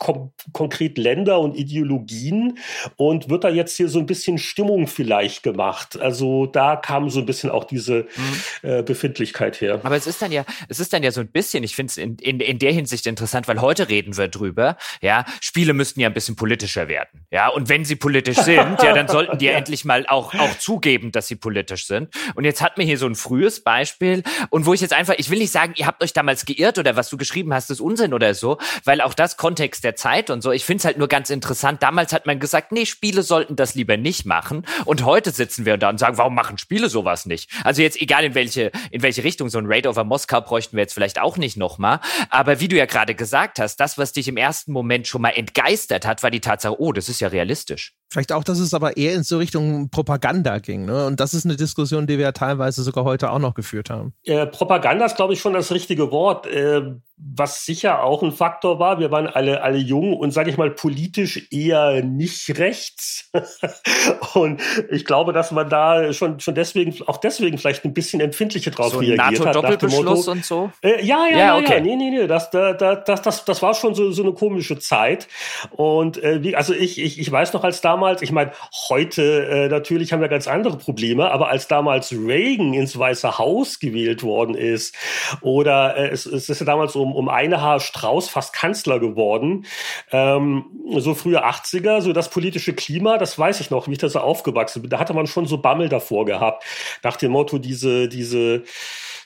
konkret Länder und Ideologien und wird da jetzt hier so ein bisschen Stimmung vielleicht gemacht. Also da kam so ein bisschen auch diese mhm. äh, Befindlichkeit her. Aber es ist dann ja, es ist dann ja so ein bisschen, ich finde es in, in, in der Hinsicht interessant, weil heute reden wir drüber, ja, Spiele müssten ja ein bisschen politischer werden, ja, und wenn sie politisch sind, ja, dann sollten die ja endlich mal auch auch zugeben, dass sie politisch sind. Und jetzt hat mir hier so ein frühes Beispiel und wo ich jetzt einfach, ich will nicht sagen, ihr habt euch damals geirrt oder was du geschrieben hast, ist Unsinn oder so, weil auch das Kontext der Zeit und so. Ich finde es halt nur ganz interessant. Damals hat man gesagt, nee, Spiele sollten das lieber nicht machen. Und heute sitzen wir da und sagen, warum machen Spiele sowas nicht? Also jetzt egal in welche, in welche Richtung, so ein Raid over Moskau bräuchten wir jetzt vielleicht auch nicht nochmal. Aber wie du ja gerade gesagt hast, das, was dich im ersten Moment schon mal entgeistert hat, war die Tatsache, oh, das ist ja realistisch. Vielleicht auch, dass es aber eher in so Richtung Propaganda ging. Ne? Und das ist eine Diskussion, die wir ja teilweise sogar heute auch noch geführt haben. Äh, Propaganda ist, glaube ich, schon das richtige Wort. Äh, was sicher auch ein Faktor war, wir waren alle, alle jung und, sage ich mal, politisch eher nicht rechts. und ich glaube, dass man da schon, schon deswegen, auch deswegen vielleicht ein bisschen empfindlicher drauf so reagiert NATO hat. Doppelbeschluss und so? Äh, ja, ja, ja, okay. ja, nee, nee, nee, das, das, das, das, das war schon so, so eine komische Zeit. Und äh, wie, also ich, ich, ich weiß noch als damals, ich meine, heute äh, natürlich haben wir ganz andere Probleme, aber als damals Reagan ins Weiße Haus gewählt worden ist oder äh, es, es ist ja damals um um, um eine Haar Strauß fast Kanzler geworden. Ähm, so frühe 80er, so das politische Klima, das weiß ich noch, wie ich da so aufgewachsen bin. Da hatte man schon so Bammel davor gehabt. Nach dem Motto, diese, diese,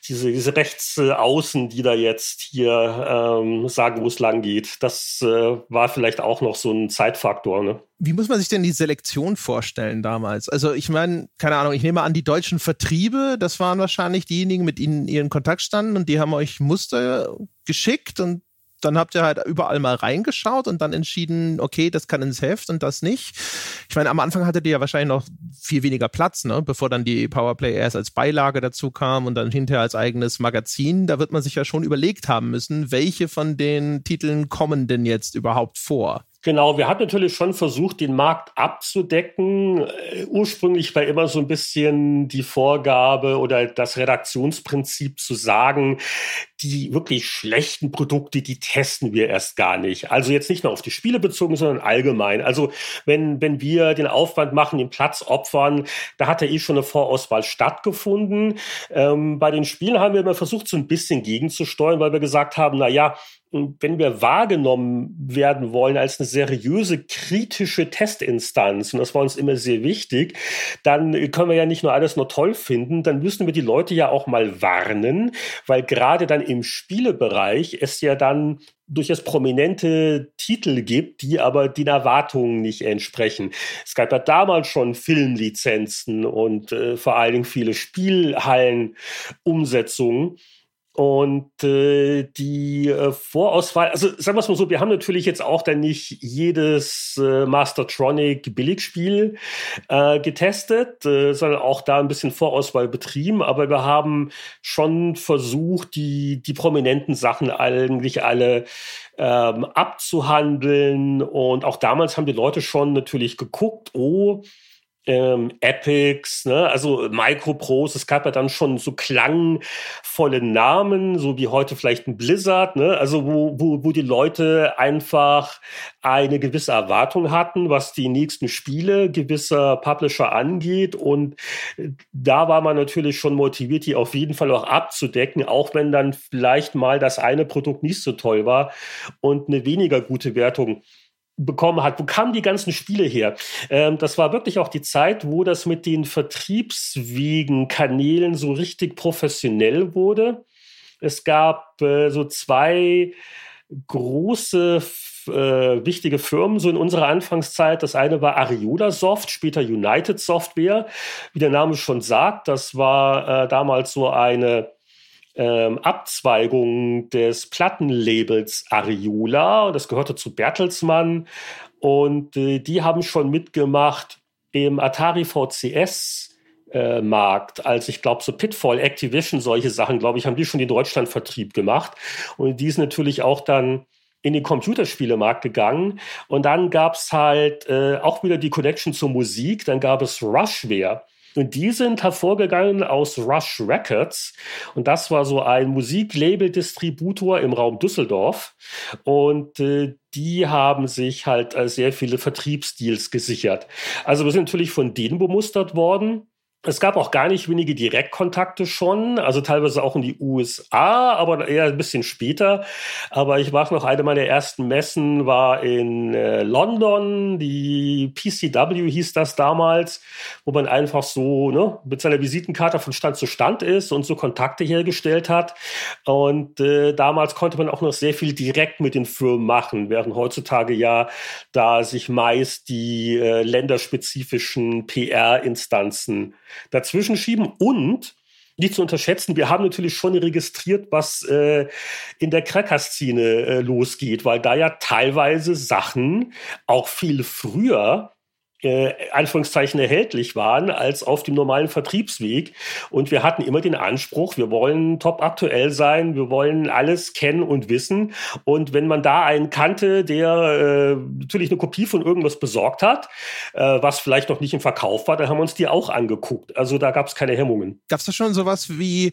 diese, diese Rechtsaußen, die da jetzt hier ähm, sagen, wo es lang geht, das äh, war vielleicht auch noch so ein Zeitfaktor. Ne? Wie muss man sich denn die Selektion vorstellen damals? Also ich meine, keine Ahnung, ich nehme an, die deutschen Vertriebe, das waren wahrscheinlich diejenigen, mit ihnen ihren Kontakt standen und die haben euch Muster geschickt und dann habt ihr halt überall mal reingeschaut und dann entschieden, okay, das kann ins Heft und das nicht. Ich meine, am Anfang hattet ihr ja wahrscheinlich noch viel weniger Platz, ne? bevor dann die Powerplay erst als Beilage dazu kam und dann hinterher als eigenes Magazin. Da wird man sich ja schon überlegt haben müssen, welche von den Titeln kommen denn jetzt überhaupt vor? Genau, wir haben natürlich schon versucht, den Markt abzudecken. Äh, ursprünglich war immer so ein bisschen die Vorgabe oder das Redaktionsprinzip zu sagen, die wirklich schlechten Produkte, die testen wir erst gar nicht. Also jetzt nicht nur auf die Spiele bezogen, sondern allgemein. Also wenn, wenn wir den Aufwand machen, den Platz opfern, da hat ja eh schon eine Vorauswahl stattgefunden. Ähm, bei den Spielen haben wir immer versucht, so ein bisschen gegenzusteuern, weil wir gesagt haben, na ja, wenn wir wahrgenommen werden wollen als eine seriöse, kritische Testinstanz, und das war uns immer sehr wichtig, dann können wir ja nicht nur alles nur toll finden, dann müssen wir die Leute ja auch mal warnen, weil gerade dann im Spielebereich es ja dann durchaus prominente Titel gibt, die aber den Erwartungen nicht entsprechen. Es gab ja damals schon Filmlizenzen und äh, vor allen Dingen viele Spielhallen-Umsetzungen. Und äh, die äh, Vorauswahl, also sagen wir es mal so, wir haben natürlich jetzt auch dann nicht jedes äh, Mastertronic Billigspiel äh, getestet, äh, sondern auch da ein bisschen Vorauswahl betrieben, aber wir haben schon versucht, die, die prominenten Sachen eigentlich alle ähm, abzuhandeln. Und auch damals haben die Leute schon natürlich geguckt, oh, ähm, Epics, ne? also Micropros, es gab ja dann schon so klangvolle Namen, so wie heute vielleicht ein Blizzard, ne? also wo, wo, wo die Leute einfach eine gewisse Erwartung hatten, was die nächsten Spiele gewisser Publisher angeht und äh, da war man natürlich schon motiviert, die auf jeden Fall auch abzudecken, auch wenn dann vielleicht mal das eine Produkt nicht so toll war und eine weniger gute Wertung bekommen hat. Wo kamen die ganzen Spiele her? Ähm, das war wirklich auch die Zeit, wo das mit den Vertriebswegen, Kanälen so richtig professionell wurde. Es gab äh, so zwei große äh, wichtige Firmen so in unserer Anfangszeit. Das eine war Ariola Soft, später United Software. Wie der Name schon sagt, das war äh, damals so eine ähm, Abzweigung des Plattenlabels Ariola das gehörte zu Bertelsmann und äh, die haben schon mitgemacht im Atari VCS äh, Markt, als ich glaube, so Pitfall, Activision, solche Sachen, glaube ich, haben die schon den Deutschlandvertrieb gemacht. Und die ist natürlich auch dann in den Computerspielemarkt gegangen. Und dann gab es halt äh, auch wieder die Connection zur Musik. Dann gab es Rushware. Und die sind hervorgegangen aus Rush Records. Und das war so ein Musiklabel-Distributor im Raum Düsseldorf. Und äh, die haben sich halt äh, sehr viele Vertriebsdeals gesichert. Also wir sind natürlich von denen bemustert worden. Es gab auch gar nicht wenige Direktkontakte schon, also teilweise auch in die USA, aber eher ein bisschen später. Aber ich war noch, eine meiner ersten Messen war in äh, London, die PCW hieß das damals, wo man einfach so ne, mit seiner Visitenkarte von Stand zu Stand ist und so Kontakte hergestellt hat. Und äh, damals konnte man auch noch sehr viel direkt mit den Firmen machen, während heutzutage ja da sich meist die äh, länderspezifischen PR-Instanzen dazwischen schieben und nicht zu unterschätzen, wir haben natürlich schon registriert, was äh, in der Cracker-Szene äh, losgeht, weil da ja teilweise Sachen auch viel früher äh, Anführungszeichen erhältlich waren als auf dem normalen Vertriebsweg. Und wir hatten immer den Anspruch, wir wollen top aktuell sein, wir wollen alles kennen und wissen. Und wenn man da einen kannte, der äh, natürlich eine Kopie von irgendwas besorgt hat, äh, was vielleicht noch nicht im Verkauf war, dann haben wir uns die auch angeguckt. Also da gab es keine Hemmungen. Gab es da schon sowas wie,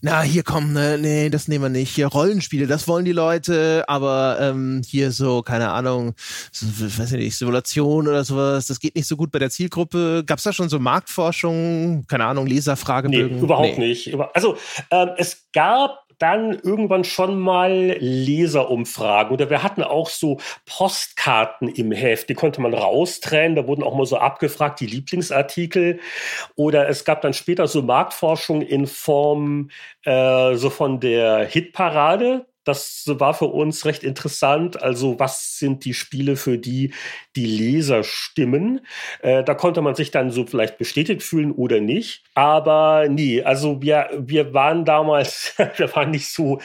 na, hier kommen, ne, nee, das nehmen wir nicht. Hier Rollenspiele, das wollen die Leute, aber ähm, hier so, keine Ahnung, so, weiß ich nicht, Simulation oder sowas, das geht nicht so gut bei der Zielgruppe. Gab es da schon so Marktforschung, keine Ahnung, Leserfragebögen? Nee, überhaupt nee. nicht. Also ähm, es gab dann irgendwann schon mal Leserumfragen oder wir hatten auch so Postkarten im Heft, die konnte man raustrennen, da wurden auch mal so abgefragt, die Lieblingsartikel oder es gab dann später so Marktforschung in Form äh, so von der Hitparade, das war für uns recht interessant. Also was sind die Spiele, für die die Leser stimmen? Äh, da konnte man sich dann so vielleicht bestätigt fühlen oder nicht. Aber nee, also wir, wir waren damals, wir waren nicht so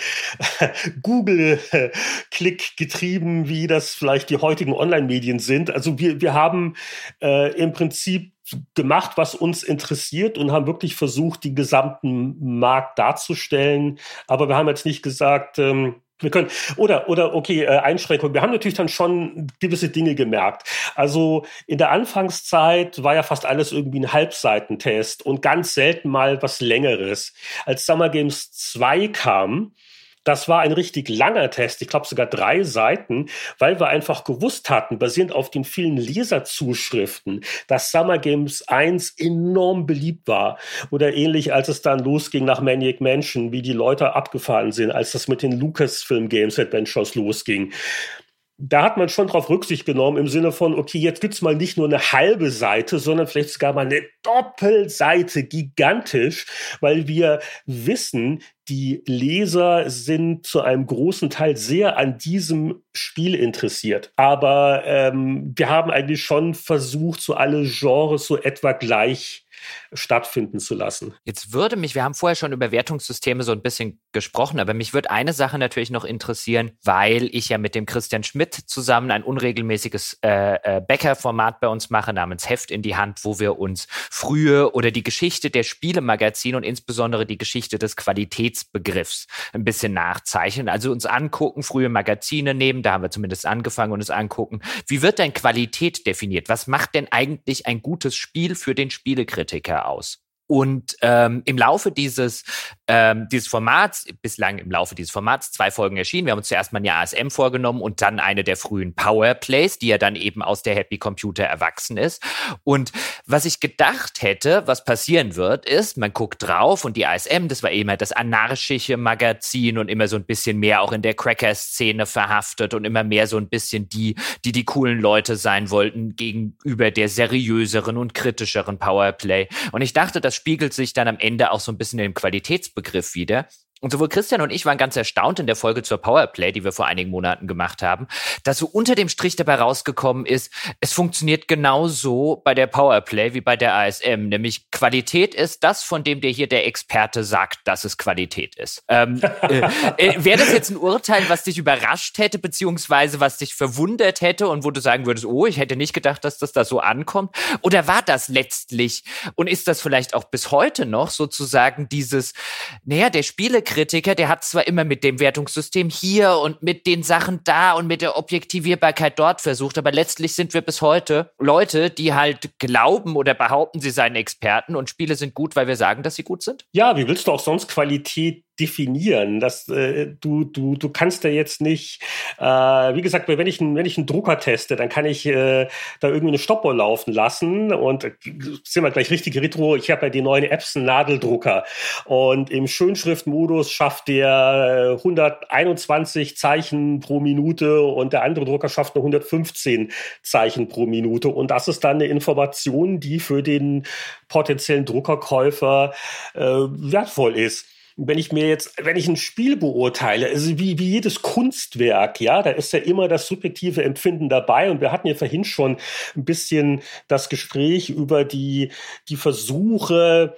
Google-Klick getrieben, wie das vielleicht die heutigen Online-Medien sind. Also wir, wir haben äh, im Prinzip gemacht, was uns interessiert und haben wirklich versucht, den gesamten Markt darzustellen. Aber wir haben jetzt nicht gesagt, ähm, wir können, oder, oder, okay, äh, Einschränkung. Wir haben natürlich dann schon gewisse Dinge gemerkt. Also in der Anfangszeit war ja fast alles irgendwie ein Halbseitentest und ganz selten mal was Längeres. Als Summer Games 2 kam, Das war ein richtig langer Test, ich glaube sogar drei Seiten, weil wir einfach gewusst hatten, basierend auf den vielen Leserzuschriften, dass Summer Games 1 enorm beliebt war. Oder ähnlich, als es dann losging nach Maniac Mansion, wie die Leute abgefahren sind, als das mit den Lucasfilm Games Adventures losging da hat man schon drauf Rücksicht genommen im Sinne von, okay, jetzt gibt's mal nicht nur eine halbe Seite, sondern vielleicht sogar mal eine Doppelseite, gigantisch, weil wir wissen, die Leser sind zu einem großen Teil sehr an diesem Spiel interessiert. Aber ähm, wir haben eigentlich schon versucht, so alle Genres so etwa gleich stattfinden zu lassen. Jetzt würde mich, wir haben vorher schon über Wertungssysteme so ein bisschen gesprochen, aber mich würde eine Sache natürlich noch interessieren, weil ich ja mit dem Christian Schmidt zusammen ein unregelmäßiges äh, äh, Bäcker-Format bei uns mache, namens Heft in die Hand, wo wir uns frühe oder die Geschichte der Spielemagazine und insbesondere die Geschichte des Qualitätsbegriffs ein bisschen nachzeichnen. Also uns angucken, frühe Magazine nehmen, da haben wir zumindest angefangen und uns angucken, wie wird denn Qualität definiert? Was macht denn eigentlich ein gutes Spiel für den Spielekritiker aus? Und ähm, im Laufe dieses, ähm, dieses Formats, bislang im Laufe dieses Formats, zwei Folgen erschienen. Wir haben uns zuerst mal eine ASM vorgenommen und dann eine der frühen Powerplays, die ja dann eben aus der Happy Computer erwachsen ist. Und was ich gedacht hätte, was passieren wird, ist, man guckt drauf und die ASM, das war immer das anarchische Magazin und immer so ein bisschen mehr auch in der Cracker-Szene verhaftet und immer mehr so ein bisschen die, die die coolen Leute sein wollten gegenüber der seriöseren und kritischeren Powerplay. Und ich dachte, das spiegelt sich dann am Ende auch so ein bisschen im Qualitätsbegriff wieder. Und sowohl Christian und ich waren ganz erstaunt in der Folge zur Powerplay, die wir vor einigen Monaten gemacht haben, dass so unter dem Strich dabei rausgekommen ist, es funktioniert genauso bei der Powerplay wie bei der ASM, nämlich Qualität ist das, von dem dir hier der Experte sagt, dass es Qualität ist. Ähm, äh, äh, Wäre das jetzt ein Urteil, was dich überrascht hätte, beziehungsweise was dich verwundert hätte und wo du sagen würdest, oh, ich hätte nicht gedacht, dass das da so ankommt? Oder war das letztlich und ist das vielleicht auch bis heute noch sozusagen dieses, naja, der Spiele Kritiker, der hat zwar immer mit dem Wertungssystem hier und mit den Sachen da und mit der Objektivierbarkeit dort versucht, aber letztlich sind wir bis heute Leute, die halt glauben oder behaupten, sie seien Experten und Spiele sind gut, weil wir sagen, dass sie gut sind? Ja, wie willst du auch sonst Qualität definieren. Das, äh, du, du, du kannst da jetzt nicht, äh, wie gesagt, wenn ich, wenn ich einen Drucker teste, dann kann ich äh, da irgendwie eine Stoppuhr laufen lassen und äh, sind wir gleich richtige Retro. Ich habe ja die neuen Epson Nadeldrucker und im Schönschriftmodus schafft der 121 Zeichen pro Minute und der andere Drucker schafft nur 115 Zeichen pro Minute und das ist dann eine Information, die für den potenziellen Druckerkäufer äh, wertvoll ist wenn ich mir jetzt, wenn ich ein Spiel beurteile, also wie, wie jedes Kunstwerk, ja, da ist ja immer das subjektive Empfinden dabei. Und wir hatten ja vorhin schon ein bisschen das Gespräch über die, die Versuche,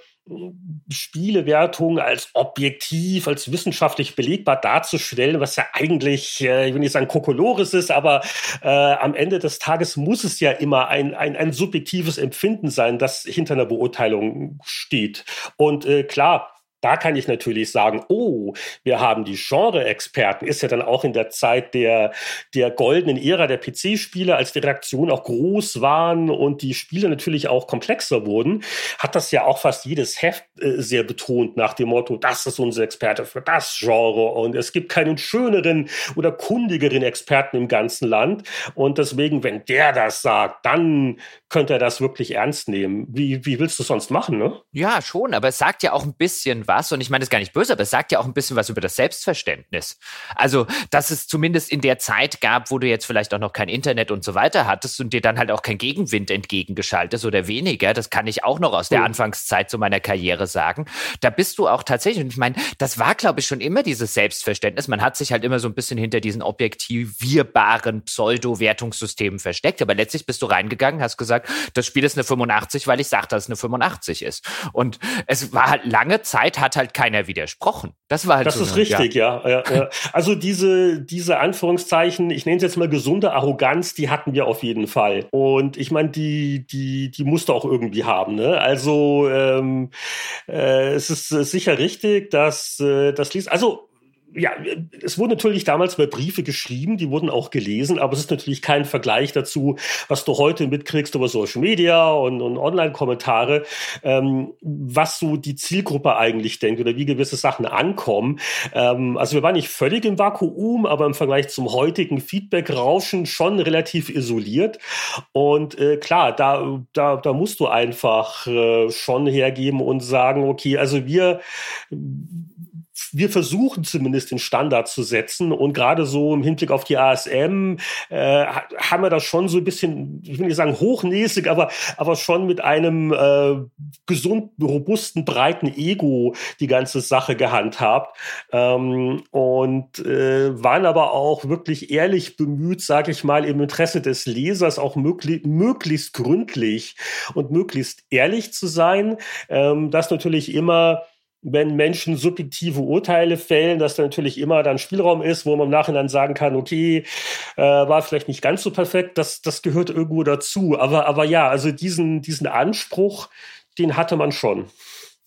Spielewertung als objektiv, als wissenschaftlich belegbar darzustellen, was ja eigentlich, äh, ich will nicht sagen Kokolores ist, aber äh, am Ende des Tages muss es ja immer ein, ein, ein subjektives Empfinden sein, das hinter einer Beurteilung steht. Und äh, klar, da kann ich natürlich sagen, oh, wir haben die Genre-Experten, ist ja dann auch in der Zeit der, der goldenen Ära der PC-Spiele, als die Reaktionen auch groß waren und die Spiele natürlich auch komplexer wurden, hat das ja auch fast jedes Heft äh, sehr betont nach dem Motto, das ist unser Experte für das Genre und es gibt keinen schöneren oder kundigeren Experten im ganzen Land und deswegen, wenn der das sagt, dann könnte er das wirklich ernst nehmen. Wie, wie willst du es sonst machen, ne? Ja, schon, aber es sagt ja auch ein bisschen was, und ich meine das gar nicht böse, aber es sagt ja auch ein bisschen was über das Selbstverständnis. Also, dass es zumindest in der Zeit gab, wo du jetzt vielleicht auch noch kein Internet und so weiter hattest und dir dann halt auch kein Gegenwind entgegengeschaltet oder weniger, das kann ich auch noch aus der Anfangszeit zu meiner Karriere sagen. Da bist du auch tatsächlich, und ich meine, das war, glaube ich, schon immer dieses Selbstverständnis. Man hat sich halt immer so ein bisschen hinter diesen objektivierbaren Pseudo-Wertungssystemen versteckt, aber letztlich bist du reingegangen, hast gesagt, gesagt, das Spiel ist eine 85, weil ich sage, dass es eine 85 ist. Und es war halt lange Zeit, hat halt keiner widersprochen. Das war halt Das so ist eine, richtig, ja. Ja, ja. Also diese, diese Anführungszeichen, ich nenne es jetzt mal gesunde Arroganz, die hatten wir auf jeden Fall. Und ich meine, die, die, die musste auch irgendwie haben. Ne? Also ähm, äh, es ist sicher richtig, dass äh, das liest. Also ja, es wurden natürlich damals mal Briefe geschrieben, die wurden auch gelesen, aber es ist natürlich kein Vergleich dazu, was du heute mitkriegst über Social Media und, und Online-Kommentare, ähm, was so die Zielgruppe eigentlich denkt oder wie gewisse Sachen ankommen. Ähm, also wir waren nicht völlig im Vakuum, aber im Vergleich zum heutigen Feedback-Rauschen schon relativ isoliert. Und äh, klar, da, da, da musst du einfach äh, schon hergeben und sagen, okay, also wir wir versuchen zumindest den Standard zu setzen und gerade so im Hinblick auf die ASM äh, haben wir das schon so ein bisschen, ich will nicht sagen hochnäsig, aber, aber schon mit einem äh, gesunden, robusten, breiten Ego die ganze Sache gehandhabt ähm, und äh, waren aber auch wirklich ehrlich bemüht, sage ich mal, im Interesse des Lesers auch möglich, möglichst gründlich und möglichst ehrlich zu sein. Ähm, das natürlich immer wenn Menschen subjektive Urteile fällen, dass da natürlich immer dann Spielraum ist, wo man im Nachhinein sagen kann, okay, äh, war vielleicht nicht ganz so perfekt, das, das gehört irgendwo dazu. Aber, aber ja, also diesen, diesen Anspruch, den hatte man schon.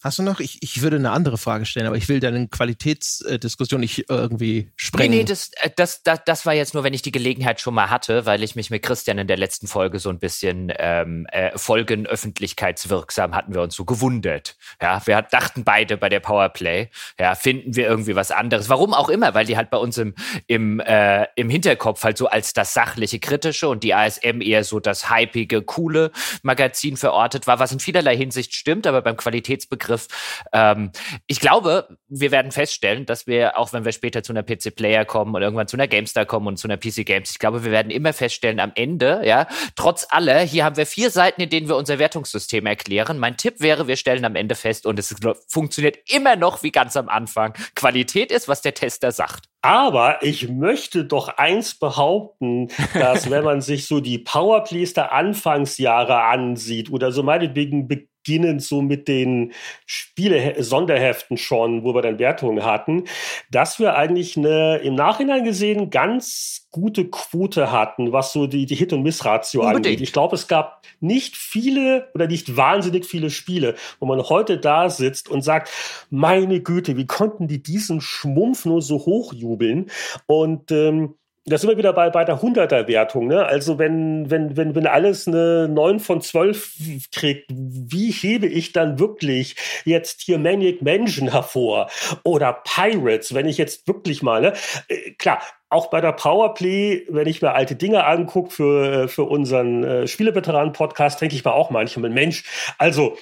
Hast du noch? Ich, ich würde eine andere Frage stellen, aber ich will deine Qualitätsdiskussion nicht irgendwie sprengen. Nee, nee, das, äh, das, das, das war jetzt nur, wenn ich die Gelegenheit schon mal hatte, weil ich mich mit Christian in der letzten Folge so ein bisschen ähm, äh, Folgen öffentlichkeitswirksam hatten wir uns so gewundert. Ja, wir dachten beide bei der Powerplay, ja, finden wir irgendwie was anderes. Warum auch immer, weil die halt bei uns im, im, äh, im Hinterkopf halt so als das sachliche, kritische und die ASM eher so das hypige, coole Magazin verortet war, was in vielerlei Hinsicht stimmt, aber beim Qualitätsbegriff Begriff. Ähm, ich glaube, wir werden feststellen, dass wir, auch wenn wir später zu einer PC Player kommen und irgendwann zu einer GameStar kommen und zu einer PC Games, ich glaube, wir werden immer feststellen, am Ende, ja, trotz aller, hier haben wir vier Seiten, in denen wir unser Wertungssystem erklären. Mein Tipp wäre, wir stellen am Ende fest und es funktioniert immer noch wie ganz am Anfang. Qualität ist, was der Tester sagt. Aber ich möchte doch eins behaupten, dass wenn man sich so die Powerplays der Anfangsjahre ansieht oder so meinetwegen beginnend so mit den Spiele-Sonderheften schon, wo wir dann Wertungen hatten, dass wir eigentlich eine im Nachhinein gesehen ganz gute Quote hatten, was so die, die Hit- und Miss-Ratio angeht. Ich glaube, es gab nicht viele oder nicht wahnsinnig viele Spiele, wo man heute da sitzt und sagt, meine Güte, wie konnten die diesen Schmumpf nur so hochjubeln? Und ähm, da sind wir wieder bei, bei der 100er-Wertung. Ne? Also wenn, wenn, wenn, wenn alles eine 9 von 12 kriegt, wie hebe ich dann wirklich jetzt hier Manic Mansion hervor? Oder Pirates, wenn ich jetzt wirklich mal, ne? Äh, klar, auch bei der Powerplay, wenn ich mir alte Dinge angucke für, für unseren äh, Spieleveteranen-Podcast, denke ich mir auch manchmal, Mensch, also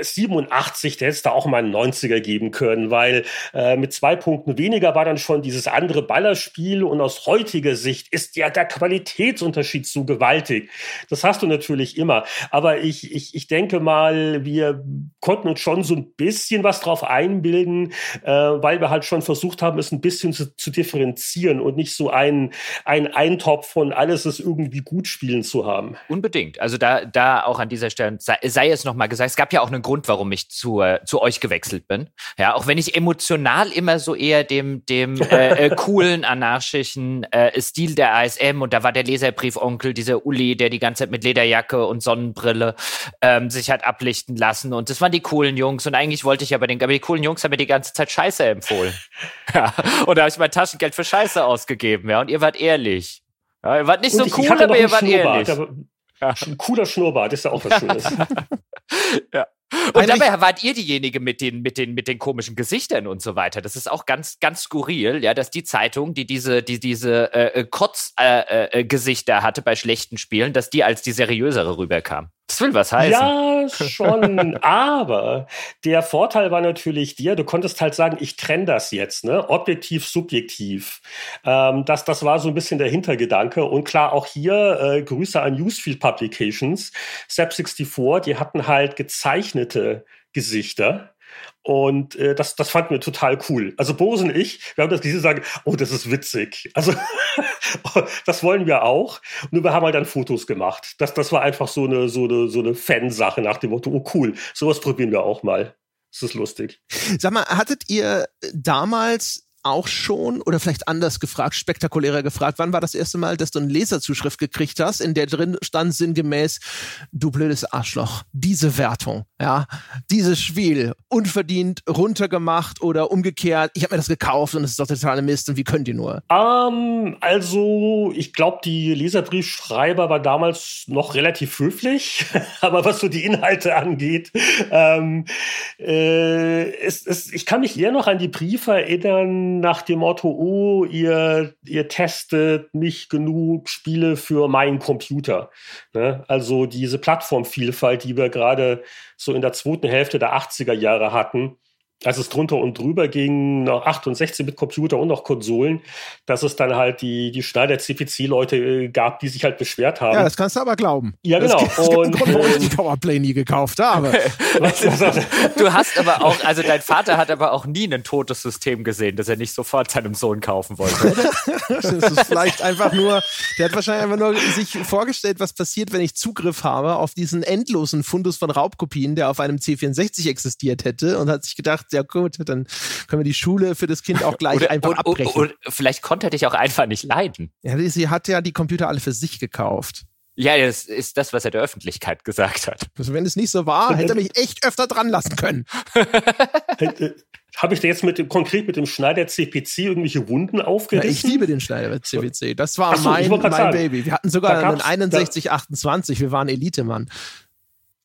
87, der hätte es da auch mal einen 90er geben können, weil äh, mit zwei Punkten weniger war dann schon dieses andere Ballerspiel und aus heutiger Sicht ist ja der Qualitätsunterschied so gewaltig. Das hast du natürlich immer. Aber ich, ich, ich denke mal, wir konnten uns schon so ein bisschen was drauf einbilden, äh, weil wir halt schon versucht haben, es ein bisschen zu, zu differenzieren und nicht so ein, ein Eintopf von alles ist irgendwie gut spielen zu haben. Unbedingt. Also da, da auch an dieser Stelle sei, sei es nochmal gesagt, es gab ja auch einen Grund, warum ich zu, äh, zu euch gewechselt bin. Ja, auch wenn ich emotional immer so eher dem, dem äh, äh, coolen, anarchischen äh, Stil der ASM und da war der Leserbrief-Onkel, dieser Uli, der die ganze Zeit mit Lederjacke und Sonnenbrille ähm, sich hat ablichten lassen und das waren die coolen Jungs und eigentlich wollte ich aber den, aber die coolen Jungs haben mir die ganze Zeit Scheiße empfohlen. ja, und da habe ich mein Taschengeld für Scheiße ausgegeben, ja, und ihr wart ehrlich. Ja, ihr wart nicht und so cool, aber ihr wart ehrlich. Ja. Cooler Schnurrbart, ist ja auch was Schönes. ja. Und dabei wart ihr diejenige mit den, mit den, mit den komischen Gesichtern und so weiter. Das ist auch ganz, ganz skurril, ja, dass die Zeitung, die diese, die diese äh, Kotz-Gesichter äh, äh, hatte bei schlechten Spielen, dass die als die seriösere rüberkam. Das will was heißen. Ja, schon. aber der Vorteil war natürlich dir, du konntest halt sagen, ich trenne das jetzt, ne? Objektiv, subjektiv. Ähm, das, das war so ein bisschen der Hintergedanke. Und klar, auch hier äh, Grüße an Newsfield Publications. SAP64, die hatten halt gezeichnete Gesichter. Und äh, das, das fanden wir total cool. Also Bose und ich, wir haben das gesehen und sagen, oh, das ist witzig. Also das wollen wir auch. Nur wir haben halt dann Fotos gemacht. Das, das war einfach so eine, so eine, so eine Fansache nach dem Motto, oh cool, sowas probieren wir auch mal. Das ist lustig. Sag mal, hattet ihr damals auch schon, oder vielleicht anders gefragt, spektakulärer gefragt, wann war das erste Mal, dass du eine Leserzuschrift gekriegt hast, in der drin stand sinngemäß, du blödes Arschloch, diese Wertung, ja, dieses Spiel, unverdient runtergemacht oder umgekehrt, ich habe mir das gekauft und es ist doch totale Mist und wie könnt ihr nur? Um, ähm, also, ich glaube, die Leserbriefschreiber war damals noch relativ höflich, aber was so die Inhalte angeht, ähm, äh, es, es, ich kann mich eher noch an die Briefe erinnern, nach dem Motto, oh, ihr, ihr testet nicht genug Spiele für meinen Computer. Ne? Also diese Plattformvielfalt, die wir gerade so in der zweiten Hälfte der 80er Jahre hatten, als es drunter und drüber ging, noch 8 und 16 mit Computer und noch Konsolen, dass es dann halt die, die Schneider CPC-Leute äh, gab, die sich halt beschwert haben. Ja, das kannst du aber glauben. Ja, genau. Das, das und Grund, warum ich die Powerplay nie gekauft habe. du hast aber auch, also dein Vater hat aber auch nie ein totes System gesehen, das er nicht sofort seinem Sohn kaufen wollte. das ist vielleicht einfach nur, der hat wahrscheinlich einfach nur sich vorgestellt, was passiert, wenn ich Zugriff habe auf diesen endlosen Fundus von Raubkopien, der auf einem C64 existiert hätte und hat sich gedacht, ja gut, dann können wir die Schule für das Kind auch gleich oder, einfach und, abbrechen. Und, vielleicht konnte er dich auch einfach nicht leiden. Ja, sie hat ja die Computer alle für sich gekauft. Ja, das ist das, was er der Öffentlichkeit gesagt hat. Also wenn es nicht so war, hätte er mich echt öfter dran lassen können. Habe ich da jetzt mit dem, konkret mit dem Schneider CPC irgendwelche Wunden aufgerissen? Ja, ich liebe den Schneider CPC. Das war so, mein, mein Baby. Wir hatten sogar einen 6128. Wir waren Elite-Mann. Uh,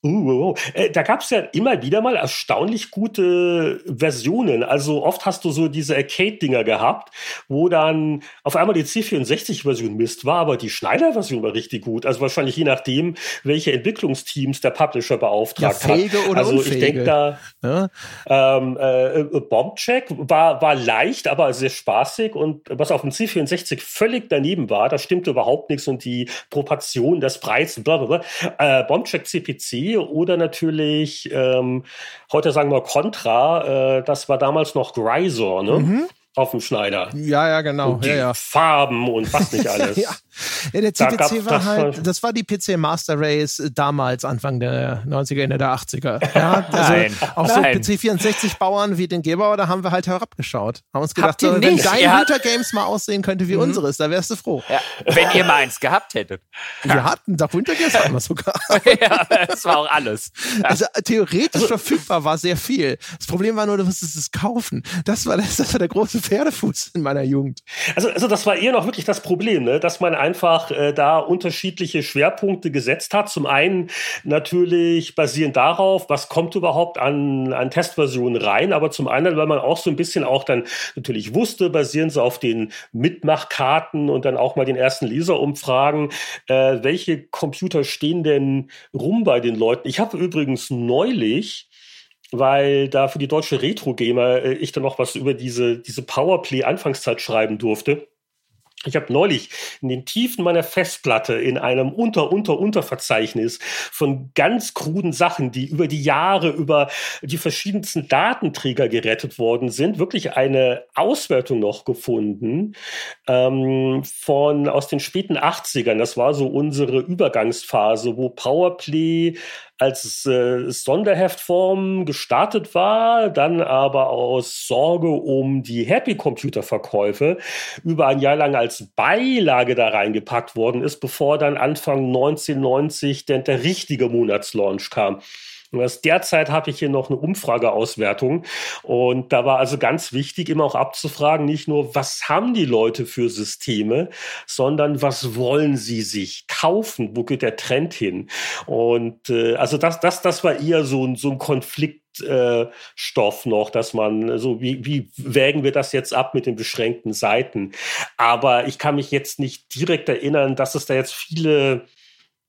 uh, uh. Äh, da gab es ja immer wieder mal erstaunlich gute Versionen. Also oft hast du so diese Arcade-Dinger gehabt, wo dann auf einmal die C64-Version Mist war, aber die Schneider-Version war richtig gut. Also wahrscheinlich je nachdem, welche Entwicklungsteams der Publisher beauftragt ja, fähige hat. Oder also unfähige. ich denke da, ja. ähm, äh, Bombcheck war, war leicht, aber sehr spaßig und was auf dem C64 völlig daneben war, da stimmte überhaupt nichts und die Proportion des Preis, bla bla bla. Äh, Bombcheck CPC oder natürlich, ähm, heute sagen wir Contra, äh, das war damals noch Grisor, ne? Mhm auf dem Schneider. Ja, ja, genau. Und die ja, ja. Farben und was nicht alles. ja. ja. der CPC da war halt, das war die PC Master Race damals, Anfang der 90er, Ende der 80er. Ja, also nein, auf nein. so PC64-Bauern wie den Gebauer, da haben wir halt herabgeschaut. Haben uns gedacht, so, wenn dein Winter Games mal aussehen könnte wie mhm. unseres, da wärst du froh. Ja, wenn ihr meins gehabt hättet. Wir hatten, doch Winter Games hatten wir sogar. ja, das war auch alles. Also theoretisch verfügbar war sehr viel. Das Problem war nur, du musstest es kaufen. Das war, das, das war der große Pferdefuß in meiner Jugend. Also, also das war eher noch wirklich das Problem, ne? dass man einfach äh, da unterschiedliche Schwerpunkte gesetzt hat. Zum einen natürlich basierend darauf, was kommt überhaupt an, an Testversionen rein, aber zum anderen, weil man auch so ein bisschen auch dann natürlich wusste, basierend so auf den Mitmachkarten und dann auch mal den ersten Leserumfragen, äh, welche Computer stehen denn rum bei den Leuten. Ich habe übrigens neulich weil da für die deutsche Retro-Gamer äh, ich dann noch was über diese, diese Powerplay-Anfangszeit schreiben durfte. Ich habe neulich in den Tiefen meiner Festplatte in einem Unter-Unter-Unterverzeichnis von ganz kruden Sachen, die über die Jahre über die verschiedensten Datenträger gerettet worden sind, wirklich eine Auswertung noch gefunden ähm, von aus den späten 80ern. Das war so unsere Übergangsphase, wo Powerplay als äh, Sonderheftform gestartet war, dann aber aus Sorge um die Happy Computer Verkäufe über ein Jahr lang als Beilage da reingepackt worden ist, bevor dann Anfang 1990 denn der richtige Monatslaunch kam. Und aus der Zeit habe ich hier noch eine Umfrageauswertung. Und da war also ganz wichtig, immer auch abzufragen, nicht nur, was haben die Leute für Systeme, sondern was wollen sie sich kaufen? Wo geht der Trend hin? Und äh, also das, das, das war eher so, ein so ein Konflikt. Äh, Stoff noch, dass man so, wie, wie wägen wir das jetzt ab mit den beschränkten Seiten? Aber ich kann mich jetzt nicht direkt erinnern, dass es da jetzt viele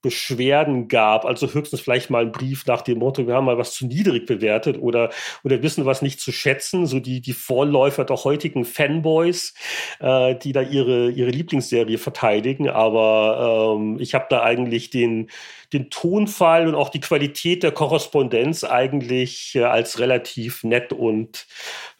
Beschwerden gab, also höchstens vielleicht mal ein Brief nach dem Motto, wir haben mal was zu niedrig bewertet oder, oder wissen was nicht zu schätzen, so die, die Vorläufer der heutigen Fanboys, äh, die da ihre, ihre Lieblingsserie verteidigen. Aber ähm, ich habe da eigentlich den, den Tonfall und auch die Qualität der Korrespondenz eigentlich äh, als relativ nett und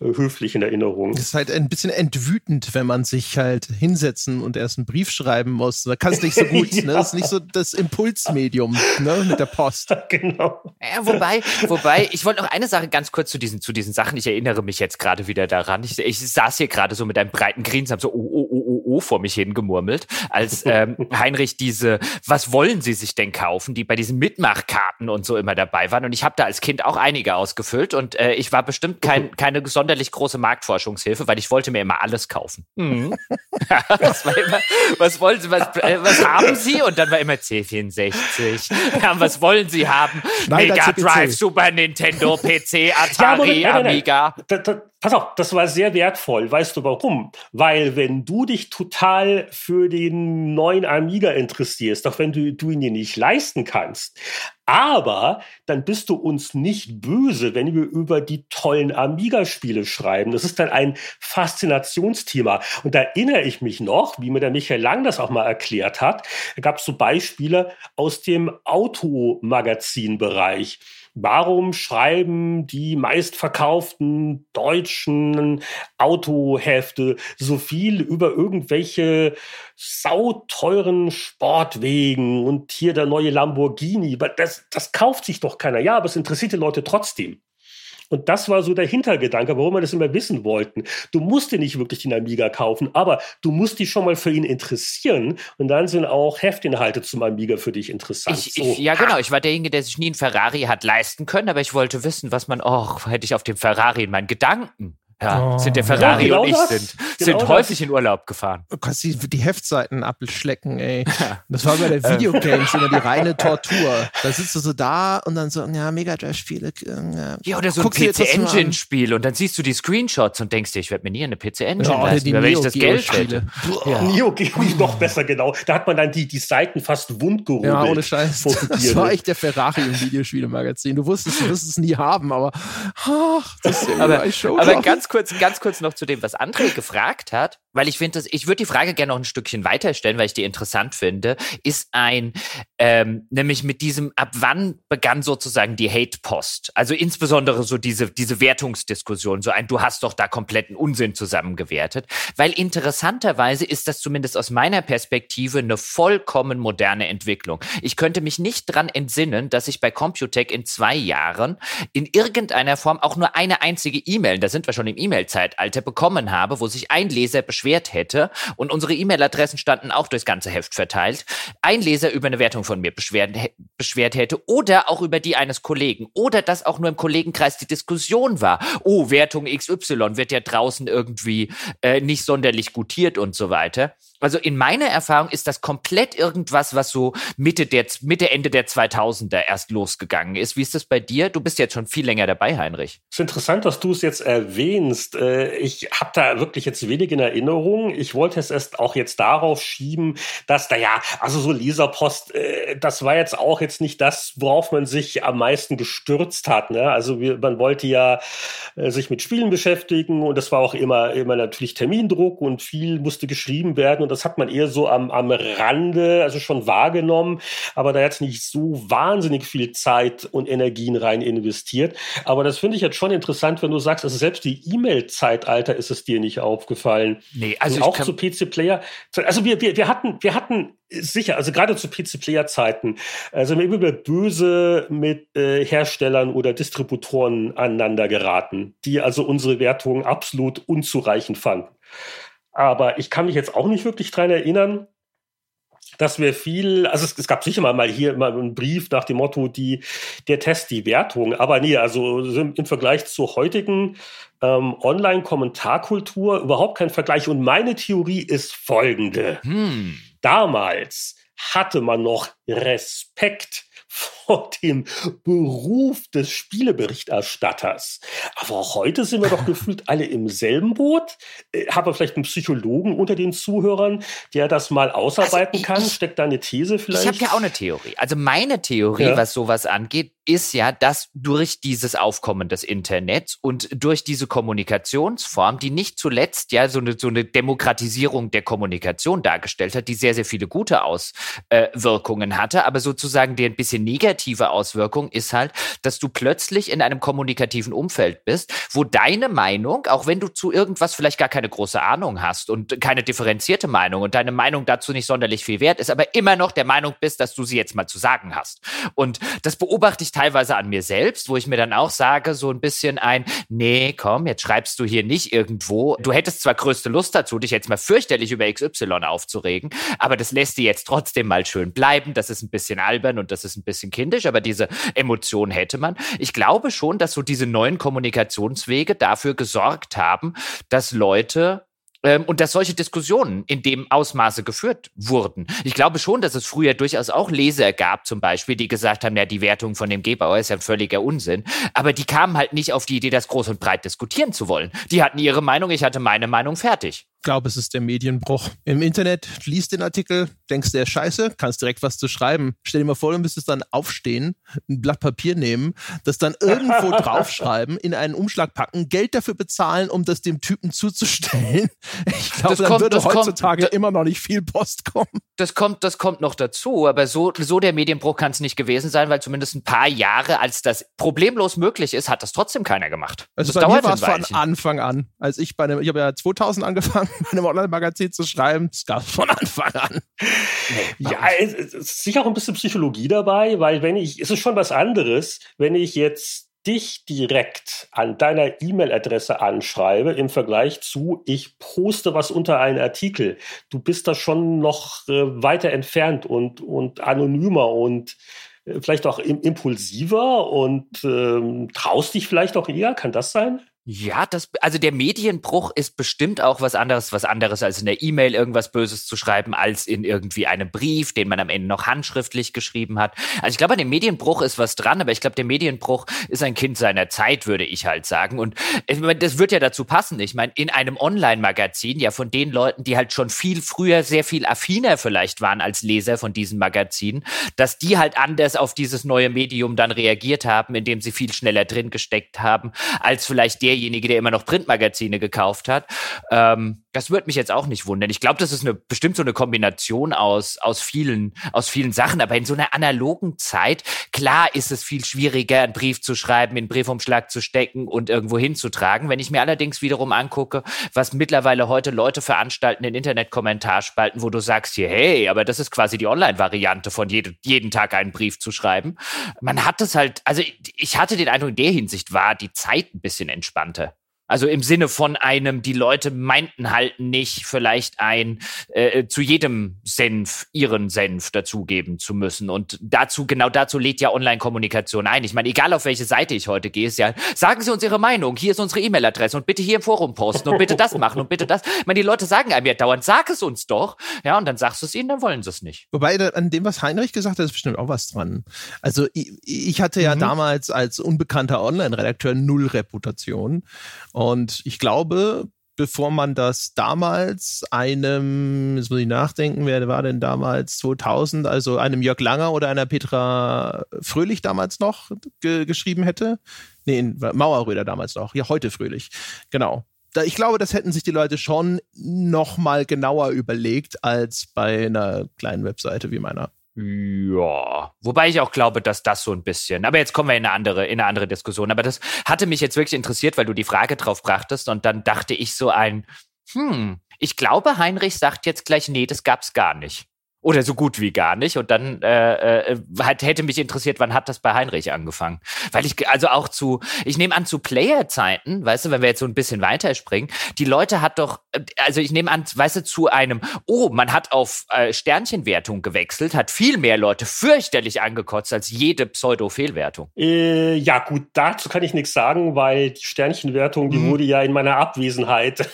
äh, höflich in Erinnerung. Es ist halt ein bisschen entwütend, wenn man sich halt hinsetzen und erst einen Brief schreiben muss. Da kannst du nicht so gut, ja. ne? Das ist nicht so das Impuls Pulsmedium, ne, mit der Post. genau. Ja, wobei, wobei, ich wollte noch eine Sache ganz kurz zu diesen, zu diesen Sachen. Ich erinnere mich jetzt gerade wieder daran. Ich, ich saß hier gerade so mit einem breiten Grinsen, hab so oh, oh, oh, oh, oh vor mich hingemurmelt, als ähm, Heinrich diese, was wollen Sie sich denn kaufen, die bei diesen Mitmachkarten und so immer dabei waren. Und ich habe da als Kind auch einige ausgefüllt und äh, ich war bestimmt kein, keine sonderlich große Marktforschungshilfe, weil ich wollte mir immer alles kaufen. Mhm. das war immer, was wollen Sie, was, äh, was haben Sie? Und dann war immer C64. Ja, was wollen Sie haben? Nein, Mega. Drive, Super Nintendo, PC, Ja, Atari, Moment, nein, nein, nein. Amiga. Pass auf, das war sehr wertvoll. Weißt du warum? Weil wenn du dich total für den neuen Amiga interessierst, auch wenn du, du ihn dir nicht leisten kannst, aber dann bist du uns nicht böse, wenn wir über die tollen Amiga-Spiele schreiben. Das ist dann ein Faszinationsthema. Und da erinnere ich mich noch, wie mir der Michael Lang das auch mal erklärt hat. Da gab es so Beispiele aus dem Automagazinbereich. Warum schreiben die meistverkauften deutschen Autohefte so viel über irgendwelche sauteuren Sportwegen und hier der neue Lamborghini? Das, das kauft sich doch keiner. Ja, aber es interessiert die Leute trotzdem. Und das war so der Hintergedanke, warum wir das immer wissen wollten. Du musst dir nicht wirklich den Amiga kaufen, aber du musst dich schon mal für ihn interessieren. Und dann sind auch Heftinhalte zum Amiga für dich interessant. Ich, so. ich, ja, genau. Ich war derjenige, der sich nie einen Ferrari hat leisten können, aber ich wollte wissen, was man, oh, hätte ich auf dem Ferrari in meinen Gedanken. Ja, Oh. sind der Ferrari Ja, genau und ich sind, Genau sind das. häufig in Urlaub gefahren. Du kannst die, die Heftseiten abschlecken, ey. Das war bei der Videogames immer die reine Tortur. Da sitzt du so da und dann so, ja, Mega Drive Spiele. äh, Ja, Ja, oder so ein mal an. PC-Engine-Spiel und dann siehst du die Screenshots und denkst dir, ich werde mir nie eine PC-Engine Ja, oder leisten, wenn ich Neo das Geld Spiele. hätte. Ja. Neo Geo noch besser, genau. Da hat man dann die, die Seiten fast wundgerubbelt. Ja, ohne Scheiß. Das war ne? echt der Ferrari im Videospielemagazin. Du wusstest, du wirst es nie haben, aber ach, das ist ja Aber, ein aber ganz kurz, ganz kurz noch zu dem, was André gefragt hat, weil ich finde, ich würde die Frage gerne noch ein Stückchen weiterstellen, weil ich die interessant finde, ist ein, ähm, nämlich mit diesem, ab wann begann sozusagen die Hate-Post? Also insbesondere so diese, diese Wertungsdiskussion, so ein, du hast doch da kompletten Unsinn zusammengewertet, weil interessanterweise ist das zumindest aus meiner Perspektive eine vollkommen moderne Entwicklung. Ich könnte mich nicht dran entsinnen, dass ich bei Computec in zwei Jahren in irgendeiner Form auch nur eine einzige E-Mail, da sind wir schon im E-Mail-Zeitalter, bekommen habe, wo sich ein Leser beschwert hätte. Und unsere E-Mail-Adressen standen auch durchs ganze Heft verteilt, ein Leser über eine Wertung von mir beschwert, beschwert hätte oder auch über die eines Kollegen oder dass auch nur im Kollegenkreis die Diskussion war, oh, Wertung XY wird ja draußen irgendwie äh, nicht sonderlich gutiert und so weiter. Also in meiner Erfahrung ist das komplett irgendwas, was so Mitte der Mitte Ende der 2000er erst losgegangen ist. Wie ist das bei dir? Du bist jetzt schon viel länger dabei, Heinrich. Es ist interessant, dass du es jetzt erwähnst. Äh, Ich habe da wirklich jetzt wenig in Erinnerung. Ich wollte es erst auch jetzt darauf schieben, dass, naja, also so Leserpost, äh, das war jetzt auch jetzt nicht das, worauf man sich am meisten gestürzt hat. Ne? Also man wollte ja äh, sich mit Spielen beschäftigen und das war auch immer, immer natürlich Termindruck und viel musste geschrieben werden und das hat man eher so am, am Rande, also schon wahrgenommen, aber da jetzt nicht so wahnsinnig viel Zeit und Energien rein investiert. Aber das finde ich jetzt schon interessant, wenn du sagst, also selbst die E-Mail-Zeitalter ist es dir nicht aufgefallen. Nee, Also auch zu PC-Player. Also wir, wir, wir hatten, wir hatten sicher, also gerade zu PC-Player-Zeiten, also wir immer böse mit äh, Herstellern oder Distributoren aneinander geraten, die also unsere Wertungen absolut unzureichend fanden. Aber ich kann mich jetzt auch nicht wirklich dran erinnern, dass wir viel, also es, es gab sicher mal, mal hier mal einen Brief nach dem Motto, die, der Test, die Wertung, aber nee, also im im Vergleich zur heutigen ähm, Online-Kommentarkultur überhaupt kein Vergleich. Und meine Theorie ist folgende. hm, Damals hatte man noch Respekt vor dem Beruf des Spieleberichterstatters. Aber auch heute sind wir doch gefühlt alle im selben Boot. Äh, Haben wir vielleicht einen Psychologen unter den Zuhörern, der das mal ausarbeiten ich- kann? ich- Steckt da eine These vielleicht? ich habe ja auch eine Theorie. Also meine Theorie, Ja. was sowas angeht, ist ja, dass durch dieses Aufkommen des Internets und durch diese Kommunikationsform, die nicht zuletzt ja so eine, so eine Demokratisierung der Kommunikation dargestellt hat, die sehr, sehr viele gute Auswirkungen hatte, aber sozusagen der ein bisschen negative Auswirkung ist halt, dass du plötzlich in einem kommunikativen Umfeld bist, wo deine Meinung, auch wenn du zu irgendwas vielleicht gar keine große Ahnung hast und keine differenzierte Meinung und deine Meinung dazu nicht sonderlich viel wert ist, aber immer noch der Meinung bist, dass du sie jetzt mal zu sagen hast. Und das beobachte ich teilweise an mir selbst, wo ich mir dann auch sage, so ein bisschen ein, nee, komm, jetzt schreibst du hier nicht irgendwo. Du hättest zwar größte Lust dazu, dich jetzt mal fürchterlich über XY aufzuregen, aber das lässt dir jetzt trotzdem mal schön bleiben. Das ist ein bisschen albern und das ist ein bisschen kindisch, aber diese Emotion hätte man. Ich glaube schon, dass so diese neuen Kommunikationswege dafür gesorgt haben, dass Leute ähm, und dass solche Diskussionen in dem Ausmaße geführt wurden. Ich glaube schon, dass es früher durchaus auch Leser gab, zum Beispiel, die gesagt haben, ja, die Wertung von dem Gebauer ist ja ein völliger Unsinn. Aber die kamen halt nicht auf die Idee, das groß und breit diskutieren zu wollen. Die hatten ihre Meinung, ich hatte meine Meinung fertig glaube, es ist der Medienbruch. Im Internet liest den Artikel, denkst, der ist scheiße, kannst direkt was zu schreiben. Stell dir mal vor, du müsstest dann aufstehen, ein Blatt Papier nehmen, das dann irgendwo draufschreiben, in einen Umschlag packen, Geld dafür bezahlen, um das dem Typen zuzustellen. Ich glaube, dann kommt, würde heutzutage kommt, immer noch nicht viel Post kommen. Das kommt, das kommt noch dazu, aber so, so der Medienbruch kann es nicht gewesen sein, weil zumindest ein paar Jahre, als das problemlos möglich ist, hat das trotzdem keiner gemacht. Also das bei mir war es von Anfang an. Als ich bei einem, ich habe ja 2000 angefangen, einem Online-Magazin zu schreiben. Das gab es von Anfang an. ja, es, es ist sicher auch ein bisschen Psychologie dabei, weil wenn ich, es ist schon was anderes, wenn ich jetzt dich direkt an deiner E-Mail-Adresse anschreibe im Vergleich zu, ich poste was unter einen Artikel. Du bist da schon noch äh, weiter entfernt und, und anonymer und äh, vielleicht auch impulsiver und ähm, traust dich vielleicht auch eher. Kann das sein? Ja, das, also der Medienbruch ist bestimmt auch was anderes, was anderes als in der E-Mail irgendwas Böses zu schreiben, als in irgendwie einem Brief, den man am Ende noch handschriftlich geschrieben hat. Also ich glaube, an dem Medienbruch ist was dran, aber ich glaube, der Medienbruch ist ein Kind seiner Zeit, würde ich halt sagen. Und meine, das wird ja dazu passen. Ich meine, in einem Online-Magazin, ja, von den Leuten, die halt schon viel früher sehr viel affiner vielleicht waren als Leser von diesen Magazinen, dass die halt anders auf dieses neue Medium dann reagiert haben, indem sie viel schneller drin gesteckt haben, als vielleicht der derjenige, der immer noch Printmagazine gekauft hat. Ähm, das würde mich jetzt auch nicht wundern. Ich glaube, das ist eine, bestimmt so eine Kombination aus, aus, vielen, aus vielen Sachen. Aber in so einer analogen Zeit, klar ist es viel schwieriger, einen Brief zu schreiben, in einen Briefumschlag zu stecken und irgendwo hinzutragen. Wenn ich mir allerdings wiederum angucke, was mittlerweile heute Leute veranstalten in Internetkommentarspalten, wo du sagst hier, hey, aber das ist quasi die Online-Variante von jede, jeden Tag einen Brief zu schreiben. Man hat es halt, also ich hatte den Eindruck, in der Hinsicht war die Zeit ein bisschen entspannter. Also im Sinne von einem, die Leute meinten halt nicht vielleicht ein äh, zu jedem Senf ihren Senf dazugeben zu müssen. Und dazu, genau dazu lädt ja Online-Kommunikation ein. Ich meine, egal auf welche Seite ich heute gehe, ist ja, sagen Sie uns Ihre Meinung, hier ist unsere E-Mail-Adresse und bitte hier im Forum posten und bitte das machen und bitte das. Ich meine, die Leute sagen einem ja dauernd, sag es uns doch. Ja, und dann sagst du es ihnen, dann wollen sie es nicht. Wobei, an dem, was Heinrich gesagt hat, ist bestimmt auch was dran. Also ich, ich hatte ja mhm. damals als unbekannter Online-Redakteur null Reputation. Und ich glaube, bevor man das damals einem, jetzt muss ich nachdenken, wer war denn damals 2000, also einem Jörg Langer oder einer Petra Fröhlich damals noch ge geschrieben hätte. Nee, Mauerröder damals noch. Ja, heute Fröhlich. Genau. ich glaube, das hätten sich die Leute schon noch mal genauer überlegt als bei einer kleinen Webseite wie meiner. Ja, wobei ich auch glaube, dass das so ein bisschen. Aber jetzt kommen wir in eine andere, in eine andere Diskussion. Aber das hatte mich jetzt wirklich interessiert, weil du die Frage drauf brachtest und dann dachte ich so ein, hm, ich glaube, Heinrich sagt jetzt gleich, nee, das gab's gar nicht. Oder so gut wie gar nicht. Und dann äh, äh, hat, hätte mich interessiert, wann hat das bei Heinrich angefangen? Weil ich, also auch zu, ich nehme an, zu Player-Zeiten, weißt du, wenn wir jetzt so ein bisschen weiterspringen, die Leute hat doch, also ich nehme an, weißt du, zu einem, oh, man hat auf äh, Sternchenwertung gewechselt, hat viel mehr Leute fürchterlich angekotzt als jede Pseudo-Fehlwertung. Äh, ja, gut, dazu kann ich nichts sagen, weil die Sternchenwertung, die mhm. wurde ja in meiner Abwesenheit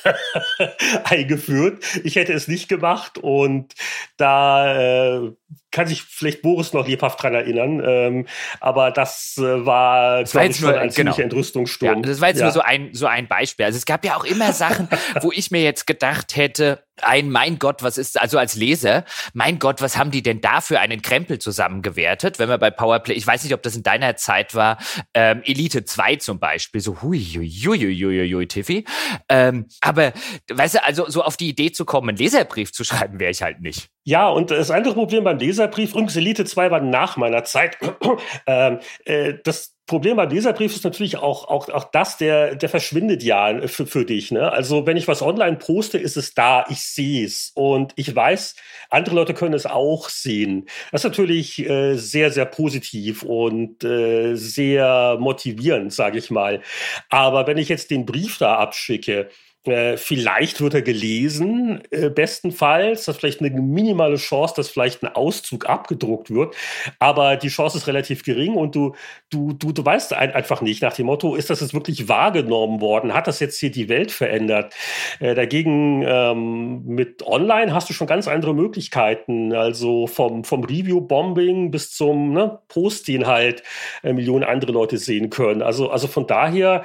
eingeführt. Ich hätte es nicht gemacht und da äh, kann sich vielleicht Boris noch lebhaft dran erinnern. Ähm, aber das äh, war, das war jetzt nur, ein genau. Entrüstungssturm. Ja, das war jetzt ja. nur so ein, so ein Beispiel. Also es gab ja auch immer Sachen, wo ich mir jetzt gedacht hätte, ein, mein Gott, was ist, also als Leser, mein Gott, was haben die denn da für einen Krempel zusammengewertet? Wenn wir bei Powerplay, ich weiß nicht, ob das in deiner Zeit war, ähm, Elite 2 zum Beispiel, so hui, hui, hui, hui, hui, Tiffy. Ähm, aber, weißt du, also so auf die Idee zu kommen, einen Leserbrief zu schreiben, wäre ich halt nicht. Ja, und das andere Problem beim Leserbrief, übrigens Elite 2 war nach meiner Zeit, ähm, äh, das Problem beim Leserbrief ist natürlich auch, auch, auch das, der, der verschwindet ja für, für dich. Ne? Also wenn ich was online poste, ist es da, ich sehe es und ich weiß, andere Leute können es auch sehen. Das ist natürlich äh, sehr, sehr positiv und äh, sehr motivierend, sage ich mal. Aber wenn ich jetzt den Brief da abschicke, äh, vielleicht wird er gelesen, äh, bestenfalls. Das ist vielleicht eine minimale Chance, dass vielleicht ein Auszug abgedruckt wird. Aber die Chance ist relativ gering und du, du, du, du weißt einfach nicht nach dem Motto, ist das jetzt wirklich wahrgenommen worden? Hat das jetzt hier die Welt verändert? Äh, dagegen ähm, mit Online hast du schon ganz andere Möglichkeiten. Also vom, vom Review-Bombing bis zum ne, Post, den halt äh, Millionen andere Leute sehen können. Also, also von daher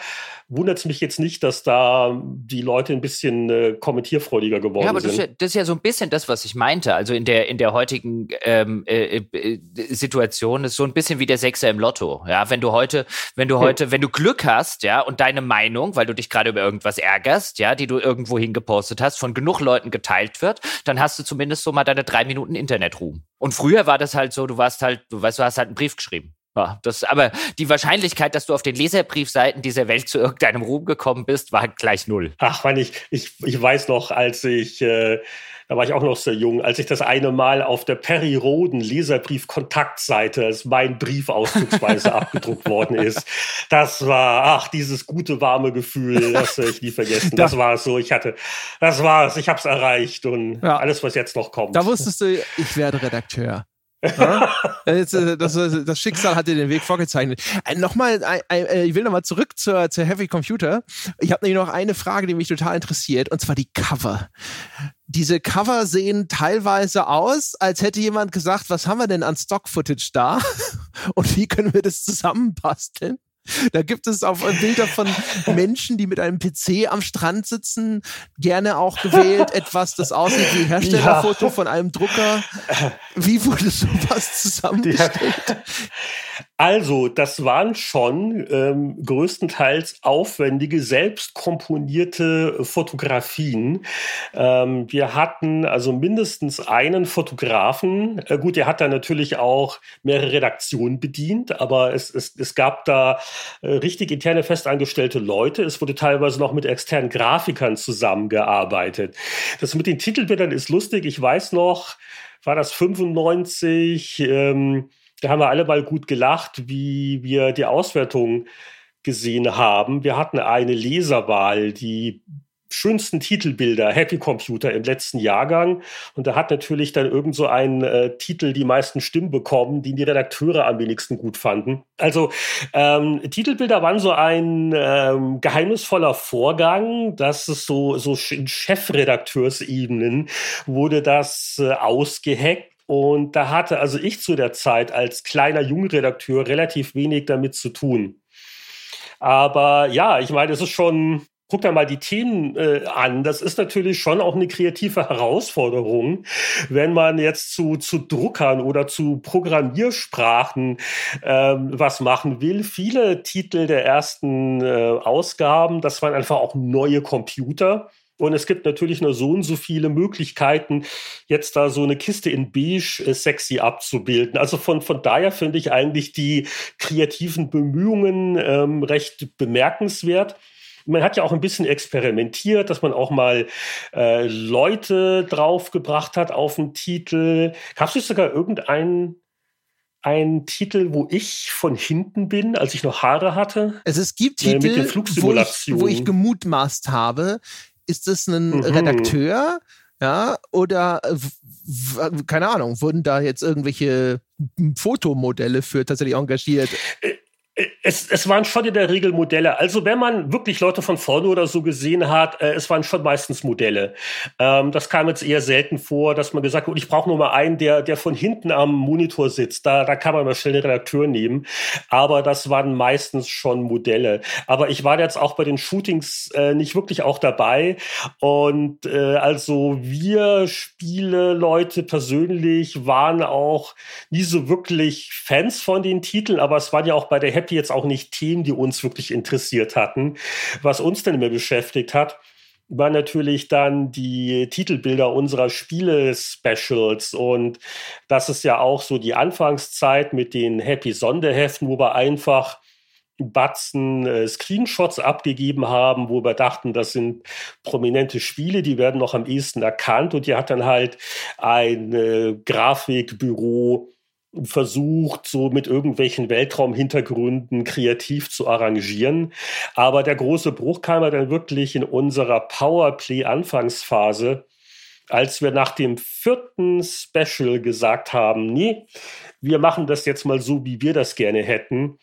wundert es mich jetzt nicht, dass da die Leute ein bisschen äh, kommentierfreudiger geworden ja, aber sind. Das ist, ja, das ist ja so ein bisschen das, was ich meinte. Also in der, in der heutigen ähm, äh, äh, Situation ist so ein bisschen wie der Sechser im Lotto. Ja, wenn du heute, wenn du hm. heute, wenn du Glück hast, ja, und deine Meinung, weil du dich gerade über irgendwas ärgerst, ja, die du irgendwo hingepostet hast, von genug Leuten geteilt wird, dann hast du zumindest so mal deine drei Minuten Internetruhm. Und früher war das halt so, du warst halt, du weißt, du hast halt einen Brief geschrieben. Ja, das, aber die Wahrscheinlichkeit, dass du auf den Leserbriefseiten dieser Welt zu irgendeinem Ruhm gekommen bist, war gleich null. Ach, man, ich, ich, ich weiß noch, als ich, äh, da war ich auch noch sehr jung, als ich das eine Mal auf der Perry Roden Leserbrief-Kontaktseite, als mein Brief auszugsweise abgedruckt worden ist, das war, ach, dieses gute, warme Gefühl, das werde ich nie vergessen. Das war es so, ich hatte, das war es, ich habe es erreicht und ja. alles, was jetzt noch kommt. Da wusstest du, ich werde Redakteur. Ja? das, das, Schicksal hat dir den Weg vorgezeichnet. Äh, nochmal, äh, ich will nochmal zurück zur, zur Heavy Computer. Ich habe nämlich noch eine Frage, die mich total interessiert, und zwar die Cover. Diese Cover sehen teilweise aus, als hätte jemand gesagt, was haben wir denn an Stock-Footage da? Und wie können wir das zusammenbasteln? Da gibt es auch Bilder von Menschen, die mit einem PC am Strand sitzen, gerne auch gewählt etwas, das aussieht wie Herstellerfoto ja. von einem Drucker. Wie wurde sowas zusammengestellt? Also, das waren schon ähm, größtenteils aufwendige, selbst komponierte Fotografien. Ähm, wir hatten also mindestens einen Fotografen. Äh, gut, der hat da natürlich auch mehrere Redaktionen bedient, aber es, es, es gab da äh, richtig interne festangestellte Leute. Es wurde teilweise noch mit externen Grafikern zusammengearbeitet. Das mit den Titelbildern ist lustig. Ich weiß noch, war das 95? Ähm, da haben wir alle mal gut gelacht, wie wir die Auswertung gesehen haben. Wir hatten eine Leserwahl, die schönsten Titelbilder, Happy Computer im letzten Jahrgang. Und da hat natürlich dann irgend so ein äh, Titel die meisten Stimmen bekommen, die die Redakteure am wenigsten gut fanden. Also ähm, Titelbilder waren so ein ähm, geheimnisvoller Vorgang. Das ist so, so in Chefredakteursebenen wurde das äh, ausgeheckt und da hatte also ich zu der Zeit als kleiner Jungredakteur relativ wenig damit zu tun. Aber ja, ich meine, es ist schon, guck da mal die Themen äh, an. Das ist natürlich schon auch eine kreative Herausforderung, wenn man jetzt zu, zu Druckern oder zu Programmiersprachen ähm, was machen will. Viele Titel der ersten äh, Ausgaben, das waren einfach auch neue Computer. Und es gibt natürlich nur so und so viele Möglichkeiten, jetzt da so eine Kiste in Beige äh, sexy abzubilden. Also von, von daher finde ich eigentlich die kreativen Bemühungen ähm, recht bemerkenswert. Man hat ja auch ein bisschen experimentiert, dass man auch mal äh, Leute draufgebracht hat auf den Titel. Gab es sogar irgendeinen ein Titel, wo ich von hinten bin, als ich noch Haare hatte. Also es gibt äh, Titel, wo, ich, wo ich gemutmaßt habe, ist es ein mhm. Redakteur? Ja, oder keine Ahnung, wurden da jetzt irgendwelche Fotomodelle für tatsächlich engagiert? Es, es waren schon in der Regel Modelle. Also wenn man wirklich Leute von vorne oder so gesehen hat, äh, es waren schon meistens Modelle. Ähm, das kam jetzt eher selten vor, dass man gesagt hat, ich brauche nur mal einen, der, der von hinten am Monitor sitzt. Da, da kann man mal schnell den Redakteur nehmen. Aber das waren meistens schon Modelle. Aber ich war jetzt auch bei den Shootings äh, nicht wirklich auch dabei. Und äh, also wir Spiele, Leute persönlich waren auch nie so wirklich Fans von den Titeln, aber es waren ja auch bei der Happy Happy jetzt auch nicht Themen, die uns wirklich interessiert hatten. Was uns dann immer beschäftigt hat, war natürlich dann die Titelbilder unserer Spiele-Specials. Und das ist ja auch so die Anfangszeit mit den Happy-Sonderheften, wo wir einfach Batzen äh, Screenshots abgegeben haben, wo wir dachten, das sind prominente Spiele, die werden noch am ehesten erkannt. Und die hat dann halt ein äh, Grafikbüro versucht, so mit irgendwelchen Weltraumhintergründen kreativ zu arrangieren. Aber der große Bruch kam ja dann wirklich in unserer Powerplay-Anfangsphase, als wir nach dem vierten Special gesagt haben, nee, wir machen das jetzt mal so, wie wir das gerne hätten.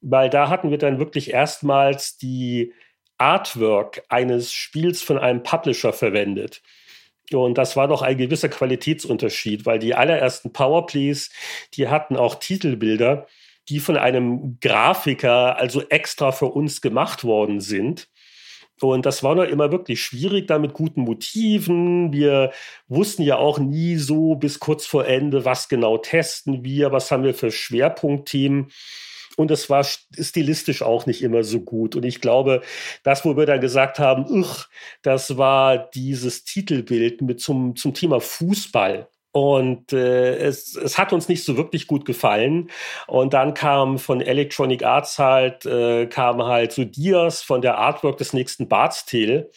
Weil da hatten wir dann wirklich erstmals die Artwork eines Spiels von einem Publisher verwendet. Und das war doch ein gewisser Qualitätsunterschied, weil die allerersten Powerplays, die hatten auch Titelbilder, die von einem Grafiker also extra für uns gemacht worden sind. Und das war noch immer wirklich schwierig, da mit guten Motiven. Wir wussten ja auch nie so bis kurz vor Ende, was genau testen wir, was haben wir für Schwerpunktthemen. Und es war stilistisch auch nicht immer so gut. Und ich glaube, das, wo wir dann gesagt haben, uch, das war dieses Titelbild mit zum, zum Thema Fußball. Und äh, es, es hat uns nicht so wirklich gut gefallen. Und dann kam von Electronic Arts halt, äh, kam halt so Dias von der Artwork des nächsten Barts Tale.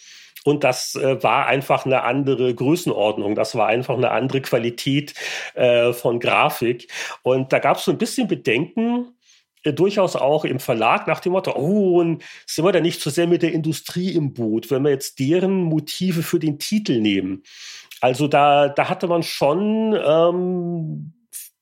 Und das äh, war einfach eine andere Größenordnung. Das war einfach eine andere Qualität äh, von Grafik. Und da gab es so ein bisschen Bedenken, durchaus auch im Verlag nach dem Motto, oh, und sind wir da nicht so sehr mit der Industrie im Boot, wenn wir jetzt deren Motive für den Titel nehmen. Also da, da hatte man schon ähm,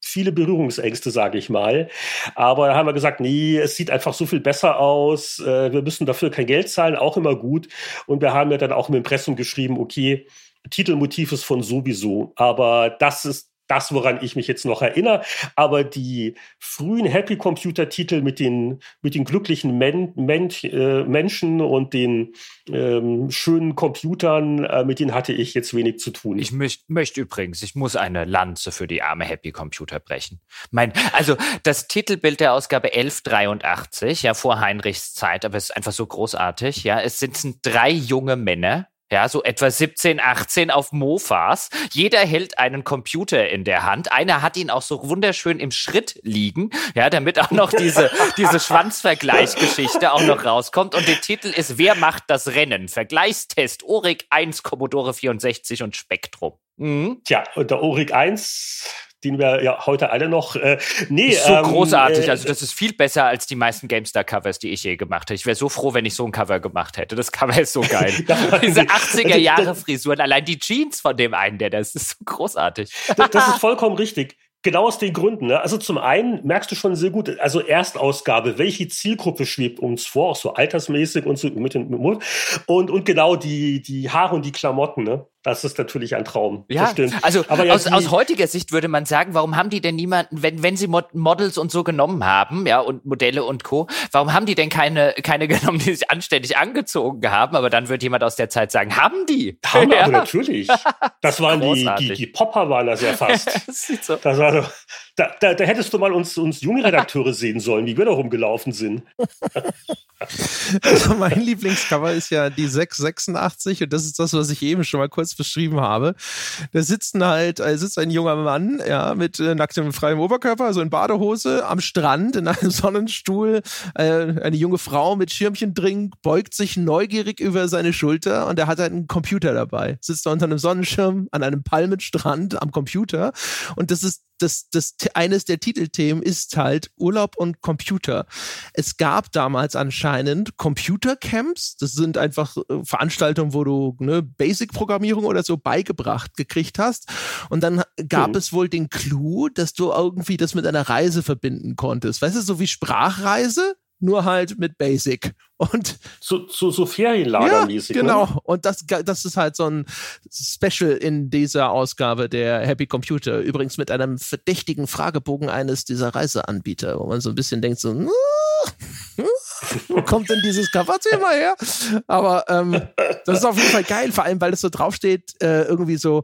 viele Berührungsängste, sage ich mal. Aber da haben wir gesagt, nee, es sieht einfach so viel besser aus. Äh, wir müssen dafür kein Geld zahlen, auch immer gut. Und wir haben ja dann auch im Impressum geschrieben, okay, Titelmotiv ist von sowieso. Aber das ist das, woran ich mich jetzt noch erinnere. Aber die frühen Happy Computer Titel mit den, mit den glücklichen Men, Men, äh, Menschen und den ähm, schönen Computern, äh, mit denen hatte ich jetzt wenig zu tun. Ich möcht, möchte übrigens, ich muss eine Lanze für die arme Happy Computer brechen. Mein, also das Titelbild der Ausgabe 1183, ja, vor Heinrichs Zeit, aber es ist einfach so großartig, ja. Es sitzen drei junge Männer ja, so etwa 17, 18 auf Mofas. Jeder hält einen Computer in der Hand. Einer hat ihn auch so wunderschön im Schritt liegen, ja, damit auch noch diese, diese Schwanzvergleichsgeschichte auch noch rauskommt. Und der Titel ist Wer macht das Rennen? Vergleichstest Orik 1, Commodore 64 und Spektrum. Mhm. Tja, und der Orik 1 den wir ja heute alle noch. Äh, nee, ist so ähm, großartig. Äh, also das ist viel besser als die meisten GameStar-Covers, die ich je gemacht habe. Ich wäre so froh, wenn ich so ein Cover gemacht hätte. Das Cover ist so geil. Diese 80er Jahre Frisuren, allein die Jeans von dem einen, der das ist so großartig. das, das ist vollkommen richtig. Genau aus den Gründen. Ne? Also zum einen merkst du schon sehr gut, also Erstausgabe, welche Zielgruppe schwebt uns vor, auch so altersmäßig und so mit dem Mund. Und, und genau die, die Haare und die Klamotten, ne? Das ist natürlich ein Traum. Ja, also ja, aus, aus heutiger Sicht würde man sagen, warum haben die denn niemanden, wenn, wenn sie Mod Models und so genommen haben, ja, und Modelle und Co., warum haben die denn keine, keine genommen, die sich anständig angezogen haben? Aber dann wird jemand aus der Zeit sagen, haben die? Haben ja. aber natürlich. Das waren die, die, die Popper waren das ja fast. das, so. das war doch, da, da, da hättest du mal uns, uns junge Redakteure sehen sollen, wie wir da rumgelaufen sind. Also mein Lieblingscover ist ja die 686 und das ist das, was ich eben schon mal kurz beschrieben habe. Da sitzt halt, da sitzt ein junger Mann, ja, mit äh, nacktem freiem Oberkörper, so in Badehose, am Strand, in einem Sonnenstuhl. Äh, eine junge Frau mit Schirmchen drin, beugt sich neugierig über seine Schulter und er hat halt einen Computer dabei. Sitzt da unter einem Sonnenschirm an einem Palmenstrand am Computer und das ist das, das eines der Titelthemen ist halt Urlaub und Computer. Es gab damals anscheinend Computercamps. Das sind einfach äh, Veranstaltungen, wo du ne, Basic-Programmierung oder so beigebracht gekriegt hast. Und dann gab mhm. es wohl den Clou, dass du irgendwie das mit einer Reise verbinden konntest. Weißt du, so wie Sprachreise, nur halt mit Basic. Und so, so, so Ferienlagermäßig. Ja, genau. Ne? Und das, das ist halt so ein Special in dieser Ausgabe der Happy Computer. Übrigens mit einem verdächtigen Fragebogen eines dieser Reiseanbieter, wo man so ein bisschen denkt, so, wo kommt denn dieses Cover-Thema her? Aber ähm, das ist auf jeden Fall geil, vor allem, weil es so draufsteht, äh, irgendwie so,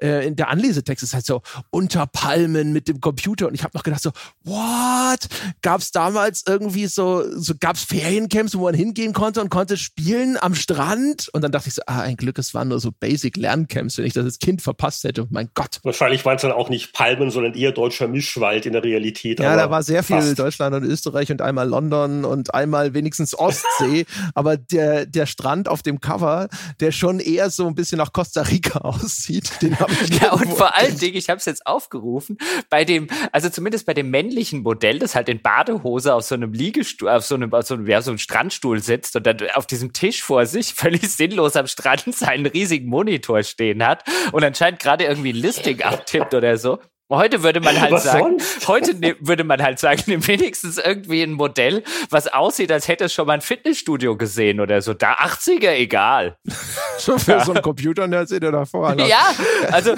äh, in der Anlesetext ist halt so, unter Palmen mit dem Computer. Und ich habe noch gedacht so, what? Gab es damals irgendwie so, so gab es Feriencamps, wo man hingehen konnte und konnte spielen am Strand? Und dann dachte ich so, ah, ein Glück, es waren nur so Basic-Lerncamps, wenn ich das als Kind verpasst hätte. Mein Gott. Wahrscheinlich waren es dann auch nicht Palmen, sondern eher deutscher Mischwald in der Realität. Ja, da war sehr viel fast. Deutschland und Österreich und einmal London und einmal wenigstens Ostsee. aber der, der Strand auf dem Cover, der schon eher so ein bisschen nach Costa Rica aussieht, den habe ich Ja, und vor allen Dingen, ich habe es jetzt aufgerufen, bei dem, also zumindest bei dem männlichen Modell, das halt in Badehose auf so einem Liegestuhl, auf so einem, auf so einem, ja, so einem Strandstuhl sitzt und dann auf diesem Tisch vor sich völlig sinnlos am Strand seinen riesigen Monitor stehen hat und anscheinend gerade irgendwie ein Listing abtippt oder so. Heute würde man halt was sagen, sonst? heute ne, würde man halt sagen, nimm wenigstens irgendwie ein Modell, was aussieht, als hätte es schon mal ein Fitnessstudio gesehen oder so. Da 80er, egal. so für so einen Computer, der sieht er da vorne. Ja, also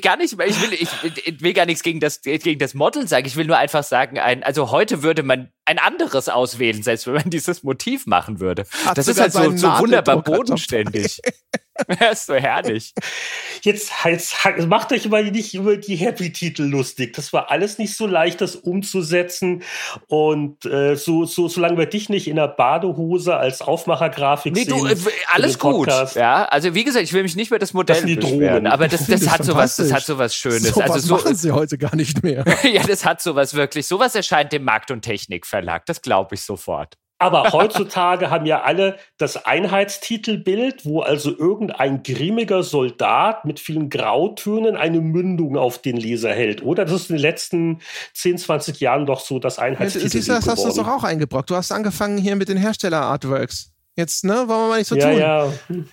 gar nicht, ich will, ich, ich will gar nichts gegen das, gegen das Model sagen. Ich will nur einfach sagen, ein, also heute würde man ein anderes auswählen, selbst wenn man dieses Motiv machen würde. Hat das ist halt so, so wunderbar bodenständig. Er ist so herrlich. Jetzt, jetzt macht euch mal nicht über die Happy-Titel lustig. Das war alles nicht so leicht, das umzusetzen. Und äh, so, so, solange wir dich nicht in der Badehose als Aufmachergrafik nee, sehen. Du, äh, alles gut. Ja, also wie gesagt, ich will mich nicht mehr das Modell das beschweren, aber das, das, das hat sowas, das hat sowas Schönes. So also was so, machen sie heute gar nicht mehr. ja, das hat sowas wirklich. Sowas erscheint dem Markt- und Technikverlag. Das glaube ich sofort. Aber heutzutage haben ja alle das Einheitstitelbild, wo also irgendein grimmiger Soldat mit vielen Grautönen eine Mündung auf den Leser hält, oder? Das ist in den letzten 10, 20 Jahren doch so das Einheitstitelbild ja, das, das hast du doch auch eingebrockt. Du hast angefangen hier mit den Hersteller-Artworks. Jetzt, ne, wollen wir mal nicht so ja, tun. Ja.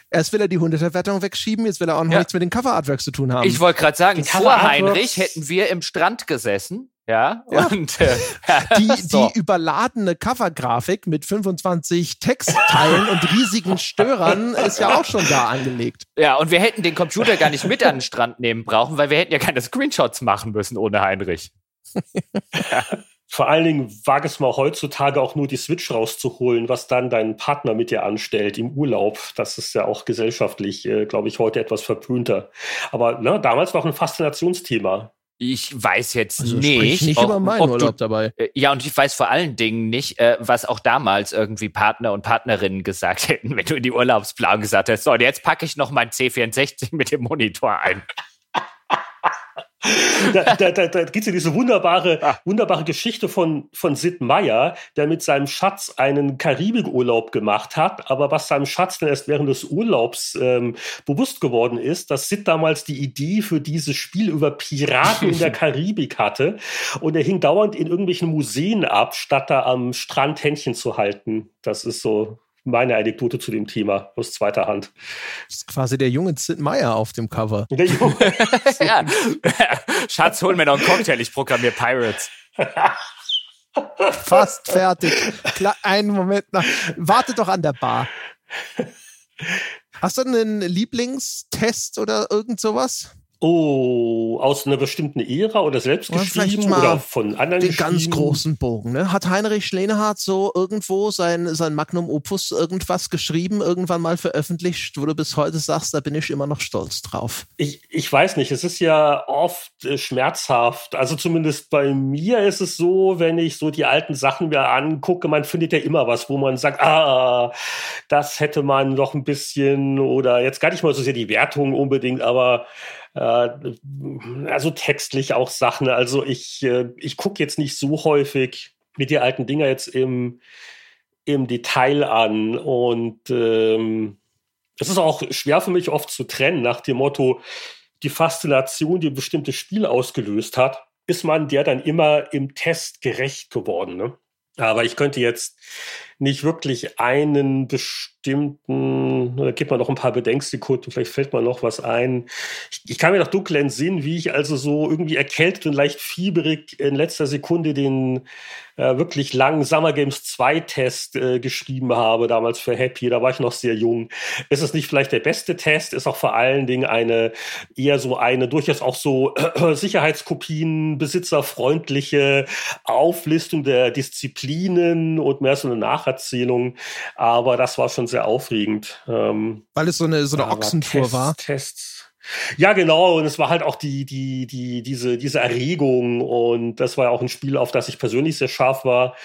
Erst will er die Hundeverwertung wegschieben, jetzt will er auch noch ja. nichts mit den Cover-Artworks zu tun haben. Ich wollte gerade sagen, vor Heinrich hätten wir im Strand gesessen ja, ja. und äh, die, so. die überladene Covergrafik mit 25 Textteilen und riesigen Störern ist ja auch schon da angelegt. Ja, und wir hätten den Computer gar nicht mit an den Strand nehmen brauchen, weil wir hätten ja keine Screenshots machen müssen ohne Heinrich. ja. Vor allen Dingen wage es mal heutzutage auch nur die Switch rauszuholen, was dann dein Partner mit dir anstellt im Urlaub. Das ist ja auch gesellschaftlich, äh, glaube ich, heute etwas verpönter. Aber ne, damals war auch ein Faszinationsthema. Ich weiß jetzt also nicht. nicht ob, über meinen Urlaub du, dabei. Äh, ja, und ich weiß vor allen Dingen nicht, äh, was auch damals irgendwie Partner und Partnerinnen gesagt hätten, wenn du in die Urlaubsplanung gesagt hast, so, und jetzt packe ich noch mein C64 mit dem Monitor ein da, da, da, da gibt es ja diese wunderbare, ah. wunderbare Geschichte von, von Sid Meier, der mit seinem Schatz einen Karibikurlaub gemacht hat, aber was seinem Schatz dann erst während des Urlaubs ähm, bewusst geworden ist, dass Sid damals die Idee für dieses Spiel über Piraten in der Karibik hatte und er hing dauernd in irgendwelchen Museen ab, statt da am Strand Händchen zu halten. Das ist so meine Anekdote zu dem Thema aus zweiter Hand. Das ist quasi der junge Sid Meier auf dem Cover. Der Junge. ja. Schatz, hol mir noch einen Cocktail, ich programmiere Pirates. Fast fertig. Klar, einen Moment noch. Warte doch an der Bar. Hast du einen Lieblingstest oder irgend sowas? Oh, aus einer bestimmten Ära oder selbst geschrieben oder von anderen Den ganz großen Bogen. Ne? Hat Heinrich Schlenehardt so irgendwo sein, sein Magnum Opus irgendwas geschrieben, irgendwann mal veröffentlicht, wo du bis heute sagst, da bin ich immer noch stolz drauf? Ich, ich weiß nicht, es ist ja oft äh, schmerzhaft. Also zumindest bei mir ist es so, wenn ich so die alten Sachen mir angucke, man findet ja immer was, wo man sagt, ah, das hätte man noch ein bisschen oder jetzt gar nicht mal so sehr die Wertung unbedingt, aber also textlich auch Sachen. Also ich, äh, ich gucke jetzt nicht so häufig mir die alten Dinger jetzt im, im Detail an. Und ähm, es ist auch schwer für mich oft zu trennen, nach dem Motto, die Faszination, die ein bestimmtes Spiel ausgelöst hat, ist man der dann immer im Test gerecht geworden. Ne? Aber ich könnte jetzt nicht wirklich einen bestimmten, da gibt man noch ein paar Bedenksekunden, vielleicht fällt mir noch was ein. Ich, ich kann mir noch dunkel entsinnen, wie ich also so irgendwie erkältet und leicht fieberig in letzter Sekunde den äh, wirklich langen Summer Games 2 Test äh, geschrieben habe, damals für Happy, da war ich noch sehr jung. Ist es nicht vielleicht der beste Test, ist auch vor allen Dingen eine eher so eine durchaus auch so äh, Sicherheitskopien, besitzerfreundliche Auflistung der Disziplinen und mehr so eine Nacherzählung. Aber das war schon sehr aufregend. Ähm, Weil es so eine, so eine Ochsentour Tests, war. Tests. Ja, genau. Und es war halt auch die, die, die, diese, diese Erregung. Und das war ja auch ein Spiel, auf das ich persönlich sehr scharf war.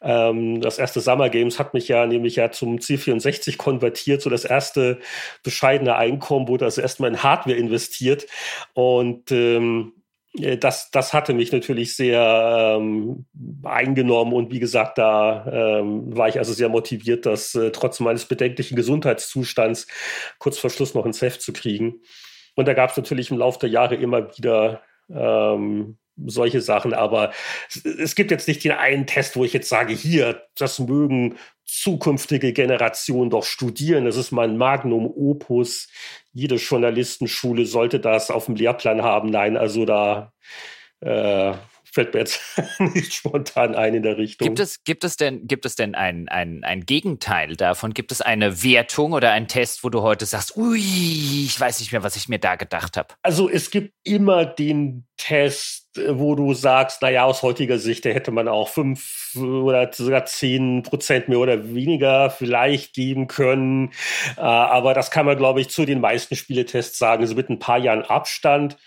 Ähm, das erste Summer Games hat mich ja nämlich ja zum C64 konvertiert. So das erste bescheidene Einkommen wurde also erstmal in Hardware investiert. Und ähm, äh, das, das hatte mich natürlich sehr ähm, eingenommen und wie gesagt, da ähm, war ich also sehr motiviert, das äh, trotz meines bedenklichen Gesundheitszustands kurz vor Schluss noch ins Heft zu kriegen. Und da gab es natürlich im Laufe der Jahre immer wieder ähm, solche Sachen, aber es, gibt jetzt nicht den einen Test, wo ich jetzt sage, hier, das mögen zukünftige Generationen doch studieren. Das ist mein Magnum Opus. Jede Journalistenschule sollte das auf dem Lehrplan haben. Nein, also da äh, fällt mir jetzt nicht spontan ein in der Richtung. Gibt es, gibt es denn, gibt es denn ein, ein, ein Gegenteil davon? Gibt es eine Wertung oder einen Test, wo du heute sagst, ui, ich weiß nicht mehr, was ich mir da gedacht habe? Also es gibt immer den Test, wo du sagst, naja, aus heutiger Sicht, da hätte man auch fünf oder sogar zehn Prozent mehr oder weniger vielleicht geben können. Äh, aber das kann man, glaube ich, zu den meisten Spieletests sagen, so mit ein paar Jahren Abstand.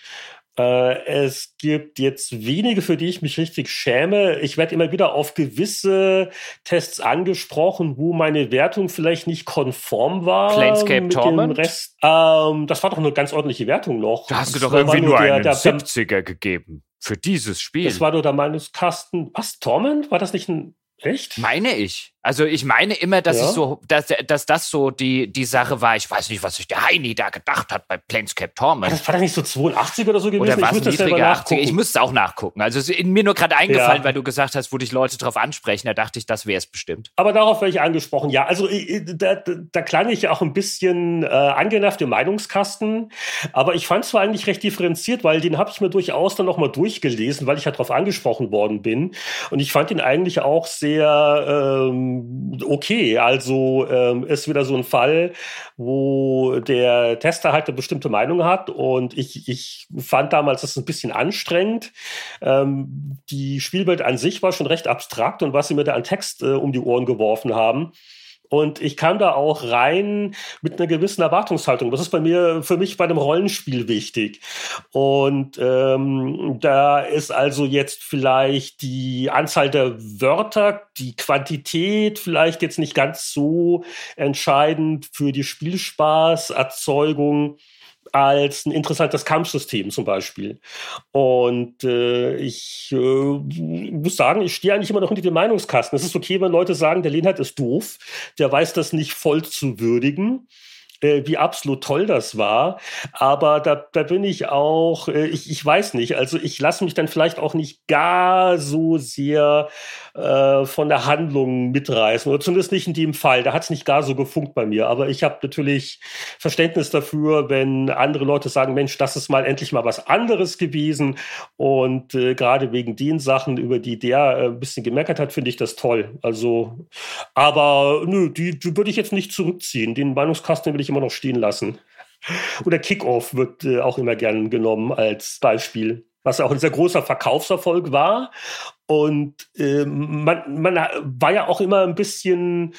Äh, es gibt jetzt wenige, für die ich mich richtig schäme. Ich werde immer wieder auf gewisse Tests angesprochen, wo meine Wertung vielleicht nicht konform war. Planescape Torment? Rest. Ähm, das war doch eine ganz ordentliche Wertung noch. Da hast du doch irgendwie nur, nur der, einen der, 70er gegeben für dieses Spiel. Das war nur der meines Kasten. Was, Torment? War das nicht ein Echt? Meine ich. Also ich meine immer, dass ja. ich so, dass, dass das so die, die Sache war. Ich weiß nicht, was sich der Heini da gedacht hat bei Planescape Torment. Das war das nicht so 82 oder so gewesen? Oder war es niedriger 80? Ich müsste es auch nachgucken. Also es ist mir nur gerade eingefallen, ja. weil du gesagt hast, wo dich Leute drauf ansprechen. Da dachte ich, das wäre es bestimmt. Aber darauf wäre ich angesprochen. Ja, also da, da klang ich ja auch ein bisschen äh, angenervt im Meinungskasten. Aber ich fand es zwar eigentlich recht differenziert, weil den habe ich mir durchaus dann nochmal durchgelesen, weil ich ja darauf angesprochen worden bin. Und ich fand ihn eigentlich auch sehr ähm, okay. Also ähm, ist wieder so ein Fall, wo der Tester halt eine bestimmte Meinung hat. Und ich, ich fand damals das ein bisschen anstrengend. Ähm, die Spielwelt an sich war schon recht abstrakt und was sie mir da an Text äh, um die Ohren geworfen haben, und ich kam da auch rein mit einer gewissen Erwartungshaltung. Das ist bei mir, für mich bei einem Rollenspiel wichtig. Und ähm, da ist also jetzt vielleicht die Anzahl der Wörter, die Quantität vielleicht jetzt nicht ganz so entscheidend für die Spielspaßerzeugung als ein interessantes Kampfsystem zum Beispiel. Und äh, ich äh, muss sagen, ich stehe eigentlich immer noch hinter dem Meinungskasten. Es ist okay, wenn Leute sagen, der Lehnhardt ist doof, der weiß das nicht voll zu würdigen wie absolut toll das war. Aber da, da bin ich auch, äh, ich, ich weiß nicht, also ich lasse mich dann vielleicht auch nicht gar so sehr äh, von der Handlung mitreißen. Oder zumindest nicht in dem Fall. Da hat es nicht gar so gefunkt bei mir. Aber ich habe natürlich Verständnis dafür, wenn andere Leute sagen, Mensch, das ist mal endlich mal was anderes gewesen. Und äh, gerade wegen den Sachen, über die der äh, ein bisschen gemeckert hat, finde ich das toll. Also, aber nö, die, die würde ich jetzt nicht zurückziehen. Den Meinungskasten will ich immer noch stehen lassen. Oder Kickoff wird äh, auch immer gern genommen als Beispiel was auch ein sehr großer Verkaufserfolg war. Und äh, man, man war ja auch immer ein bisschen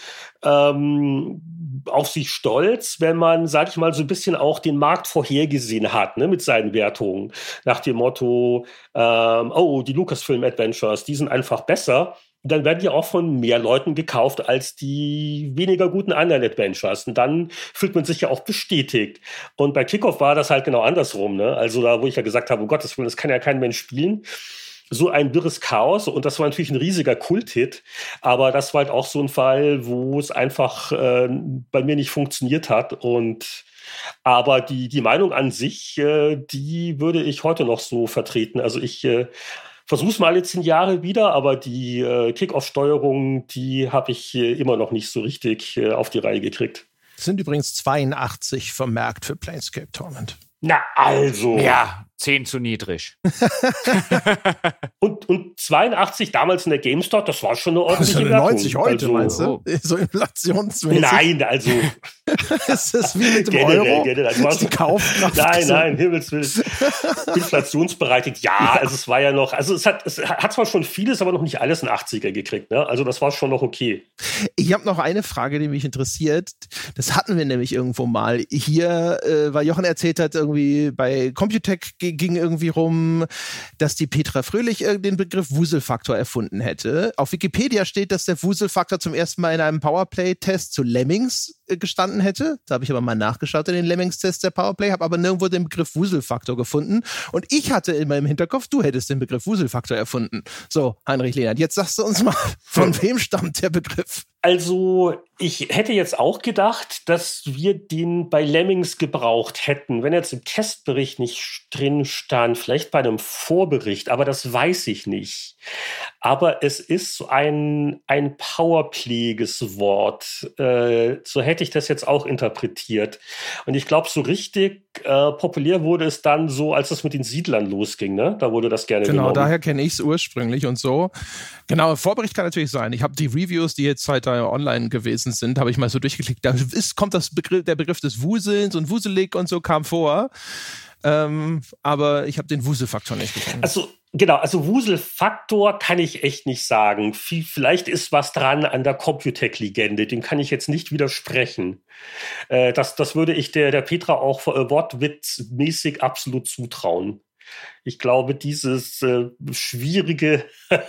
ähm, auf sich stolz, wenn man, sag ich mal, so ein bisschen auch den Markt vorhergesehen hat, ne, mit seinen Wertungen. Nach dem Motto, ähm, oh, die Lucasfilm Adventures, die sind einfach besser dann werden die auch von mehr Leuten gekauft als die weniger guten anderen Adventures. Und dann fühlt man sich ja auch bestätigt. Und bei Kickoff war das halt genau andersrum. Ne? Also da, wo ich ja gesagt habe, Gottes Willen, das kann ja kein Mensch spielen. so ein wirres Chaos und das war natürlich ein riesiger Kulthit, aber das war halt auch so ein Fall, wo es einfach äh, bei mir nicht funktioniert hat und aber die, die Meinung an sich, äh, die würde ich heute noch so vertreten. Also ich äh, versuche es mal alle zehn Jahre wieder, aber die äh, Kickoff-Steuerung, die habe ich äh, immer noch nicht so richtig äh, auf die Reihe gekriegt. sind übrigens 82 vermerkt für Planescape Torment. Na also. Ja, 10 zu niedrig. und, und 82 damals in der GameStop, das war schon eine ordentliche also 90 Wertung. heute, also, meinst du? So inflationsmäßig. Nein, also. ist das wie mit dem generell, Euro? Generell, also die Kaufkraft. Nein, nein, Himmels Willen. Inflationsbereinigt, ja, also es war ja noch, also es hat, es hat zwar schon vieles, aber noch nicht alles in 80er gekriegt, ne? Also das war schon noch okay. Ich habe noch eine Frage, die mich interessiert. Das hatten wir nämlich irgendwo mal. Hier, äh, weil Jochen erzählt hat, irgendwie bei Computech ging irgendwie rum, dass die Petra Fröhlich den Begriff Wuselfaktor erfunden hätte. Auf Wikipedia steht, dass der Wuselfaktor zum ersten Mal in einem Powerplay-Test zu Lemmings äh, gestanden hätte. Da habe ich aber mal nachgeschaut in den Lemmings-Tests der Powerplay, habe aber nirgendwo den Begriff Wuselfaktor gefunden. Und ich hatte immer im Hinterkopf, du hättest den Begriff Wuselfaktor erfunden. So, Heinrich Lehnert, jetzt sagst du uns mal, von wem stammt der Begriff? Also, ich hätte jetzt auch gedacht, dass wir den bei Lemmings gebraucht hätten, wenn jetzt im Testbericht nicht drin stand, vielleicht bei einem Vorbericht, aber das weiß ich nicht. Aber es ist so ein, ein powerpfleges Wort. Äh, so hätte ich das jetzt auch interpretiert. Und ich glaube, so richtig äh, populär wurde es dann so, als es mit den Siedlern losging. Ne? Da wurde das gerne Genau, genommen. daher kenne ich es ursprünglich und so. Genau, Vorbericht kann natürlich sein. Ich habe die Reviews, die jetzt heute online gewesen sind, habe ich mal so durchgeklickt. Da ist, kommt das Begriff, der Begriff des Wuselns und Wuselig und so kam vor. Ähm, aber ich habe den Wuselfaktor nicht gefunden. Also Genau, also Wuselfaktor kann ich echt nicht sagen. Vielleicht ist was dran an der Computec-Legende, dem kann ich jetzt nicht widersprechen. Äh, das, das würde ich der, der Petra auch äh, wortwitzmäßig absolut zutrauen ich glaube, dieses äh, schwierige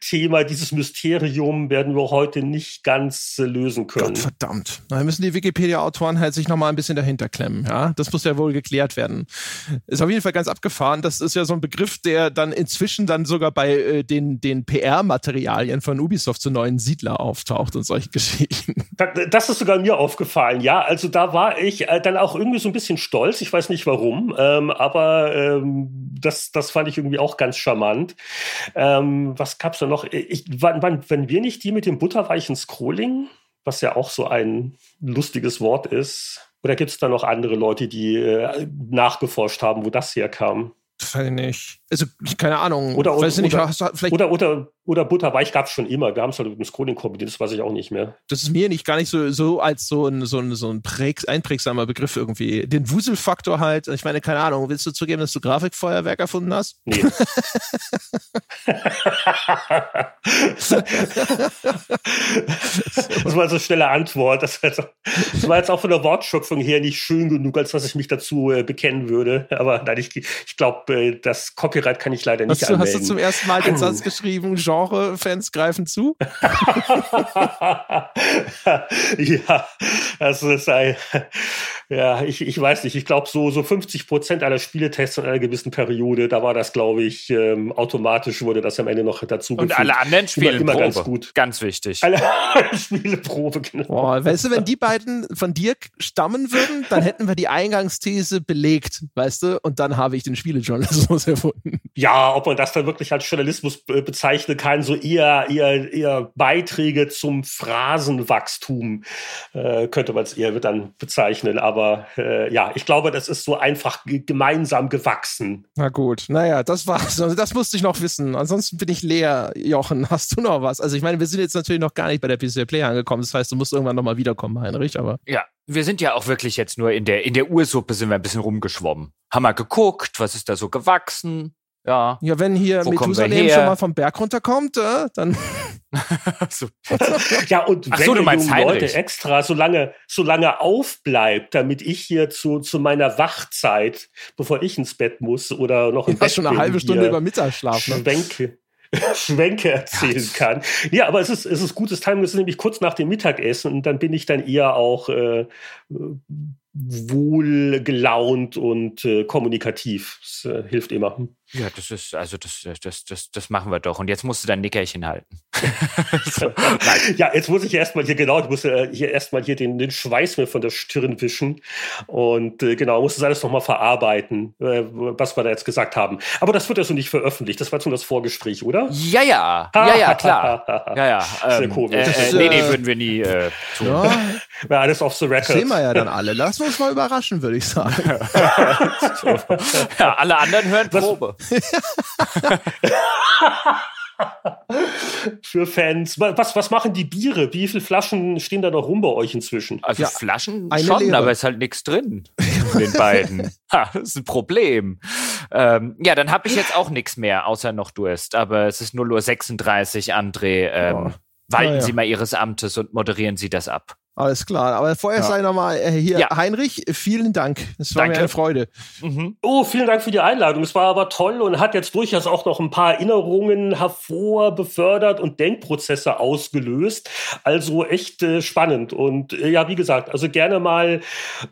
Thema, dieses Mysterium werden wir heute nicht ganz äh, lösen können. Gott verdammt. Da müssen die Wikipedia-Autoren halt sich nochmal ein bisschen dahinter klemmen. Ja? Das muss ja wohl geklärt werden. Ist auf jeden Fall ganz abgefahren. Das ist ja so ein Begriff, der dann inzwischen dann sogar bei äh, den, den PR-Materialien von Ubisoft zu neuen Siedler auftaucht und solche Geschichten. Das ist sogar mir aufgefallen, ja. Also da war ich äh, dann auch irgendwie so ein bisschen stolz. Ich weiß nicht warum, ähm, aber ähm, das, das fand ich irgendwie auch ganz charmant. Ähm, was gab's da noch? Ich, wann, wann, wenn wir nicht die mit dem butterweichen Scrolling, was ja auch so ein lustiges Wort ist, oder gibt es da noch andere Leute, die äh, nachgeforscht haben, wo das herkam? Ich nicht. Also, keine Ahnung. Oder, weiß oder, nicht, oder, oder, oder, oder Butterweich gab es schon immer. Wir haben es halt mit dem Scrolling kombiniert, das weiß ich auch nicht mehr. Das ist mir nicht gar nicht so, so als so ein, so ein, so ein präg, einprägsamer Begriff irgendwie. Den Wuselfaktor halt. Ich meine, keine Ahnung, willst du zugeben, dass du Grafikfeuerwerk erfunden hast? Nee. das war so eine schnelle Antwort. Das war, jetzt, auch von der Wortschöpfung her nicht schön genug, als dass ich mich dazu äh, bekennen würde. Aber nein, ich, ich glaube, äh, das Copyright kann ich leider nicht hast du, Hast du zum ersten Mal den Satz geschrieben, Genre-Fans greifen zu? ja, das ist ein, ja, ich, ich weiß nicht, ich glaube, so, so 50 Prozent aller Spieletests in einer gewissen Periode, da war das, glaube ich, ähm, automatisch wurde das am Ende noch dazu Und alle anderen Spiele immer, immer ganz gut. Ganz wichtig. Alle Spieleprobe, genau. Boah, weißt du, wenn die beiden von dir stammen würden, dann hätten wir die Eingangsthese belegt, weißt du, und dann habe ich den Spielejournalismus erfunden. Ja, ob man das dann wirklich als Journalismus bezeichnen kann, so eher, eher, eher Beiträge zum Phrasenwachstum, äh, könnte man es eher dann bezeichnen. Aber äh, ja, ich glaube, das ist so einfach gemeinsam gewachsen. Na gut, naja, das war's. Also das musste ich noch wissen. Ansonsten bin ich leer, Jochen. Hast du noch was? Also ich meine, wir sind jetzt natürlich noch gar nicht bei der PC Play angekommen. Das heißt, du musst irgendwann nochmal wiederkommen, Heinrich, aber. Ja, wir sind ja auch wirklich jetzt nur in der, in der Ursuppe sind wir ein bisschen rumgeschwommen. Haben mal geguckt, was ist da so gewachsen? Ja. Ja, wenn hier Methusalem schon mal vom Berg runterkommt, äh, dann. so. ja, und Ach wenn so, du meinst Leute extra so lange, so lange aufbleibt, damit ich hier zu, zu meiner Wachzeit, bevor ich ins Bett muss oder noch im ja, Bett schon eine bin, halbe Stunde über Mittagsschlaf. Ne? Schwenke. Schwenke erzählen kann. Ja, aber es ist, es ist gutes Timing. Es ist nämlich kurz nach dem Mittagessen und dann bin ich dann eher auch äh, wohl gelaunt und äh, kommunikativ. Das äh, hilft immer. Ja, das ist, also das, das, das, das machen wir doch. Und jetzt musst du dein Nickerchen halten. so, ja, jetzt muss ich erstmal hier, genau, ich muss äh, hier erstmal hier den, den Schweiß mir von der Stirn wischen. Und äh, genau, muss das alles nochmal verarbeiten, äh, was wir da jetzt gesagt haben. Aber das wird ja so nicht veröffentlicht. Das war schon das Vorgespräch, oder? Ja, ja. Ja, ja, klar. ja, ja. Ähm, Sehr komisch. Äh, nee, nee, würden wir nie äh, tun. Ja. ja, alles off the record. Das sehen wir ja dann alle. Lass uns mal überraschen, würde ich sagen. ja, alle anderen hören Probe. Für Fans. Was, was machen die Biere? Wie viele Flaschen stehen da noch rum bei euch inzwischen? Also ja, Flaschen schon, Lehre. aber ist halt nichts drin in den beiden. ha, das ist ein Problem. Ähm, ja, dann habe ich jetzt auch nichts mehr, außer noch Durst. Aber es ist 0 Uhr 36, André. Ähm, oh. Walten ja, ja. Sie mal Ihres Amtes und moderieren Sie das ab. Alles klar. Aber vorher ja. sei nochmal äh, hier, ja. Heinrich, vielen Dank. Es war Danke. mir eine Freude. Mhm. Oh, vielen Dank für die Einladung. Es war aber toll und hat jetzt durchaus auch noch ein paar Erinnerungen hervor befördert und Denkprozesse ausgelöst. Also echt äh, spannend. Und äh, ja, wie gesagt, also gerne mal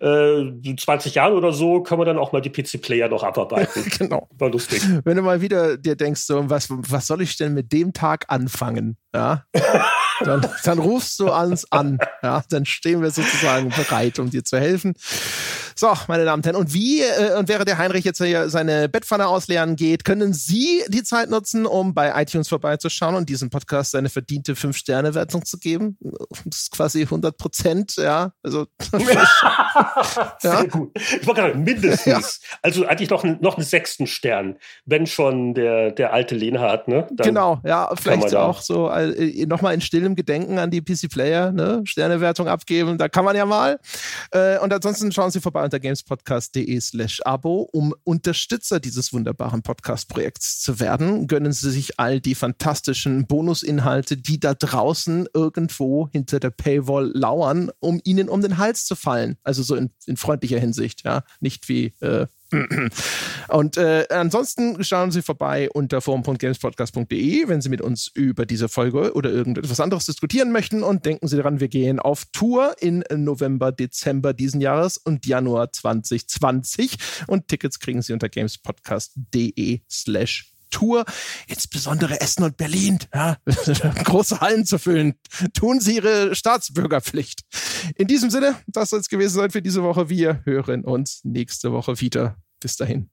äh, 20 Jahren oder so können wir dann auch mal die PC-Player noch abarbeiten. genau. War lustig. Wenn du mal wieder dir denkst, so, was, was soll ich denn mit dem Tag anfangen? Ja. Dann, dann rufst du uns an. Ja, dann stehen wir sozusagen bereit, um dir zu helfen. So, meine Damen und Herren, und wie, äh, und während der Heinrich jetzt hier seine Bettpfanne ausleeren geht, können Sie die Zeit nutzen, um bei iTunes vorbeizuschauen und diesem Podcast seine verdiente 5-Sterne-Wertung zu geben. Das ist quasi 100 Prozent, ja. Also, ja. gut. Ich wollte gerade mindestens. Ja. Also eigentlich noch, noch einen sechsten Stern, wenn schon der, der alte Lenhardt, ne? Dann genau, ja, vielleicht auch so äh, nochmal in stillem Gedenken an die PC Player, ne? Sternewertung abgeben, da kann man ja mal. Äh, und ansonsten schauen Sie vorbei unter gamespodcast.de slash Abo, um Unterstützer dieses wunderbaren Podcast-Projekts zu werden. Gönnen Sie sich all die fantastischen Bonusinhalte, die da draußen irgendwo hinter der Paywall lauern, um Ihnen um den Hals zu fallen. Also so in, in freundlicher Hinsicht, ja. Nicht wie äh, und äh, ansonsten schauen Sie vorbei unter forum.gamespodcast.de, wenn Sie mit uns über diese Folge oder irgendetwas anderes diskutieren möchten. Und denken Sie daran, wir gehen auf Tour in November, Dezember diesen Jahres und Januar 2020. Und Tickets kriegen Sie unter gamespodcast.de slash Tour, insbesondere Essen und Berlin, ja, große Hallen zu füllen. Tun Sie Ihre Staatsbürgerpflicht. In diesem Sinne, das soll es gewesen sein für diese Woche. Wir hören uns nächste Woche wieder. Bis dahin.